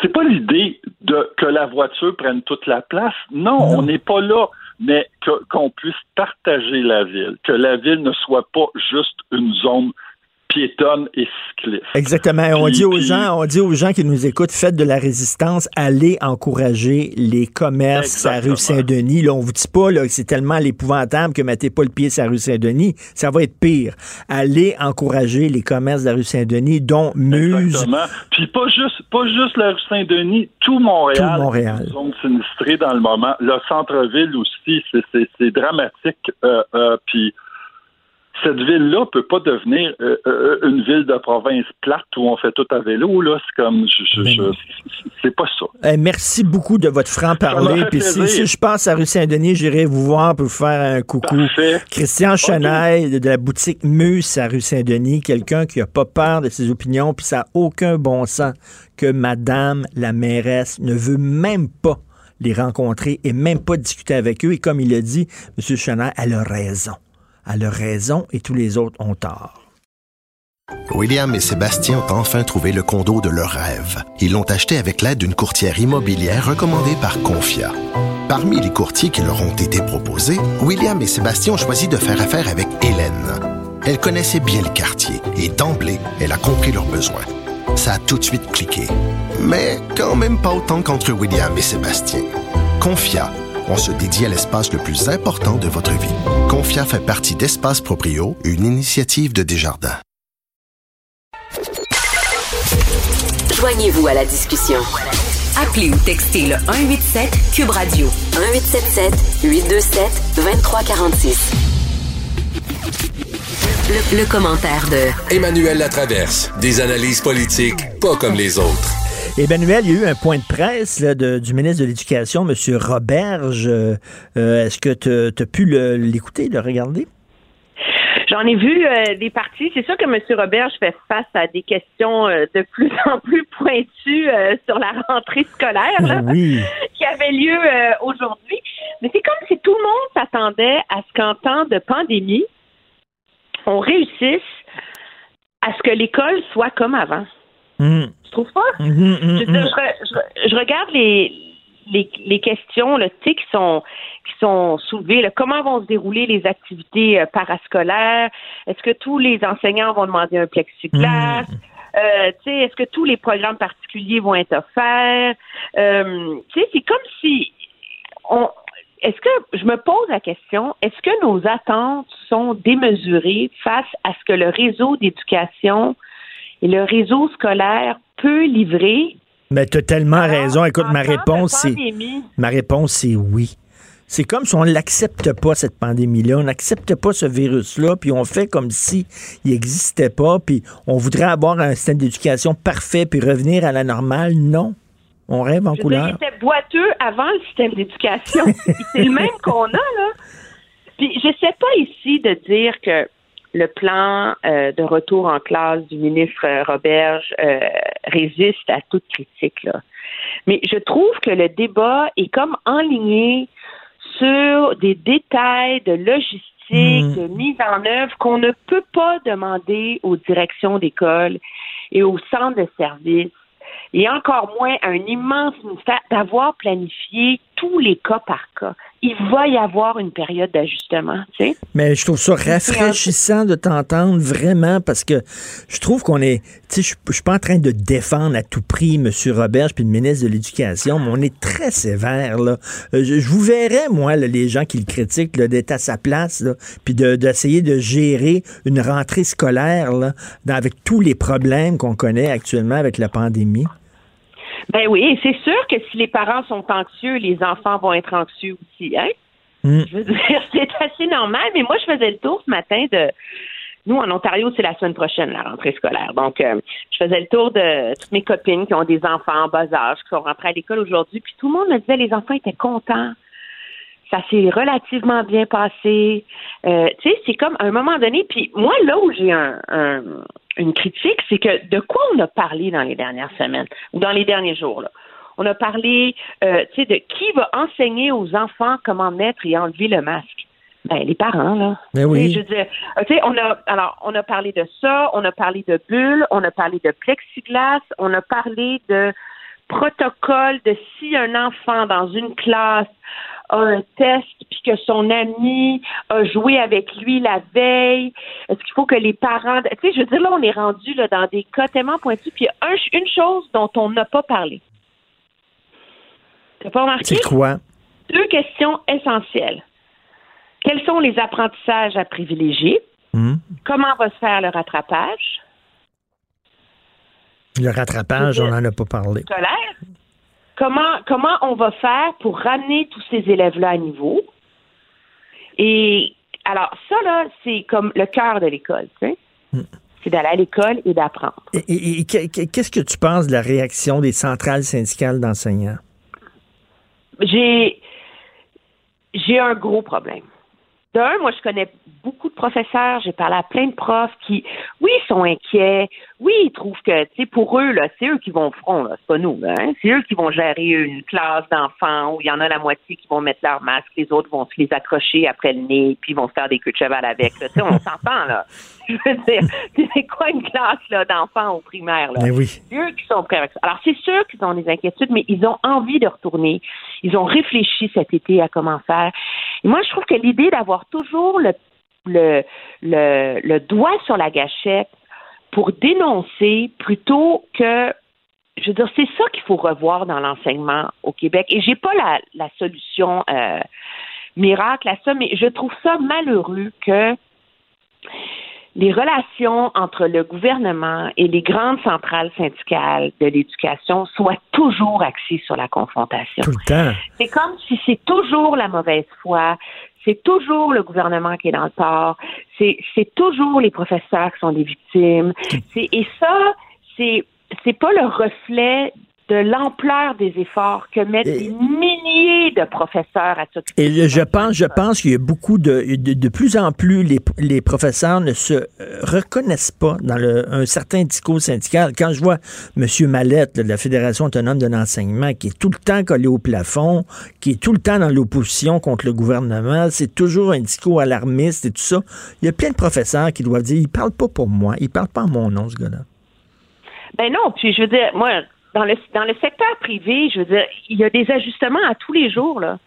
c'est pas l'idée de que la voiture prenne toute la place. Non, on n'est pas là. Mais qu'on puisse partager la ville, que la ville ne soit pas juste une zone piétonne et cycliste. Exactement. On dit aux puis- gens, on dit aux gens qui nous écoutent, faites de la résistance, allez encourager les commerces à rue Saint-Denis. Là, on vous dit pas là, que c'est tellement l'épouvantable que mettez pas le pied sur la rue Saint-Denis. Ça va être pire. Allez encourager les commerces de la rue Saint-Denis, dont Muse. Exactement. Puis pas juste, pas juste la rue Saint-Denis, tout Montréal. Tout Montréal. Zone sinistrée dans le moment. Le centre-ville aussi, c'est, c'est, c'est dramatique. Euh, euh, puis cette ville-là peut pas devenir euh, euh, une ville de province plate où on fait tout à vélo. Là, c'est comme, je, je- je- c'est pas ça. Eh, merci beaucoup de votre fait Puis si, je passe à rue Saint-Denis, j'irai vous voir pour vous faire un coucou. Christian Chenaille de, de la boutique Muse à rue Saint-Denis, quelqu'un qui a pas peur de ses opinions, puis ça n'a aucun bon sens que Madame la mairesse ne veut même pas les rencontrer et même pas discuter avec eux. Et comme il a dit, M. Chenaille, elle a raison. A raison et tous les autres ont tort. William et Sébastien ont enfin trouvé le condo de leur rêve. Ils l'ont acheté avec l'aide d'une courtière immobilière recommandée par Confia. Parmi les courtiers qui leur ont été proposés, William et Sébastien ont choisi de faire affaire avec Hélène. Elle connaissait bien le quartier et d'emblée, elle a compris leurs besoins. Ça a tout de suite cliqué. Mais quand même pas autant qu'entre William et Sébastien. Confia, on se dédie à l'espace le plus important de votre vie. Confia fait partie d'Espace Proprio, une initiative de Desjardins. Joignez-vous à la discussion. Appelez ou textez le 187 Cube Radio 1877 827 2346. Le, le commentaire de Emmanuel Latraverse. Des analyses politiques pas comme les autres. Emmanuel, il y a eu un point de presse là, de- du ministre de l'Éducation, M. Roberge. Euh, euh, Est-ce que tu as pu l'écouter, le regarder? J'en ai vu euh, des parties. C'est sûr que M. Roberge fait face à des questions euh, de plus en plus pointues euh, sur la rentrée scolaire là, Oui. qui avait lieu aujourd'hui. Mais c'est comme si tout le monde s'attendait à ce qu'en temps de pandémie, on réussisse à ce que l'école soit comme avant. Hmm. Tu trouves pas? Mhm, mhm, Je, veux dire, mhm. je re- je re- je regarde les, les, les questions là, qui sont qui sont soulevées. là. Comment vont se dérouler les activités euh, parascolaires? Est-ce que tous les enseignants vont demander un plexiglas? Euh, est-ce que tous les programmes particuliers vont être offerts? Euh, c'est comme si on est-ce que je me pose la question, est-ce que nos attentes sont démesurées face à ce que le réseau d'éducation et le réseau scolaire peut livrer Mais tu as tellement raison. Écoute, ma réponse, c'est. Ma réponse, c'est oui. C'est comme si on n'accepte pas cette pandémie-là, on n'accepte pas ce virus-là, puis on fait comme si il n'existait pas, puis on voudrait avoir un système d'éducation parfait, puis revenir à la normale. Non. On rêve en Je veux dire, couleur. il était boiteux avant le système d'éducation. c'est le même qu'on a, là. Puis je sais pas ici de dire que le plan euh, de retour en classe du ministre euh, Roberge euh, résiste à toute critique, là. Mais je trouve que le débat est comme enligné sur des détails de logistique, Hmm. de mise en œuvre qu'on ne peut pas demander aux directions d'école et aux centres de services et encore moins à un immense ministère d'avoir planifié tous les cas par cas. Il va y avoir une période d'ajustement, tu sais. Mais je trouve ça rafraîchissant de t'entendre vraiment parce que je trouve qu'on est, tu sais, je je suis pas en train de défendre à tout prix M. Roberge puis le ministre de l'Éducation, mais on est très sévère là. Euh, Je, je vous verrais moi là, les gens qui le critiquent là, d'être à sa place là, puis de- d'essayer de, gérer une rentrée scolaire là, dans- avec tous les problèmes qu'on connaît actuellement avec la pandémie. Ben oui, et c'est sûr que si les parents sont anxieux, les enfants vont être anxieux aussi, hein? Hmm. Je veux dire, c'est assez normal, mais moi, je faisais le tour ce matin de, Nous, en Ontario, c'est la semaine prochaine, la rentrée scolaire. Donc, euh, je faisais le tour de toutes mes copines qui ont des enfants en bas âge, qui sont rentrés à l'école aujourd'hui, puis tout le monde me disait les enfants étaient contents. Ça s'est relativement bien passé. Euh, tu sais, c'est comme à un moment donné, puis moi, là où j'ai un, un- une critique, c'est que de quoi on a parlé dans les dernières semaines ou dans les derniers jours, là? On a parlé, euh, tu sais, de qui va enseigner aux enfants comment mettre et enlever le masque. Ben, les parents, là. Ben oui. Je veux dire, euh, tu sais, on a, alors, on a parlé de ça, on a parlé de bulles, on a parlé de plexiglas, on a parlé de protocole de si un enfant dans une classe a un test puis que son ami a joué avec lui la veille, est-ce qu'il faut que les parents, tu sais, je veux dire là, on est rendu là dans des cas tellement pointus. Puis il y a un- une chose dont on n'a pas parlé. T'as pas remarqué? C'est quoi? Deux questions essentielles. Quels sont les apprentissages à privilégier? Hmm? Comment va se faire le rattrapage? Le rattrapage, on n'en a pas parlé. scolaire? Comment, comment on va faire pour ramener tous ces élèves-là à niveau? Et alors, ça, là, c'est comme le cœur de l'école, tu sais. C'est d'aller à l'école et d'apprendre. Et, et- et qu'est- qu'est-ce que tu penses de la réaction des centrales syndicales d'enseignants? J'ai j'ai un gros problème. D'un, moi, je connais beaucoup de professeurs, j'ai parlé à plein de profs qui, oui, sont inquiets, oui, ils trouvent que, tu sais, pour eux, là, c'est eux qui vont au front, là, c'est pas nous, là, hein. c'est eux qui vont gérer une classe d'enfants où il y en a la moitié qui vont mettre leur masque, les autres vont se les accrocher après le nez, puis vont se faire des queues de cheval avec. Tu sais, on s'entend, là. Je veux dire, c'est quoi une classe, là, d'enfants au primaire, là? Oui. C'est eux qui sont prêts avec ça. Alors, c'est sûr qu'ils ont des inquiétudes, mais ils ont envie de retourner. Ils ont réfléchi cet été à comment faire. Et moi, je trouve que l'idée d'avoir toujours le, doigt sur la gâchette pour dénoncer plutôt que je veux dire, c'est ça qu'il faut revoir dans l'enseignement au Québec. Et j'ai pas la, la solution euh, miracle à ça, mais je trouve ça malheureux que les relations entre le gouvernement et les grandes centrales syndicales de l'éducation soient toujours axées sur la confrontation. Tout le temps. C'est comme si c'est toujours la mauvaise foi, c'est toujours le gouvernement qui est dans le tort, c'est c'est toujours les professeurs qui sont des victimes. C'est- Et ça, c'est c'est pas le reflet de l'ampleur des efforts que mettent des milliers de professeurs à s'occuper. Et je pense, je pense qu'il y a beaucoup de, de, de plus en plus les, les professeurs ne se euh, reconnaissent pas dans le, un certain discours syndical. Quand je vois M. Mallette là, de la Fédération autonome de l'enseignement qui est tout le temps collé au plafond, qui est tout le temps dans l'opposition contre le gouvernement, c'est toujours un discours alarmiste et tout ça. Il y a plein de professeurs qui doivent dire, il parle pas pour moi, il parle pas en mon nom, ce gars-là. Ben non, puis je veux dire, moi, dans le dans le secteur privé, je veux dire, il y a des ajustements à tous les jours, là.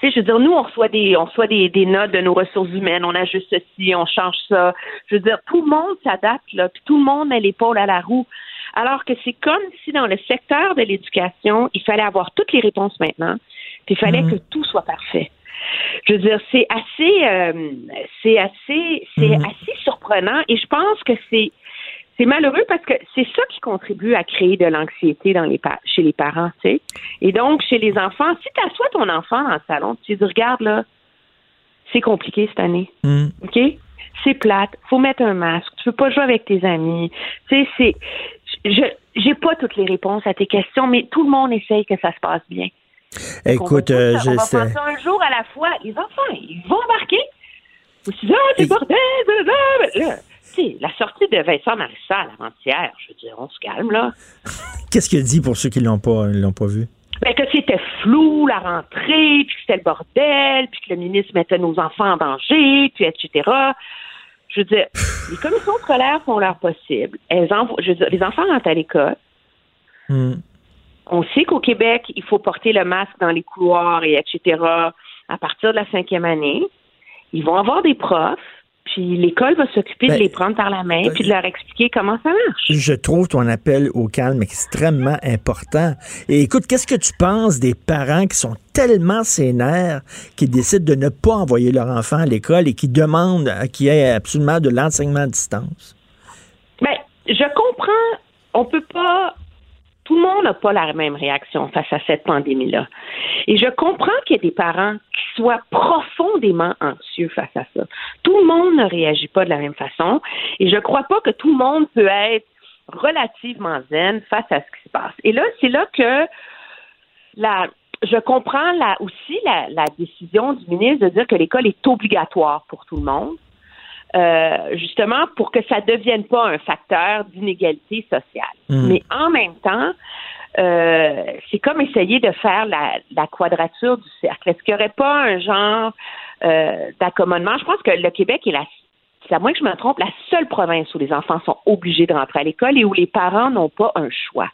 Tu sais, je veux dire, nous, on reçoit des on reçoit des, des notes de nos ressources humaines, on ajuste ceci, on change ça. Je veux dire, tout le monde s'adapte, là, puis tout le monde met l'épaule à la roue. Alors que c'est comme si dans le secteur de l'éducation, il fallait avoir toutes les réponses maintenant, puis il fallait que tout soit parfait. Je veux dire, c'est assez, euh, c'est assez, c'est assez surprenant, et je pense que c'est c'est malheureux parce que c'est ça qui contribue à créer de l'anxiété dans les chez les parents, tu sais. Et donc, chez les enfants, si tu assois ton enfant dans le salon, tu dis, regarde, là, c'est compliqué cette année. OK? C'est plate. Faut mettre un masque. Tu peux pas jouer avec tes amis. Tu sais, c'est. Je j'ai pas toutes les réponses à tes questions, mais tout le monde essaye que ça se passe bien. Écoute, on va, euh, on je va sais. ça un jour à la fois. Les enfants, ils vont embarquer. Ah, c'est bordel, blablabla. La sortie de Vincent Marissal avant-hier, je veux dire, on se calme, là. Qu'est-ce qu'il dit pour ceux qui l'ont pas, l'ont pas vu? Ben, que c'était flou, la rentrée, puis que c'était le bordel, puis que le ministre mettait nos enfants en danger, puis etc. Je veux dire, les commissions scolaires font leur possible. Elles envoient, je veux dire, les enfants rentrent à l'école. Hmm. On sait qu'au Québec, il faut porter le masque dans les couloirs et etc. à partir de la cinquième année. Ils vont avoir des profs, puis l'école va s'occuper Ben, de les prendre par la main, puis de leur expliquer comment ça marche. Je trouve ton appel au calme extrêmement important. Et écoute, qu'est-ce que tu penses des parents qui sont tellement sénères qui décident de ne pas envoyer leur enfant à l'école et qui demandent qu'il y ait absolument de l'enseignement à distance? Ben, je comprends. On peut pas Tout le monde n'a pas la même réaction face à cette pandémie-là. Et je comprends qu'il y ait des parents qui soient profondément anxieux face à ça. Tout le monde ne réagit pas de la même façon. Et je ne crois pas que tout le monde peut être relativement zen face à ce qui se passe. Et là, c'est là que je comprends aussi la, décision du ministre de dire que l'école est obligatoire pour tout le monde, euh, justement pour que ça ne devienne pas un facteur d'inégalité sociale. Hmm. Mais en même temps, euh, c'est comme essayer de faire la, la quadrature du cercle. Est-ce qu'il n'y aurait pas un genre euh, d'accommodement? Je pense que le Québec est la à moins que je me trompe, la seule province où les enfants sont obligés de rentrer à l'école et où les parents n'ont pas un choix.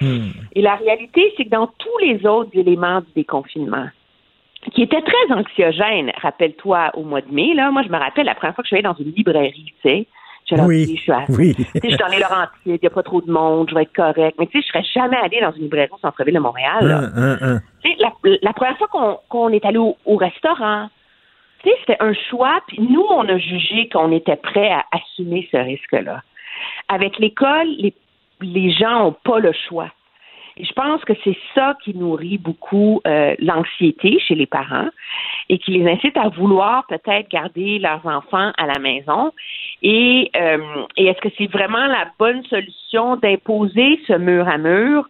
Hmm. Et la réalité, c'est que dans tous les autres éléments du déconfinement, qui étaient très anxiogènes, rappelle-toi, au mois de mai, là, moi, je me rappelle la première fois que je suis allée dans une librairie, tu sais, je leur Oui, dis, je suis, à- oui. tu sais, je suis dans les Laurentides, il n'y a pas trop de monde, je vais être correct. Mais tu sais, je serais jamais allée dans une librairie au centre-ville de Montréal. là. Un, un, un. Tu sais, la, la première fois qu'on est allé au, au restaurant, tu sais, c'était un choix, puis nous, on a jugé qu'on était prêt à assumer ce risque-là. Avec l'école, les, les gens n'ont pas le choix. Je pense que c'est ça qui nourrit beaucoup euh, l'anxiété chez les parents et qui les incite à vouloir peut-être garder leurs enfants à la maison. Et, euh, est-ce que c'est vraiment la bonne solution d'imposer ce mur à mur?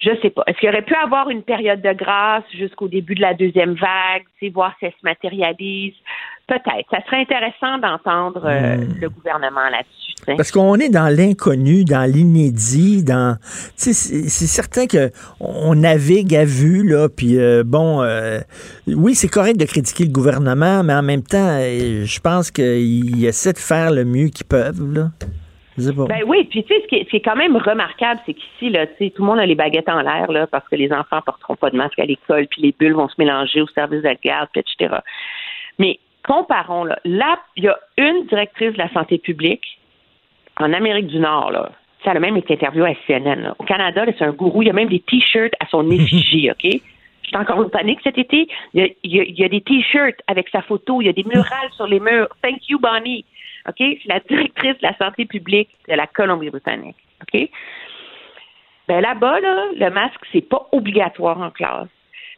Je sais pas. Est-ce qu'il aurait pu avoir une période de grâce jusqu'au début de la deuxième vague, voir si elle se matérialise? Peut-être. Ça serait intéressant d'entendre euh, le gouvernement là-dessus. Parce qu'on est dans l'inconnu, dans l'inédit, dans. C'est certain que on navigue à vue, là, puis euh, bon, euh, oui, c'est correct de critiquer le gouvernement, mais en même temps, je pense qu'ils essaient de faire le mieux qu'ils peuvent, là. Ben oui, puis tu sais, ce qui est, ce qui est quand même remarquable, c'est qu'ici, là, tu sais, tout le monde a les baguettes en l'air, là, parce que les enfants porteront pas de masque à l'école, puis les bulles vont se mélanger au service de garde, puis etc. Mais comparons, là, là, il y a une directrice de la santé publique en Amérique du Nord, là. Ça a même été interviewé à CNN. là. Au Canada, c'est un gourou. Il y a même des T-shirts à son effigie, OK? J'étais encore en panique cet été. Il y a, il y a- il y a des T-shirts avec sa photo. Il y a des murales sur les murs. Thank you, Bonnie. OK? C'est la directrice de la santé publique de la Colombie-Britannique. OK? Ben là-bas, là, le masque, c'est pas obligatoire en classe.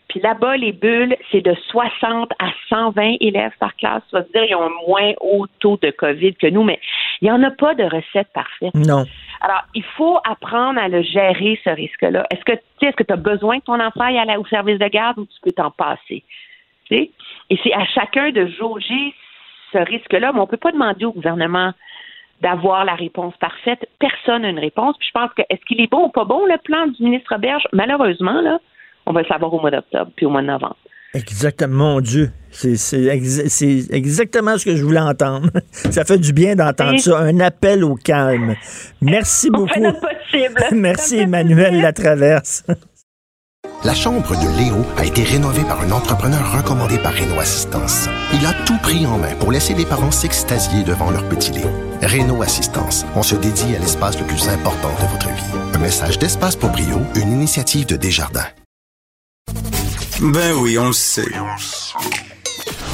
Puis là-bas, les bulles, c'est de 60 à 120 élèves par classe. Ça veut dire qu'ils ont un moins haut taux de COVID que nous, mais il n'y en a pas de recette parfaite. Non. Alors, il faut apprendre à le gérer, ce risque-là. Est-ce que tu sais, est-ce que tu as besoin que ton enfant aille à au service de garde ou tu peux t'en passer? Tu sais? Et c'est à chacun de jauger ce risque-là, mais on ne peut pas demander au gouvernement d'avoir la réponse parfaite. Personne n'a une réponse. Puis je pense que est-ce qu'il est bon ou pas bon, le plan du ministre Roberge? Malheureusement, là, on va le savoir au mois d'octobre puis au mois de novembre. Exactement, mon Dieu. C'est c'est ex- c'est exactement ce que je voulais entendre. Ça fait du bien d'entendre Et- ça. Un appel au calme. Merci On beaucoup. fait notre possible. Merci, Emmanuel Latraverse. La chambre de Léo a été rénovée par un entrepreneur recommandé par Renault Assistance. Il a tout pris en main pour laisser les parents s'extasier devant leur petit Léo. Renault Assistance, on se dédie à l'espace le plus important de votre vie. Un message d'Espace pour Brio, une initiative de Desjardins. Ben oui, on le sait.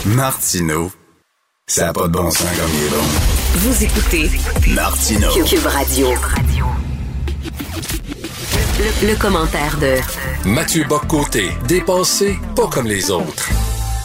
Martineau, ça n'a pas de bon sens comme il est bon. Vous écoutez Martineau. Cube Radio. Le, le commentaire de Mathieu Boccoté, dépensé pas comme les autres.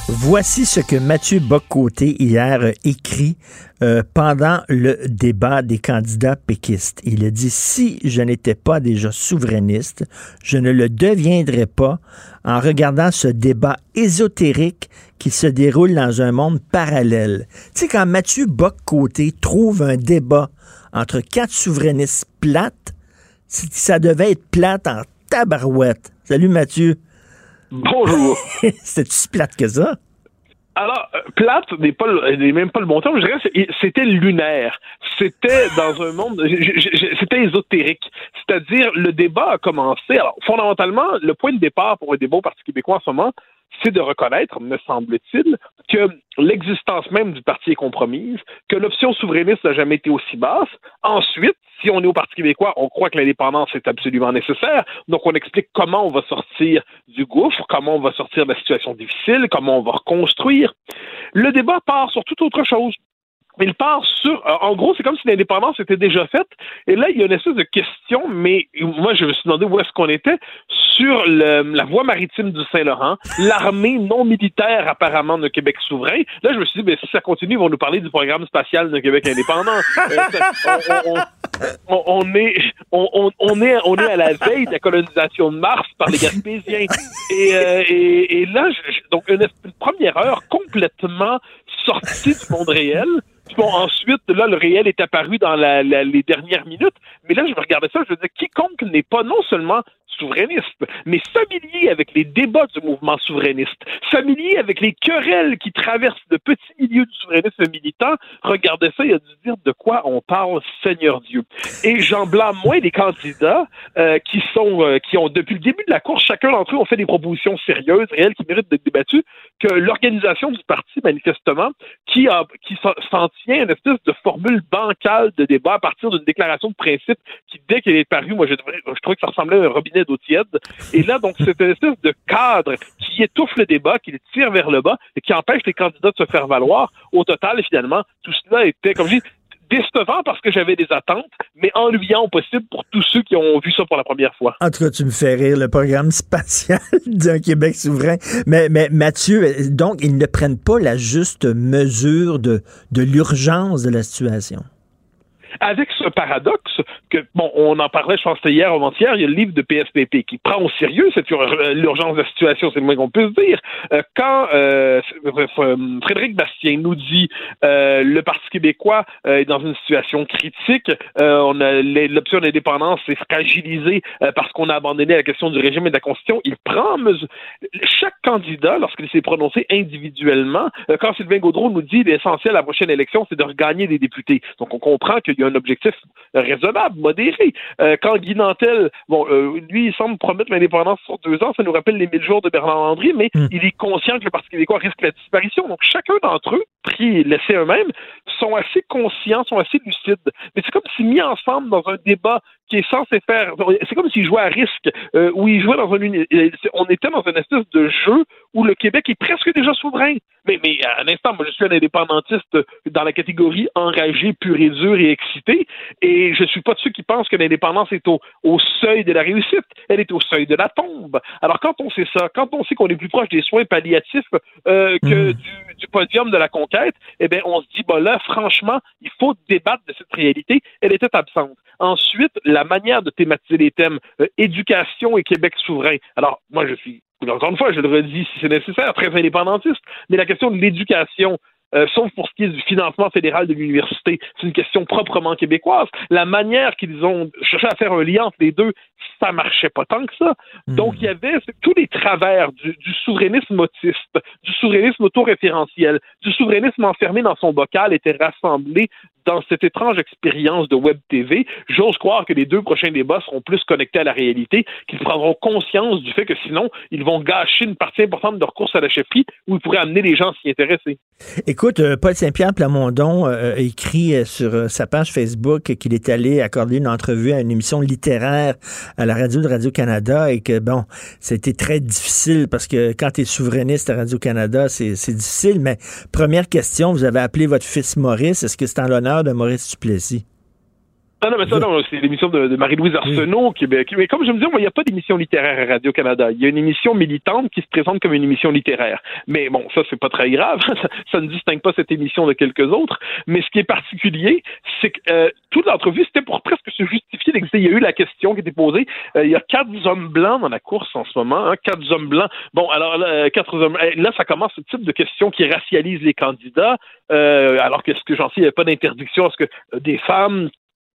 Voici ce que Mathieu Bocoté hier écrit euh, pendant le débat des candidats péquistes. Il a dit si je n'étais pas déjà souverainiste, je ne le deviendrais pas en regardant ce débat ésotérique qui se déroule dans un monde parallèle. Tu sais quand Mathieu Bocoté trouve un débat entre quatre souverainistes plates, ça devait être plate en tabarouette. Salut Mathieu. Bonjour. C'était si plate que ça? Alors, euh, plate n'est pas n'est même pas le bon terme. Je dirais c'était lunaire. C'était dans un monde, c'était ésotérique. C'est-à-dire, le débat a commencé. Alors, fondamentalement, le point de départ pour un débat au Parti québécois en ce moment, c'est de reconnaître, me semble-t-il, que l'existence même du parti est compromise, que l'option souverainiste n'a jamais été aussi basse. Ensuite, si on est au Parti québécois, on croit que l'indépendance est absolument nécessaire. Donc, on explique comment on va sortir du gouffre, comment on va sortir de la situation difficile, comment on va reconstruire. Le débat part sur toute autre chose. Il part sur. euh, En gros, c'est comme si l'indépendance était déjà faite. Et là, il y a une espèce de question, mais moi, je me suis demandé où est-ce qu'on était sur la voie maritime du Saint-Laurent, l'armée non militaire, apparemment, de Québec souverain. Là, je me suis dit, ben, si ça continue, ils vont nous parler du programme spatial de Québec indépendant. On, est, à la veille de la colonisation de Mars par les Gaspésiens. Et, euh, là, donc une première heure complètement sortie du monde réel. Bon, ensuite, là, le réel est apparu dans les dernières minutes. Mais là, je me regardais ça, je me disais, quiconque n'est pas non seulement souverainiste, mais familier avec les débats du mouvement souverainiste, familier avec les querelles qui traversent de petits milieux du souverainisme militant, regardait ça et a dû dire de quoi on parle, Seigneur Dieu. Et j'en blâme moins les candidats euh, qui sont, euh, qui ont, depuis le début de la course, chacun d'entre eux ont fait des propositions sérieuses, réelles, qui méritent d'être débattues, que l'organisation du parti, manifestement, qui, qui s'en tient à une espèce de formule bancale de débat à partir d'une déclaration de principe qui, dès qu'elle est parue, moi, je, je trouvais que ça ressemblait à un robinet d'eau tiède. Et là, donc, c'est une espèce de cadre qui étouffe le débat, qui le tire vers le bas et qui empêche les candidats de se faire valoir. Au total, finalement, tout cela était, comme je dis, décevant parce que j'avais des attentes, mais ennuyant au possible pour tous ceux qui ont vu ça pour la première fois. En tout cas, tu me fais rire, le programme spatial d'un Québec souverain. Mais, mais Mathieu, donc, ils ne prennent pas la juste mesure de, de l'urgence de la situation. Avec ce paradoxe que, bon, on en parlait, je pense que hier ou avant-hier, il y a le livre de PSPP qui prend au sérieux cette euh, l'urgence de la situation, c'est le moins qu'on puisse dire. Euh, quand euh, Frédéric Bastien nous dit euh, le Parti québécois est dans une situation critique, on l'option d'indépendance est fragilisée parce qu'on a abandonné la question du régime et de la Constitution, il prend en mesure. Chaque candidat, lorsqu'il s'est prononcé individuellement, quand Sylvain Gaudreau nous dit l'essentiel à la prochaine élection, c'est de regagner des députés. Donc on comprend qu'il y a un objectif raisonnable, modéré. Euh, quand Guy Nantel, bon, euh, lui, il semble promettre l'indépendance sur deux ans, ça nous rappelle les mille jours de Bernard Landry, mais il est conscient que le Parti québécois risque la disparition. Donc chacun d'entre eux, pris et laissés eux-mêmes, sont assez conscients, sont assez lucides. Mais c'est comme si mis ensemble dans un débat qui est censé faire. C'est comme s'ils jouaient à risque, euh, où ils jouaient dans un. euh, On était dans une espèce de jeu où le Québec est presque déjà souverain. Mais, mais à un instant, moi, je suis un indépendantiste dans la catégorie enragé, pur et dur et excité. Et je suis pas de ceux qui pensent que l'indépendance est au, au seuil de la réussite. Elle est au seuil de la tombe. Alors, quand on sait ça, quand on sait qu'on est plus proche des soins palliatifs euh, que du, du podium de la conquête, eh bien, on se dit, bah là, franchement, il faut débattre de cette réalité. Elle était absente. Ensuite, la manière de thématiser les thèmes euh, éducation et Québec souverain. Alors, moi, je suis, encore une fois, je le redis si c'est nécessaire, très indépendantiste, mais la question de l'éducation, euh, sauf pour ce qui est du financement fédéral de l'université, c'est une question proprement québécoise. La manière qu'ils ont cherché à faire un lien entre les deux, ça marchait pas tant que ça. Donc, il y avait tous les travers du, du souverainisme autiste, du souverainisme autoréférentiel, du souverainisme enfermé dans son bocal étaient rassemblés dans cette étrange expérience de Web TV. J'ose croire que les deux prochains débats seront plus connectés à la réalité, qu'ils prendront conscience du fait que sinon, ils vont gâcher une partie importante de leur course à la chefferie où ils pourraient amener les gens à s'y intéresser. Écoute, euh, Paul Saint-Pierre Plamondon euh, a écrit euh, sur euh, sa page Facebook qu'il est allé accorder une entrevue à une émission littéraire à la radio de Radio-Canada et que, bon, c'était très difficile parce que quand tu es souverainiste à Radio-Canada, c'est difficile. Mais première question, vous avez appelé votre fils Maurice. Est-ce que c'est en l'honneur de Maurice Duplessis? Ah non, mais ça, non, c'est l'émission de, de Marie-Louise Arsenault. Qui, qui- mais comme je me disais, il n'y a pas d'émission littéraire à Radio-Canada. Il y a une émission militante qui se présente comme une émission littéraire. Mais bon, ça, c'est pas très grave. ça, ça ne distingue pas cette émission de quelques autres. Mais ce qui est particulier, c'est que euh, toute l'entrevue, c'était pour presque se justifier d'exister. Il y a eu la question qui était posée. Euh, il y a quatre hommes blancs dans la course en ce moment. Hein, quatre hommes blancs. Bon, alors là, euh, quatre hommes. eh, Là, ça commence ce type de question qui racialise les candidats. Euh, alors que ce que j'en sais, il n'y avait pas d'interdiction à ce que des femmes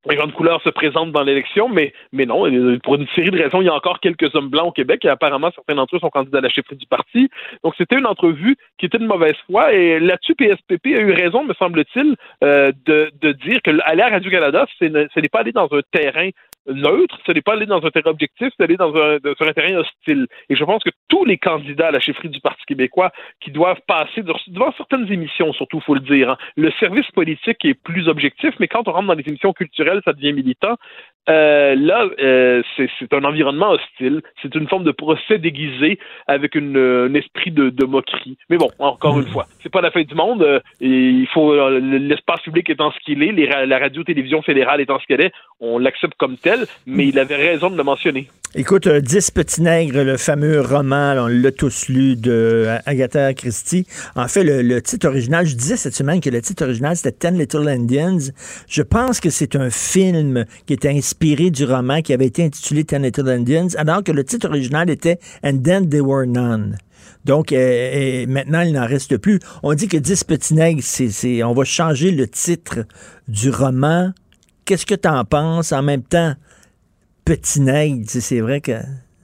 les grandes couleurs se présentent dans l'élection, mais, mais non, euh, pour une série de raisons, il y a encore quelques hommes blancs au Québec et apparemment certains d'entre eux sont candidats à la chefferie du parti. Donc c'était une entrevue qui était de mauvaise foi et là-dessus, PSPP a eu raison, me semble-t-il, euh, de, de dire que aller à Radio-Canada, ce n'est pas aller dans un terrain neutre, ce n'est pas aller dans un terrain objectif, c'est aller dans un, sur un terrain hostile. Et je pense que tous les candidats à la chefferie du Parti québécois qui doivent passer de- devant certaines émissions, surtout, faut le dire, hein, le service politique est plus objectif, mais quand on rentre dans les émissions culturelles, ça devient militant. Euh, là, euh, c'est un environnement hostile. C'est une forme de procès déguisé avec une, un esprit de, de moquerie. Mais bon, encore une fois, c'est pas la fin du monde. euh, et il faut euh, l'espace public étant ce qu'il est, les la radio-télévision fédérale étant ce qu'elle est, on l'accepte comme tel. Mais il avait raison de le mentionner. Écoute, euh, 10 petits nègres, le fameux roman, là, on l'a tous lu de euh, Agatha Christie. En fait, le, le titre original, je disais cette semaine que le titre original, c'était Ten Little Indians. Je pense que c'est un film qui était inspiré du roman qui avait été intitulé Little Indians, alors que le titre original était And Then There Were None. Donc, euh, euh, maintenant, il n'en reste plus. On dit que 10 petits nègres, on va changer le titre du roman. Qu'est-ce que tu en penses? En même temps, petit nègre, c'est vrai que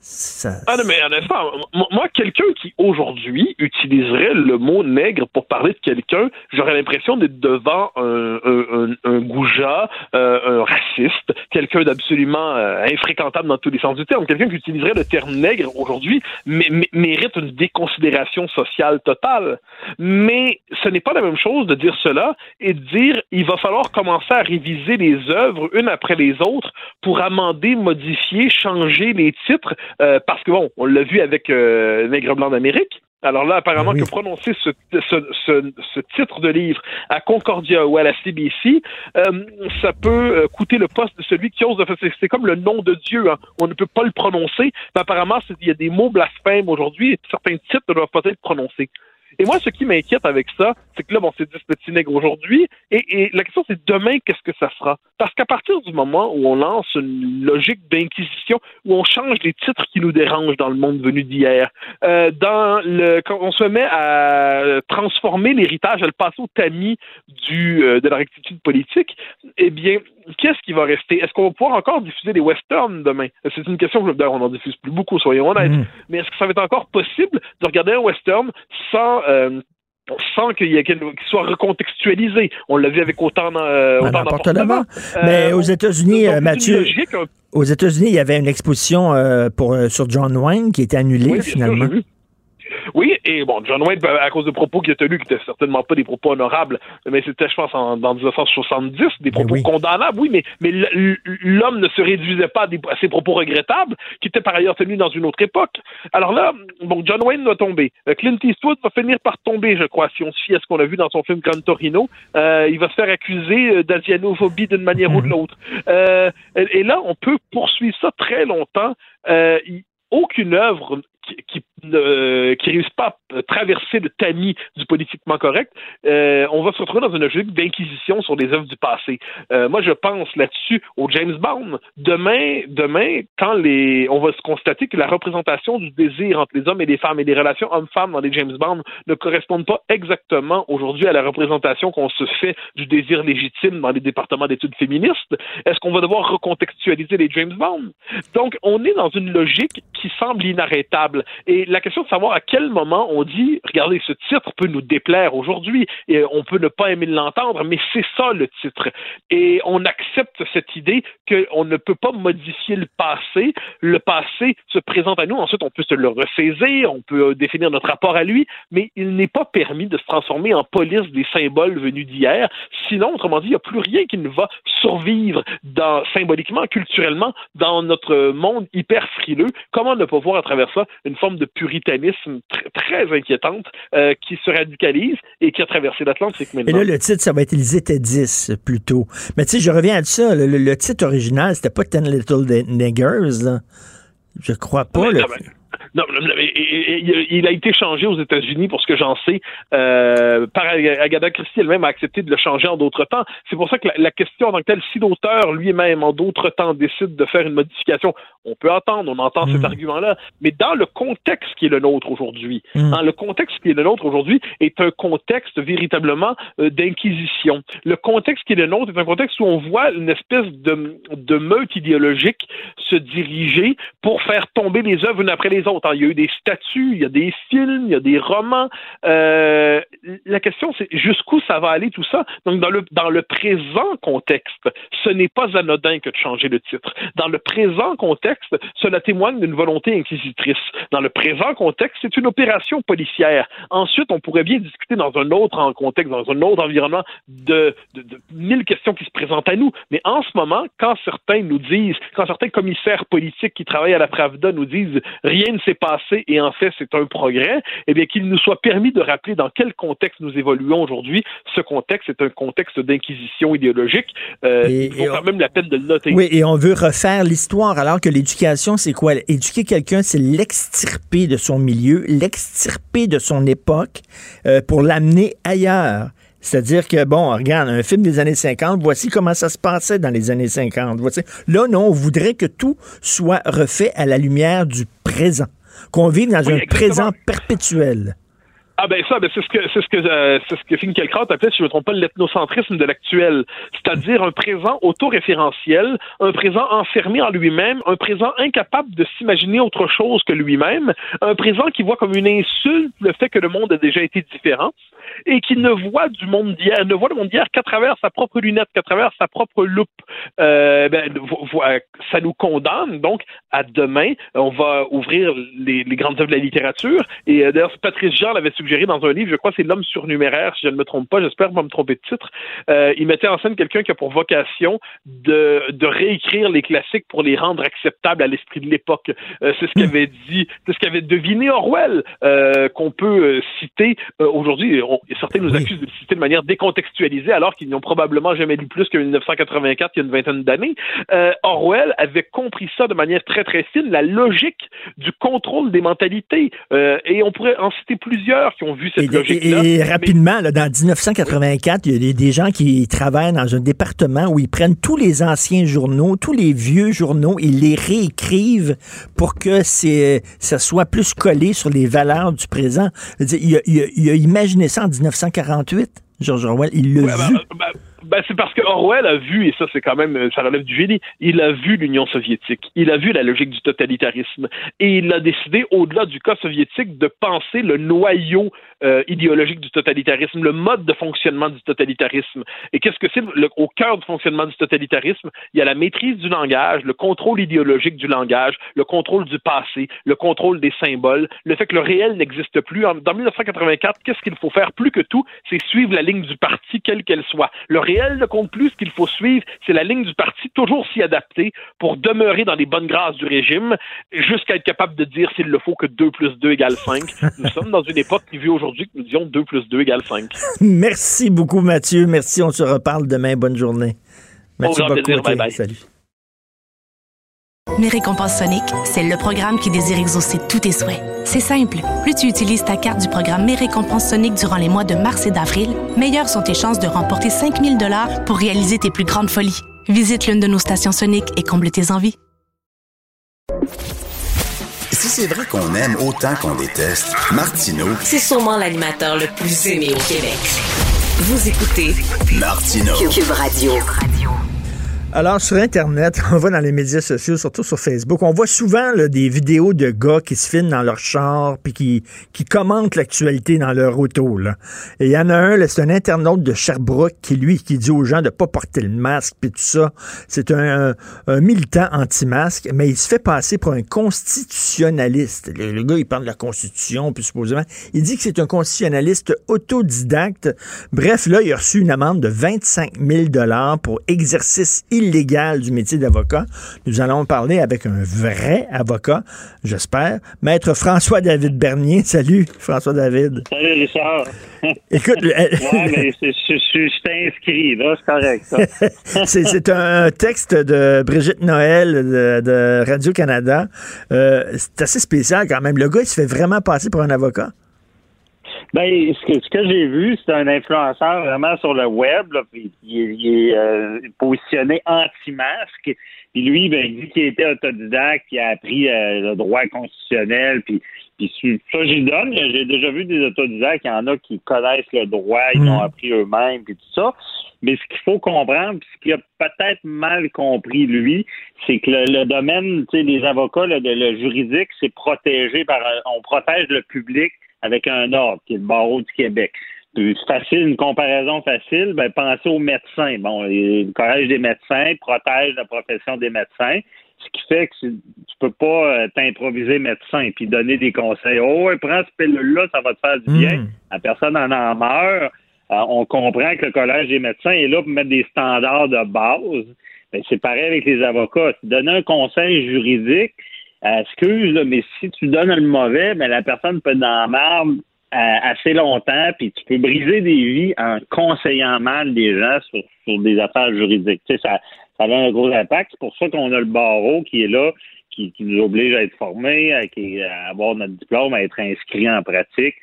ça... Ah non, mais honnêtement, moi, quelqu'un qui aujourd'hui utiliserait le mot nègre pour parler de quelqu'un, j'aurais l'impression d'être devant un, un, un, un goujat, euh, un raciste, quelqu'un d'absolument euh, infréquentable dans tous les sens du terme. Quelqu'un qui utiliserait le terme nègre aujourd'hui mé- mé- mérite une déconsidération sociale totale. Mais ce n'est pas la même chose de dire cela et de dire il va falloir commencer à réviser les œuvres une après les autres pour amender, modifier, changer les titres, euh, parce que bon, on l'a vu avec euh, Nègre blanc d'Amérique. Alors là, apparemment, que prononcer ce, ce, ce, ce titre de livre à Concordia ou à la CBC, euh, ça peut euh, coûter le poste de celui qui ose c'est- comme le nom de Dieu. hein. On ne peut pas le prononcer. Mais apparemment, il y a des mots blasphèmes aujourd'hui et certains titres ne doivent pas être prononcés. Et moi, ce qui m'inquiète avec ça, c'est que là, bon, c'est 10 petits nègres aujourd'hui, et, et la question, c'est demain, qu'est-ce que ça sera? Parce qu'à partir du moment où on lance une logique d'inquisition, où on change les titres qui nous dérangent dans le monde venu d'hier, euh, dans le, quand on se met à transformer l'héritage, à le passer au tamis du, euh, de la rectitude politique, eh bien, qu'est-ce qui va rester? Est-ce qu'on va pouvoir encore diffuser des westerns demain? C'est une question que, d'ailleurs, on n'en diffuse plus beaucoup, soyons honnêtes. Mais est-ce que ça va être encore possible de regarder un western sans, euh, sans qu'il y ait qu'il soit recontextualisé? On l'a vu avec autant, euh, Ben, autant. Mais Euh, aux États-Unis, euh, Mathieu, logique, aux États-Unis, il y avait une exposition euh, pour, sur John Wayne qui était annulée Oui, bien sûr, finalement. Oui, et bon, John Wayne, ben, à cause de propos qu'il a tenus, qui n'étaient certainement pas des propos honorables, mais c'était, je pense, en, dans 1970, des propos condamnables, oui, mais, mais l'homme ne se réduisait pas à, des- à ses propos regrettables, qui étaient par ailleurs tenus dans une autre époque. Alors là, bon, John Wayne va tomber. Euh, Clint Eastwood va finir par tomber, je crois, si on se fie à ce qu'on a vu dans son film Gran Torino. Euh, il va se faire accuser euh, d'asianophobie d'une manière ou de l'autre. Euh, et et là, on peut poursuivre ça très longtemps. Euh, aucune œuvre qui, ne- qui réussit pas à traverser le tamis du politiquement correct, euh, on va se retrouver dans une logique d'inquisition sur les œuvres du passé. Euh, moi, je pense là-dessus au James Bond. Demain, demain, quand les, on va se constater que la représentation du désir entre les hommes et les femmes et des relations hommes-femmes dans les James Bond ne correspondent pas exactement aujourd'hui à la représentation qu'on se fait du désir légitime dans les départements d'études féministes, est-ce qu'on va devoir recontextualiser les James Bond? Donc, on est dans une logique qui semble inarrêtable. Et la question de savoir à quel moment on dit, regardez, ce titre peut nous déplaire aujourd'hui et on peut ne pas aimer l'entendre, mais c'est ça le titre. Et on accepte cette idée qu'on ne peut pas modifier le passé. Le passé se présente à nous, ensuite on peut se le ressaisir, on peut euh, définir notre rapport à lui, mais il n'est pas permis de se transformer en police des symboles venus d'hier. Sinon, autrement dit, il n'y a plus rien qui ne va survivre symboliquement, culturellement, dans notre monde hyper frileux. Comment ne pas voir à travers ça une forme de puritanisme tr- très inquiétante euh, qui se radicalise et qui a traversé l'Atlantique Et maintenant. là, le titre, ça va être Ils étaient 10 plutôt. Mais tu sais, je reviens à ça. Le, le- le titre original, c'était pas Ten Little Niggers, là. Je crois pas. Le- non, il a été changé aux États-Unis, pour ce que j'en sais, euh, par Ag- Agatha Christie elle-même a accepté de le changer en d'autres temps. C'est pour ça que la, la question en tant que telle, si l'auteur lui-même en d'autres temps décide de faire une modification, on peut attendre, on entend cet argument-là, mais dans le contexte qui est le nôtre aujourd'hui, hein, le contexte qui est le nôtre aujourd'hui est un contexte véritablement euh, d'inquisition. Le contexte qui est le nôtre est un contexte où on voit une espèce de, de meute idéologique se diriger pour faire tomber les œuvres une après les les hein. Il y a eu des statues, il y a des films, il y a des romans. Euh, la question, c'est jusqu'où ça va aller tout ça? Donc, dans le, dans le présent contexte, ce n'est pas anodin que de changer le titre. Dans le présent contexte, cela témoigne d'une volonté inquisitrice. Dans le présent contexte, c'est une opération policière. Ensuite, on pourrait bien discuter dans un autre contexte, dans un autre environnement, de, de mille questions qui se présentent à nous. Mais en ce moment, quand certains nous disent, quand certains commissaires politiques qui travaillent à la Pravda nous disent rien ne s'est passé et en fait c'est un progrès, eh bien qu'il nous soit permis de rappeler dans quel contexte nous évoluons aujourd'hui. Ce contexte est un contexte d'inquisition idéologique. Euh, Et- il vaut et quand même la peine de le noter. Oui, et on veut refaire l'histoire, alors que l'éducation, c'est quoi? Éduquer quelqu'un, c'est l'extirper de son milieu, l'extirper de son époque euh, pour l'amener ailleurs. C'est-à-dire que, bon, regarde, un film des années 50, voici comment ça se passait dans les années 50. Voici. Là, non, on voudrait que tout soit refait à la lumière du présent, qu'on vive dans Oui, un exactement. présent perpétuel. Ah ben ça, ben c'est ce que c'est ce que euh, c'est ce que Finkielkraut appelait, si je ne me trompe pas, l'ethnocentrisme de l'actuel, c'est-à-dire un présent autoréférentiel, un présent enfermé en lui-même, un présent incapable de s'imaginer autre chose que lui-même, un présent qui voit comme une insulte le fait que le monde a déjà été différent et qui ne voit du monde d'hier, ne voit le monde d'hier qu'à travers sa propre lunette, qu'à travers sa propre loupe. Euh, ben, euh, ça nous condamne donc à demain. On va ouvrir les, grandes œuvres de la littérature. Et euh, d'ailleurs, Patrice Jean l'avait suggéré dans un livre, je crois que c'est L'homme surnuméraire, si je ne me trompe pas, j'espère pas me tromper de titre. Euh, il mettait en scène quelqu'un qui a pour vocation de, de réécrire les classiques pour les rendre acceptables à l'esprit de l'époque. Euh, c'est ce qu'avait dit, c'est ce qu'avait deviné Orwell, euh, qu'on peut citer aujourd'hui. Certains nous accusent de le citer de manière décontextualisée, alors qu'ils n'ont probablement jamais lu plus que 1984, il y a une vingtaine d'années. Orwell avait compris ça de manière très très fine, la logique du contrôle des mentalités. Et on pourrait en citer plusieurs qui ont vu cette Et, logique-là. et- et rapidement, là, dans 1984, il y a des, des gens qui travaillent dans un département où ils prennent tous les anciens journaux, tous les vieux journaux, ils les réécrivent pour que ça soit plus collé sur les valeurs du présent. Il a, il a- il a imaginé ça en 1948, George Orwell. Il l'a Ouais, vu. ben, ben, ben, c'est parce que Orwell a vu, et ça c'est quand même, euh, ça relève du génie, il a vu l'Union soviétique, il a vu la logique du totalitarisme, et il a décidé, au-delà du cas soviétique, de penser le noyau euh, idéologique du totalitarisme, le mode de fonctionnement du totalitarisme. Et qu'est-ce que c'est? Au cœur du fonctionnement du totalitarisme Il y a la maîtrise du langage, le contrôle idéologique du langage, le contrôle du passé, le contrôle des symboles, le fait que le réel n'existe plus. En- Dans 1984, qu'est-ce qu'il faut faire plus que tout? C'est suivre la ligne du parti, quelle qu'elle soit. Le réel ne compte plus. Ce qu'il faut suivre, c'est la ligne du parti, toujours s'y adapter pour demeurer dans les bonnes grâces du régime, jusqu'à être capable de dire s'il le faut que 2 plus 2 égale 5. Nous sommes dans une époque qui vit aujourd'hui que nous disions 2 plus 2 égale 5. Merci beaucoup, Mathieu. Merci. On se reparle demain. Bonne journée. Mathieu grand plaisir. Bye bye. Salut. Mes récompenses Sonic, c'est le programme qui désire exaucer tous tes souhaits. C'est simple. Plus tu utilises ta carte du programme Mes récompenses Sonic durant les mois de mars et d'avril, meilleures sont tes chances de remporter 5000 dollars pour réaliser tes plus grandes folies. Visite l'une de nos stations Sonic et comble tes envies. Si c'est vrai qu'on aime autant qu'on déteste, Martineau, C'est sûrement l'animateur le plus aimé au Québec. Vous écoutez Martineau. Cube Radio. Alors, sur Internet, on va dans les médias sociaux, surtout sur Facebook, on voit souvent là, des vidéos de gars qui se filment dans leur char puis qui, qui commentent l'actualité dans leur auto. Là. Et il y en a un, c'est un internaute de Sherbrooke qui, lui, qui dit aux gens de pas porter le masque puis tout ça. C'est un, un- militant anti-masque, mais il se fait passer pour un constitutionnaliste. Le, le gars, il parle de la Constitution, puis supposément, il dit que c'est un constitutionnaliste autodidacte. Bref, là, il a reçu une amende de 25 000 pour exercice illégal du métier d'avocat. Nous allons parler avec un vrai avocat, j'espère, maître François-David Bernier. Salut, François-David. Salut Richard. Écoute, ouais, mais c'est- je suis inscrit, là, c'est correct, c'est c'est un texte de Brigitte Noël de, de Radio-Canada. Euh, c'est assez spécial quand même. Le gars, il se fait vraiment passer pour un avocat. Ben, ce que, ce que j'ai vu, c'est un influenceur vraiment sur le web, là, puis il, est- il est euh, positionné anti-masque. Puis lui, ben, il dit qu'il était autodidacte, qu'il a appris euh, le droit constitutionnel, puis, puis ça, j'y donne. J'ai déjà vu des autodidactes, il y en a qui connaissent le droit, ils l'ont appris eux-mêmes, puis tout ça. Mais ce qu'il faut comprendre, puis ce qu'il a peut-être mal compris, lui, c'est que le, le domaine tu sais, des avocats, le, le juridique, c'est protégé par... On protège le public avec un ordre, qui est le barreau du Québec. C'est facile, une comparaison facile, ben, pensez aux médecins. Bon, le Collège des médecins protège la profession des médecins, ce qui fait que tu peux pas euh, t'improviser médecin puis donner des conseils. Oh, prends ce pilule-là, ça va te faire du bien. La personne en en meurt. Euh, on comprend que le Collège des médecins est là pour mettre des standards de base. Ben, c'est pareil avec les avocats. Tu donnes un conseil juridique, excuse, là, mais si tu donnes le mauvais, ben, la personne peut être dans la marbre euh, assez longtemps, puis tu peux briser des vies en conseillant mal des gens sur, sur des affaires juridiques. Tu sais, ça, ça a un gros impact. C'est pour ça qu'on a le barreau qui est là, qui, nous oblige à être formés, à, à avoir notre diplôme, à être inscrit en pratique.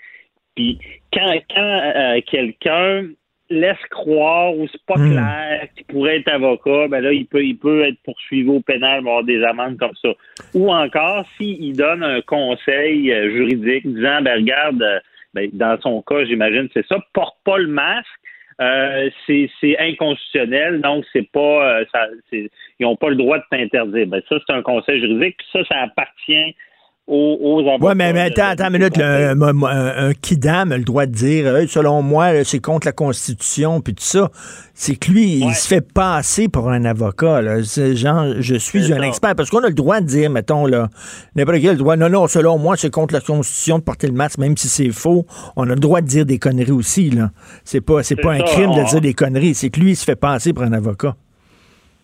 Puis quand, quand euh, quelqu'un laisse croire ou c'est pas clair qu'il pourrait être avocat, ben là, il peut, il peut être poursuivi au pénal, avoir des amendes comme ça. Ou encore, s'il donne un conseil euh, juridique disant, ben regarde, euh, ben, dans son cas, j'imagine, c'est ça, porte pas le masque. euh, c'est inconstitutionnel, donc c'est pas euh, ça, ils n'ont pas le droit de t'interdire. Ben ça, c'est un conseil juridique, puis ça, ça appartient aux, aux avocats. Ouais, mais, attends, attends une minute. un, un, un- un kidam a le droit de dire, Hey, selon moi, là, c'est contre la Constitution, puis tout ça. C'est que lui, il se fait passer pour un avocat. Là. C'est Genre, je suis un expert. Parce qu'on a le droit de dire, mettons, là, n'importe le droit, non, non, selon moi, c'est contre la Constitution de porter le masque, même si c'est faux. On a le droit de dire des conneries aussi. là. C'est pas, c'est pas un crime de dire des conneries. C'est que lui, il se fait passer pour un avocat.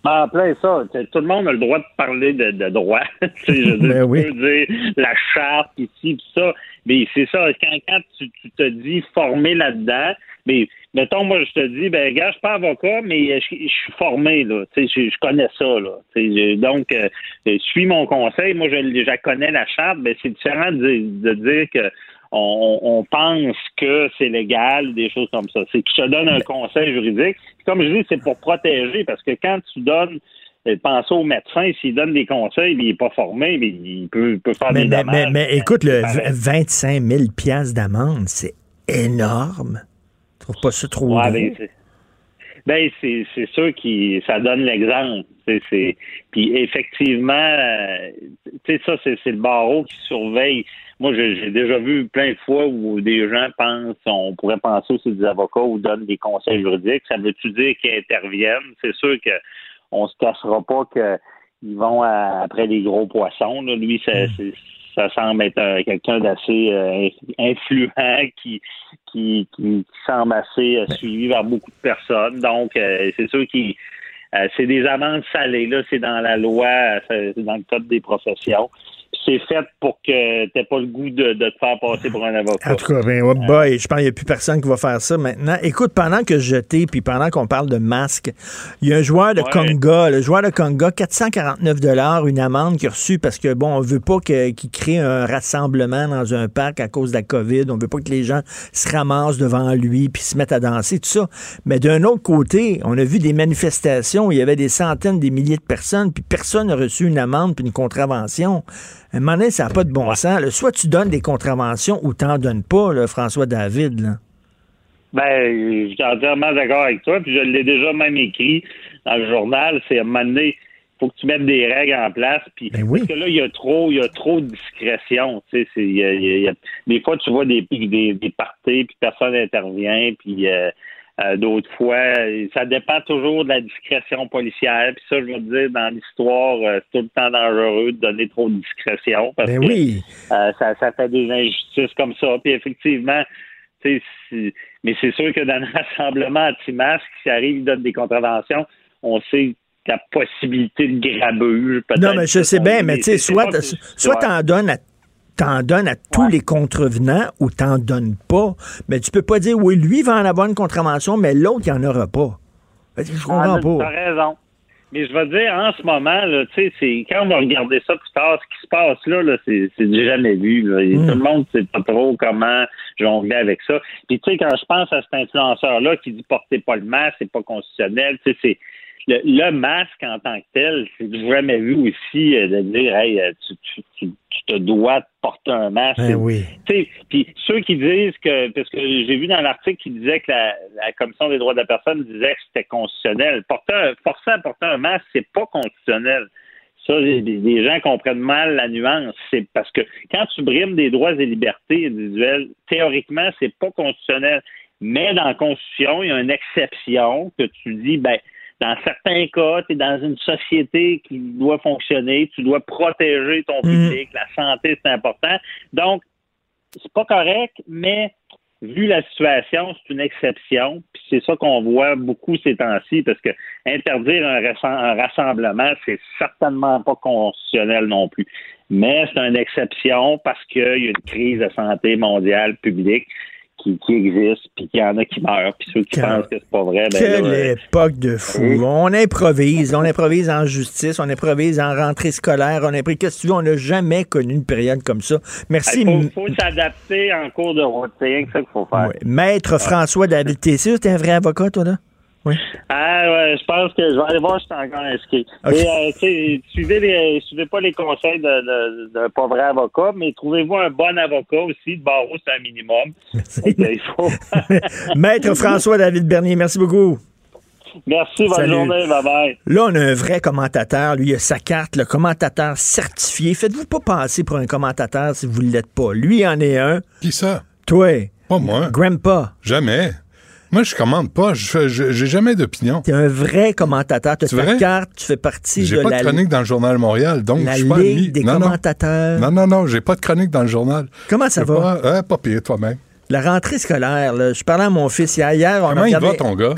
Ben, En plein ça. Tout le monde a le droit de parler de, de droit. Tu sais, je veux dire, Ben oui. peux dire la charte ici pis ça. Mais c'est ça, quand, quand tu, tu te dis formé là-dedans, mais mettons, moi, je te dis, ben, gars, je suis pas avocat, mais je, je suis formé, là. Tu sais, je, je connais ça, là. Tu sais, je- donc, euh, euh, suis mon conseil. Moi, je, je connais, la charte. Ben, c'est différent de, de dire que on, on pense que c'est légal, des choses comme ça. C'est que je te donne un conseil juridique. Comme je dis, c'est pour protéger, parce que quand tu donnes euh, Pensez au médecin, s'il donne des conseils, il n'est pas formé, mais il peut, il peut faire Mais, des mais, dommages. mais, mais écoute, le C'est pareil. v- 25 000 piastres d'amende, c'est énorme. Tu trouves pas ça trop Ouais, gros? ben, c'est- ben, c'est sûr que ça donne l'exemple. Puis effectivement, euh, tu sais, ça, c'est c'est le barreau qui surveille. Moi, j'ai déjà vu plein de fois où des gens pensent, on pourrait penser aussi des avocats ou donnent des conseils juridiques. Ça veut-tu dire qu'ils interviennent? C'est sûr que on se cassera pas qu'ils vont à- après les gros poissons. là. Lui, ça, c'est- ça semble être quelqu'un d'assez euh, influent qui, qui, qui semble assez euh, suivi par beaucoup de personnes. Donc, euh, c'est sûr qu'il euh, c'est des amendes salées, là, c'est dans la loi, euh, c'est dans le code des professions. C'est fait pour que tu pas le goût de, de te faire passer pour un avocat. En tout cas, ben, oh boy, je pense qu'il n'y a plus personne qui va faire ça maintenant. Écoute, pendant que je t'ai, puis pendant qu'on parle de masque, il y a un joueur de Ouais. Conga, le joueur de Conga, 449 une amende qu'il a reçue parce que, bon, on veut pas qu'il crée un rassemblement dans un parc à cause de la COVID. On veut pas que les gens se ramassent devant lui puis se mettent à danser, tout ça. Mais d'un autre côté, on a vu des manifestations où il y avait des centaines, des milliers de personnes, puis personne n'a reçu une amende puis une contravention. Un moment donné, ça n'a pas de bon sens. là. Soit tu donnes des contraventions ou t'en donnes pas, là, François David. Là. Ben, je suis entièrement d'accord avec toi, puis je l'ai déjà même écrit dans le journal, c'est à un moment donné, il faut que tu mettes des règles en place, puis parce que là, il y a trop, il y a trop de discrétion, tu sais, c'est, il y a- il y a- il y a- des fois, tu vois des, des, des parties, puis personne n'intervient, puis euh, euh, d'autres fois, ça dépend toujours de la discrétion policière, puis ça, je veux dire, dans l'histoire, euh, c'est tout le temps dangereux de donner trop de discrétion, parce Ben que oui. euh, ça, ça fait des injustices comme ça, puis effectivement, si- mais c'est sûr que dans un rassemblement anti-masque, si arrive, il donne des contraventions, on sait la possibilité de grabuge. Non, mais je sais bien, mais tu sais, soit, soit t'en donnes à t'en donnes à tous les contrevenants ou t'en donnes pas. Mais tu peux pas dire, oui, lui va en avoir une contravention, mais l'autre, il en aura pas. Je comprends Ah, pas. T'as raison. Mais je vais dire, en ce moment, là, c'est quand on va regarder ça plus tard, ce qui se passe là, là c'est, c'est du jamais vu. Là. Et Mm. Tout le monde ne sait pas trop comment jongler avec ça. Puis tu sais, quand je pense à cet influenceur-là qui dit portez pas le masque, c'est pas constitutionnel, tu sais, c'est le, le masque en tant que tel, c'est jamais vu aussi euh, de dire hey, euh, tu, tu, tu, tu te dois de porter un masque. Ben oui. Puis ceux qui disent que, parce que j'ai vu dans l'article qui disait que la, la Commission des droits de la personne disait que c'était constitutionnel. Porter un, forcer à porter un masque, c'est pas constitutionnel. Ça, les, les gens comprennent mal la nuance. C'est parce que quand tu brimes des droits et libertés individuelles, théoriquement, c'est pas constitutionnel. Mais dans la Constitution, il y a une exception que tu dis, ben, dans certains cas, tu es dans une société qui doit fonctionner, tu dois protéger ton public, la santé, c'est important. Donc, c'est pas correct, mais vu la situation, c'est une exception. Puis c'est ça qu'on voit beaucoup ces temps-ci, parce que interdire un rassemblement, c'est certainement pas constitutionnel non plus. Mais c'est une exception parce qu'il y a une crise de santé mondiale publique qui, qui existe, puis qu'il y en a qui meurent, puis ceux qui pensent que c'est pas vrai, ben Quelle là, euh, époque de fou. Oui. On improvise. On improvise en justice, on improvise en rentrée scolaire, on improvise. Qu'est-ce que tu veux? On n'a jamais connu une période comme ça. Merci. Il faut, faut s'adapter en cours de route. C'est rien que ça qu'il faut faire. Maître François David Tessier, t'es un vrai avocat, toi, là? Oui. Ah ouais, je pense que je vais aller voir si je suis encore inscrit. Et, euh, suivez, les, suivez pas les conseils de- de- d'un pas vrai avocat, mais trouvez-vous un bon avocat aussi. Le barreau, c'est un minimum. Donc, il faut... Maître François David Bernier, merci beaucoup. Merci, bonne Salut. journée, bye bye. Là, on a un vrai commentateur. Lui, il a sa carte, le commentateur certifié. Faites-vous pas passer pour un commentateur si vous ne l'êtes pas. Lui, il en est un. Qui ça? Toi. Pas moi. Grandpa. Jamais. Moi, je commande pas. Je J'ai jamais d'opinion. T'es un vrai commentateur. Tu as ta carte, tu fais partie J'ai de pas la, de chronique dans le Journal de Montréal, donc la je suis pas Ligue admis. des non, non. commentateurs. Non, non, non, j'ai pas de chronique dans le journal. Comment ça va? Pas, euh, pas pire, toi-même. La rentrée scolaire, là, je parlais à mon fils hier. on Comment il regardé- va, ton gars?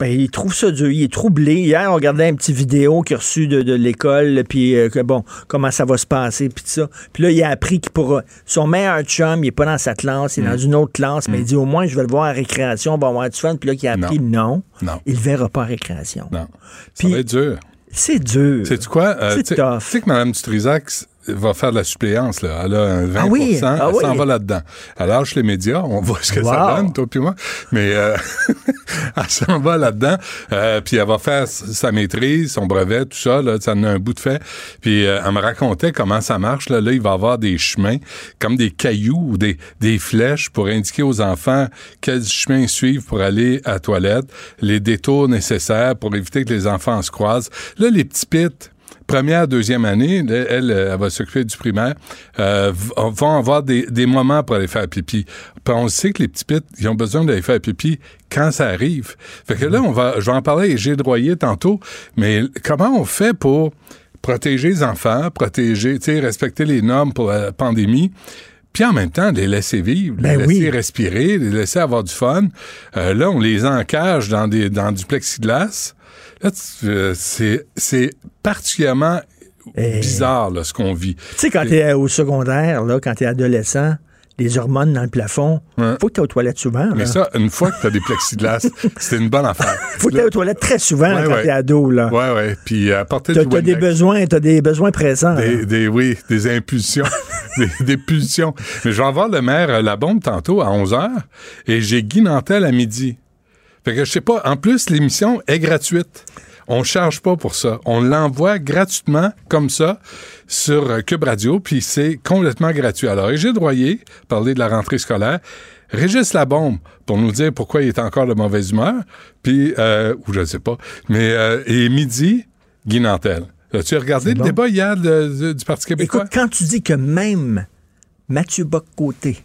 Ben, il trouve ça dur. Il est troublé. Hier, on regardait un petit vidéo qu'il a reçu de, de l'école, puis euh, que bon, comment ça va se passer, puis tout ça. Puis là, il a appris qu'il pourra. Son meilleur chum, il est pas dans sa classe, il est Mm. dans une autre classe, mais il dit au moins, je vais le voir à récréation, on va avoir du fun. Puis là, qu'il a appris non. Non. Il le verra pas à récréation. Non. Ça va être dur. C'est dur. Quoi? Euh, C'est tu sais- tough. Tu sais que Mme Dutrisac va faire de la suppléance, là. Elle a un 20 Ah oui? Ah elle s'en va là-dedans. Elle lâche les médias, on voit ce que Wow. ça donne, toi puis moi. Mais euh, elle s'en va là-dedans, euh, puis elle va faire sa maîtrise, son brevet, tout ça, là, ça en a un bout de fait. Puis euh, elle me racontait comment ça marche. Là, là, il va y avoir des chemins, comme des cailloux ou des, des flèches pour indiquer aux enfants quels chemins suivre pour aller à la toilette, les détours nécessaires pour éviter que les enfants se croisent. Là, les petits pits, première, deuxième année, elle, euh, elle va s'occuper du primaire, euh, v- vont avoir des, des moments pour aller faire pipi. Puis on sait que les petits pits, ils ont besoin d'aller faire pipi quand ça arrive. Fait que là, on va, je vais en parler avec Gilles Droyer tantôt, mais comment on fait pour protéger les enfants, protéger, tu sais, respecter les normes pour la pandémie, puis en même temps, les laisser vivre, Ben les oui. laisser respirer, les laisser avoir du fun. Euh, là, on les encage dans, des, dans du plexiglas. Tu- euh, c'est, particulièrement bizarre, là, ce qu'on vit. Tu sais, quand t'es au secondaire, là, quand t'es adolescent, les hormones dans le plafond, faut que t'es aux toilettes souvent. Mais ça, une fois que tu as des plexiglas, c'est une bonne affaire. faut que t'es aux toilettes très souvent Ouais, quand ouais. t'es ado. Là. Ouais, ouais. Puis apporter T'as du t'as des besoins, t'as des besoins pressants. Des, des- oui, des impulsions. des, des pulsions. Mais je vais avoir le maire euh, La Bombe tantôt à 11h et j'ai Guy Nantel à midi. Fait que je sais pas. En plus, l'émission est gratuite. On charge pas pour ça. On l'envoie gratuitement, comme ça, sur euh, Cube Radio, puis c'est complètement gratuit. Alors, Régis Droyer, parler de la rentrée scolaire, Régis Labombe, pour nous dire pourquoi il est encore de mauvaise humeur, puis, euh, ou je ne sais pas, mais, euh, et midi, Guy Nantel. As-tu regardé le bon. débat hier de- de- du Parti québécois? Écoute, quand tu dis que même Mathieu Bock-Côté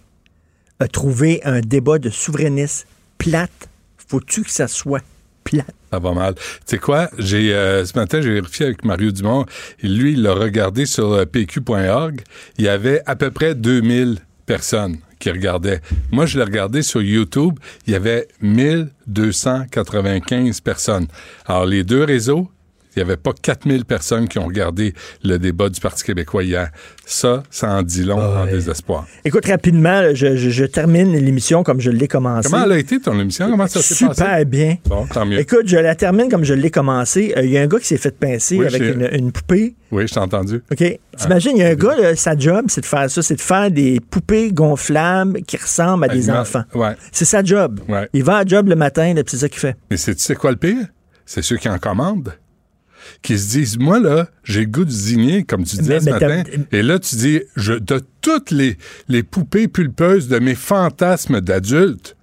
a trouvé un débat de souverainistes plate, faut-tu que ça soit plate? Ça va mal. Tu sais quoi? J'ai euh, ce matin, j'ai vérifié avec Mario Dumont. Lui, il l'a regardé sur euh, pq.org. Il y avait à peu près 2000 personnes qui regardaient. Moi, je l'ai regardé sur YouTube. Il y avait 1295 personnes. Alors, les deux réseaux, il n'y avait pas 4000 personnes qui ont regardé le débat du Parti québécois hier. Ça, ça en dit long en désespoir. Écoute, rapidement, je, je- je termine l'émission comme je l'ai commencé. Comment elle a été ton émission? Comment ça s'est passé? Super bien. Bon, tant mieux. Écoute, je la termine comme je l'ai commencé. Euh, Il y a un gars qui s'est fait pincer Oui, avec une, une poupée. Oui, je t'ai entendu. OK? T'imagines, il y a un gars, là, sa job, c'est de faire ça, c'est de faire des poupées gonflables qui ressemblent à des enfants. Ouais. C'est sa job. Ouais. Il va à job le matin, puis c'est ça qu'il fait. Mais c'est, tu sais quoi le pire? C'est ceux qui en commandent. Qui se disent, moi, là, j'ai le goût de zigner, comme tu disais Mais- ce mais matin. Et là, tu dis, je, de toutes les, les poupées pulpeuses de mes fantasmes d'adulte,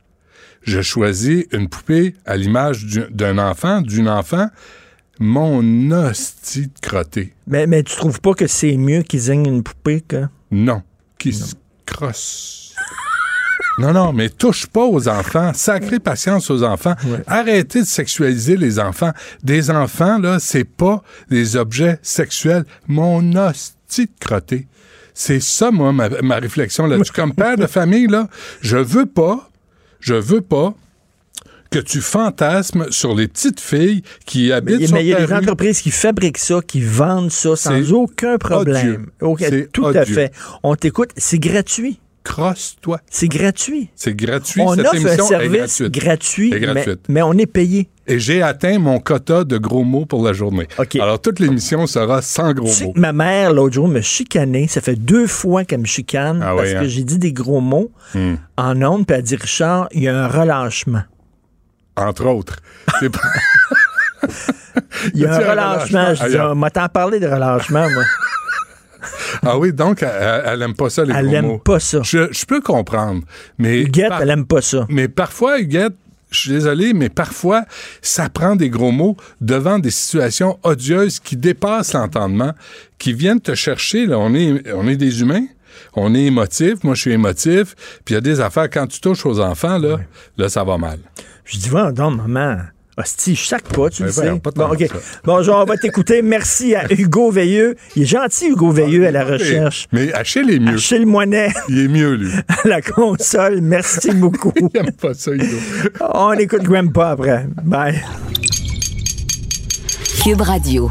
je choisis une poupée à l'image du- d'un enfant, d'une enfant, mon hostie de crotté. Mais, mais tu trouves pas que c'est mieux qu'ils zignent une poupée que? Non. Qui se crosse. Non, non, mais touche pas aux enfants. Sacrée patience aux enfants. Arrêtez de sexualiser les enfants. Des enfants, là, c'est pas des objets sexuels. Mon hostie de crotté. C'est ça, moi, ma, ma réflexion là-dessus. Comme père de famille, là, je veux pas, je veux pas que tu fantasmes sur les petites filles qui habitent Mais sur il y a des rue. entreprises qui fabriquent ça, qui vendent ça sans aucun problème. tout à fait. On t'écoute, c'est gratuit. Crosse-toi. C'est gratuit. C'est gratuit. On Cette offre un émission service gratuit, Est mais, gratuite. mais on est payé. Et j'ai atteint mon quota de gros mots pour la journée. Alors, toute l'émission sera sans gros Tu sais mots. que ma mère, l'autre jour, me chicanait. Ça fait deux fois qu'elle me chicane Ah parce oui, que hein? j'ai dit des gros mots Hmm. en ondes, puis elle dit Richard, il y a un relâchement. Entre autres. C'est pas- Il y a un relâchement. Je dis, Ailleurs. on m'a tant parlé de relâchement, moi. Ah oui, donc, elle, elle aime pas ça, les Elle gros aime mots. pas ça. Je, je peux comprendre. Mais Huguette, elle aime pas ça. Mais parfois, Huguette, je suis désolé, mais parfois, ça prend des gros mots devant des situations odieuses qui dépassent l'entendement, qui viennent te chercher. Là. On, est, on est des humains. On est émotif. Moi, je suis émotif. Puis il y a des affaires, quand tu touches aux enfants, là, là ça va mal. Je dis, va donc, maman. Hostie, je sac pas, tu Ben le sais. pas Bon, OK. ça. Bon, genre, on va t'écouter. Merci à Hugo Veilleux. Il est gentil, Hugo Veilleux, à la recherche. Mais Achille est mieux. Achille Moinet. Il est mieux, lui. à la console. Merci beaucoup. Il aime pas ça, Hugo. On écoute Grandpa après. Bye. Cube Radio.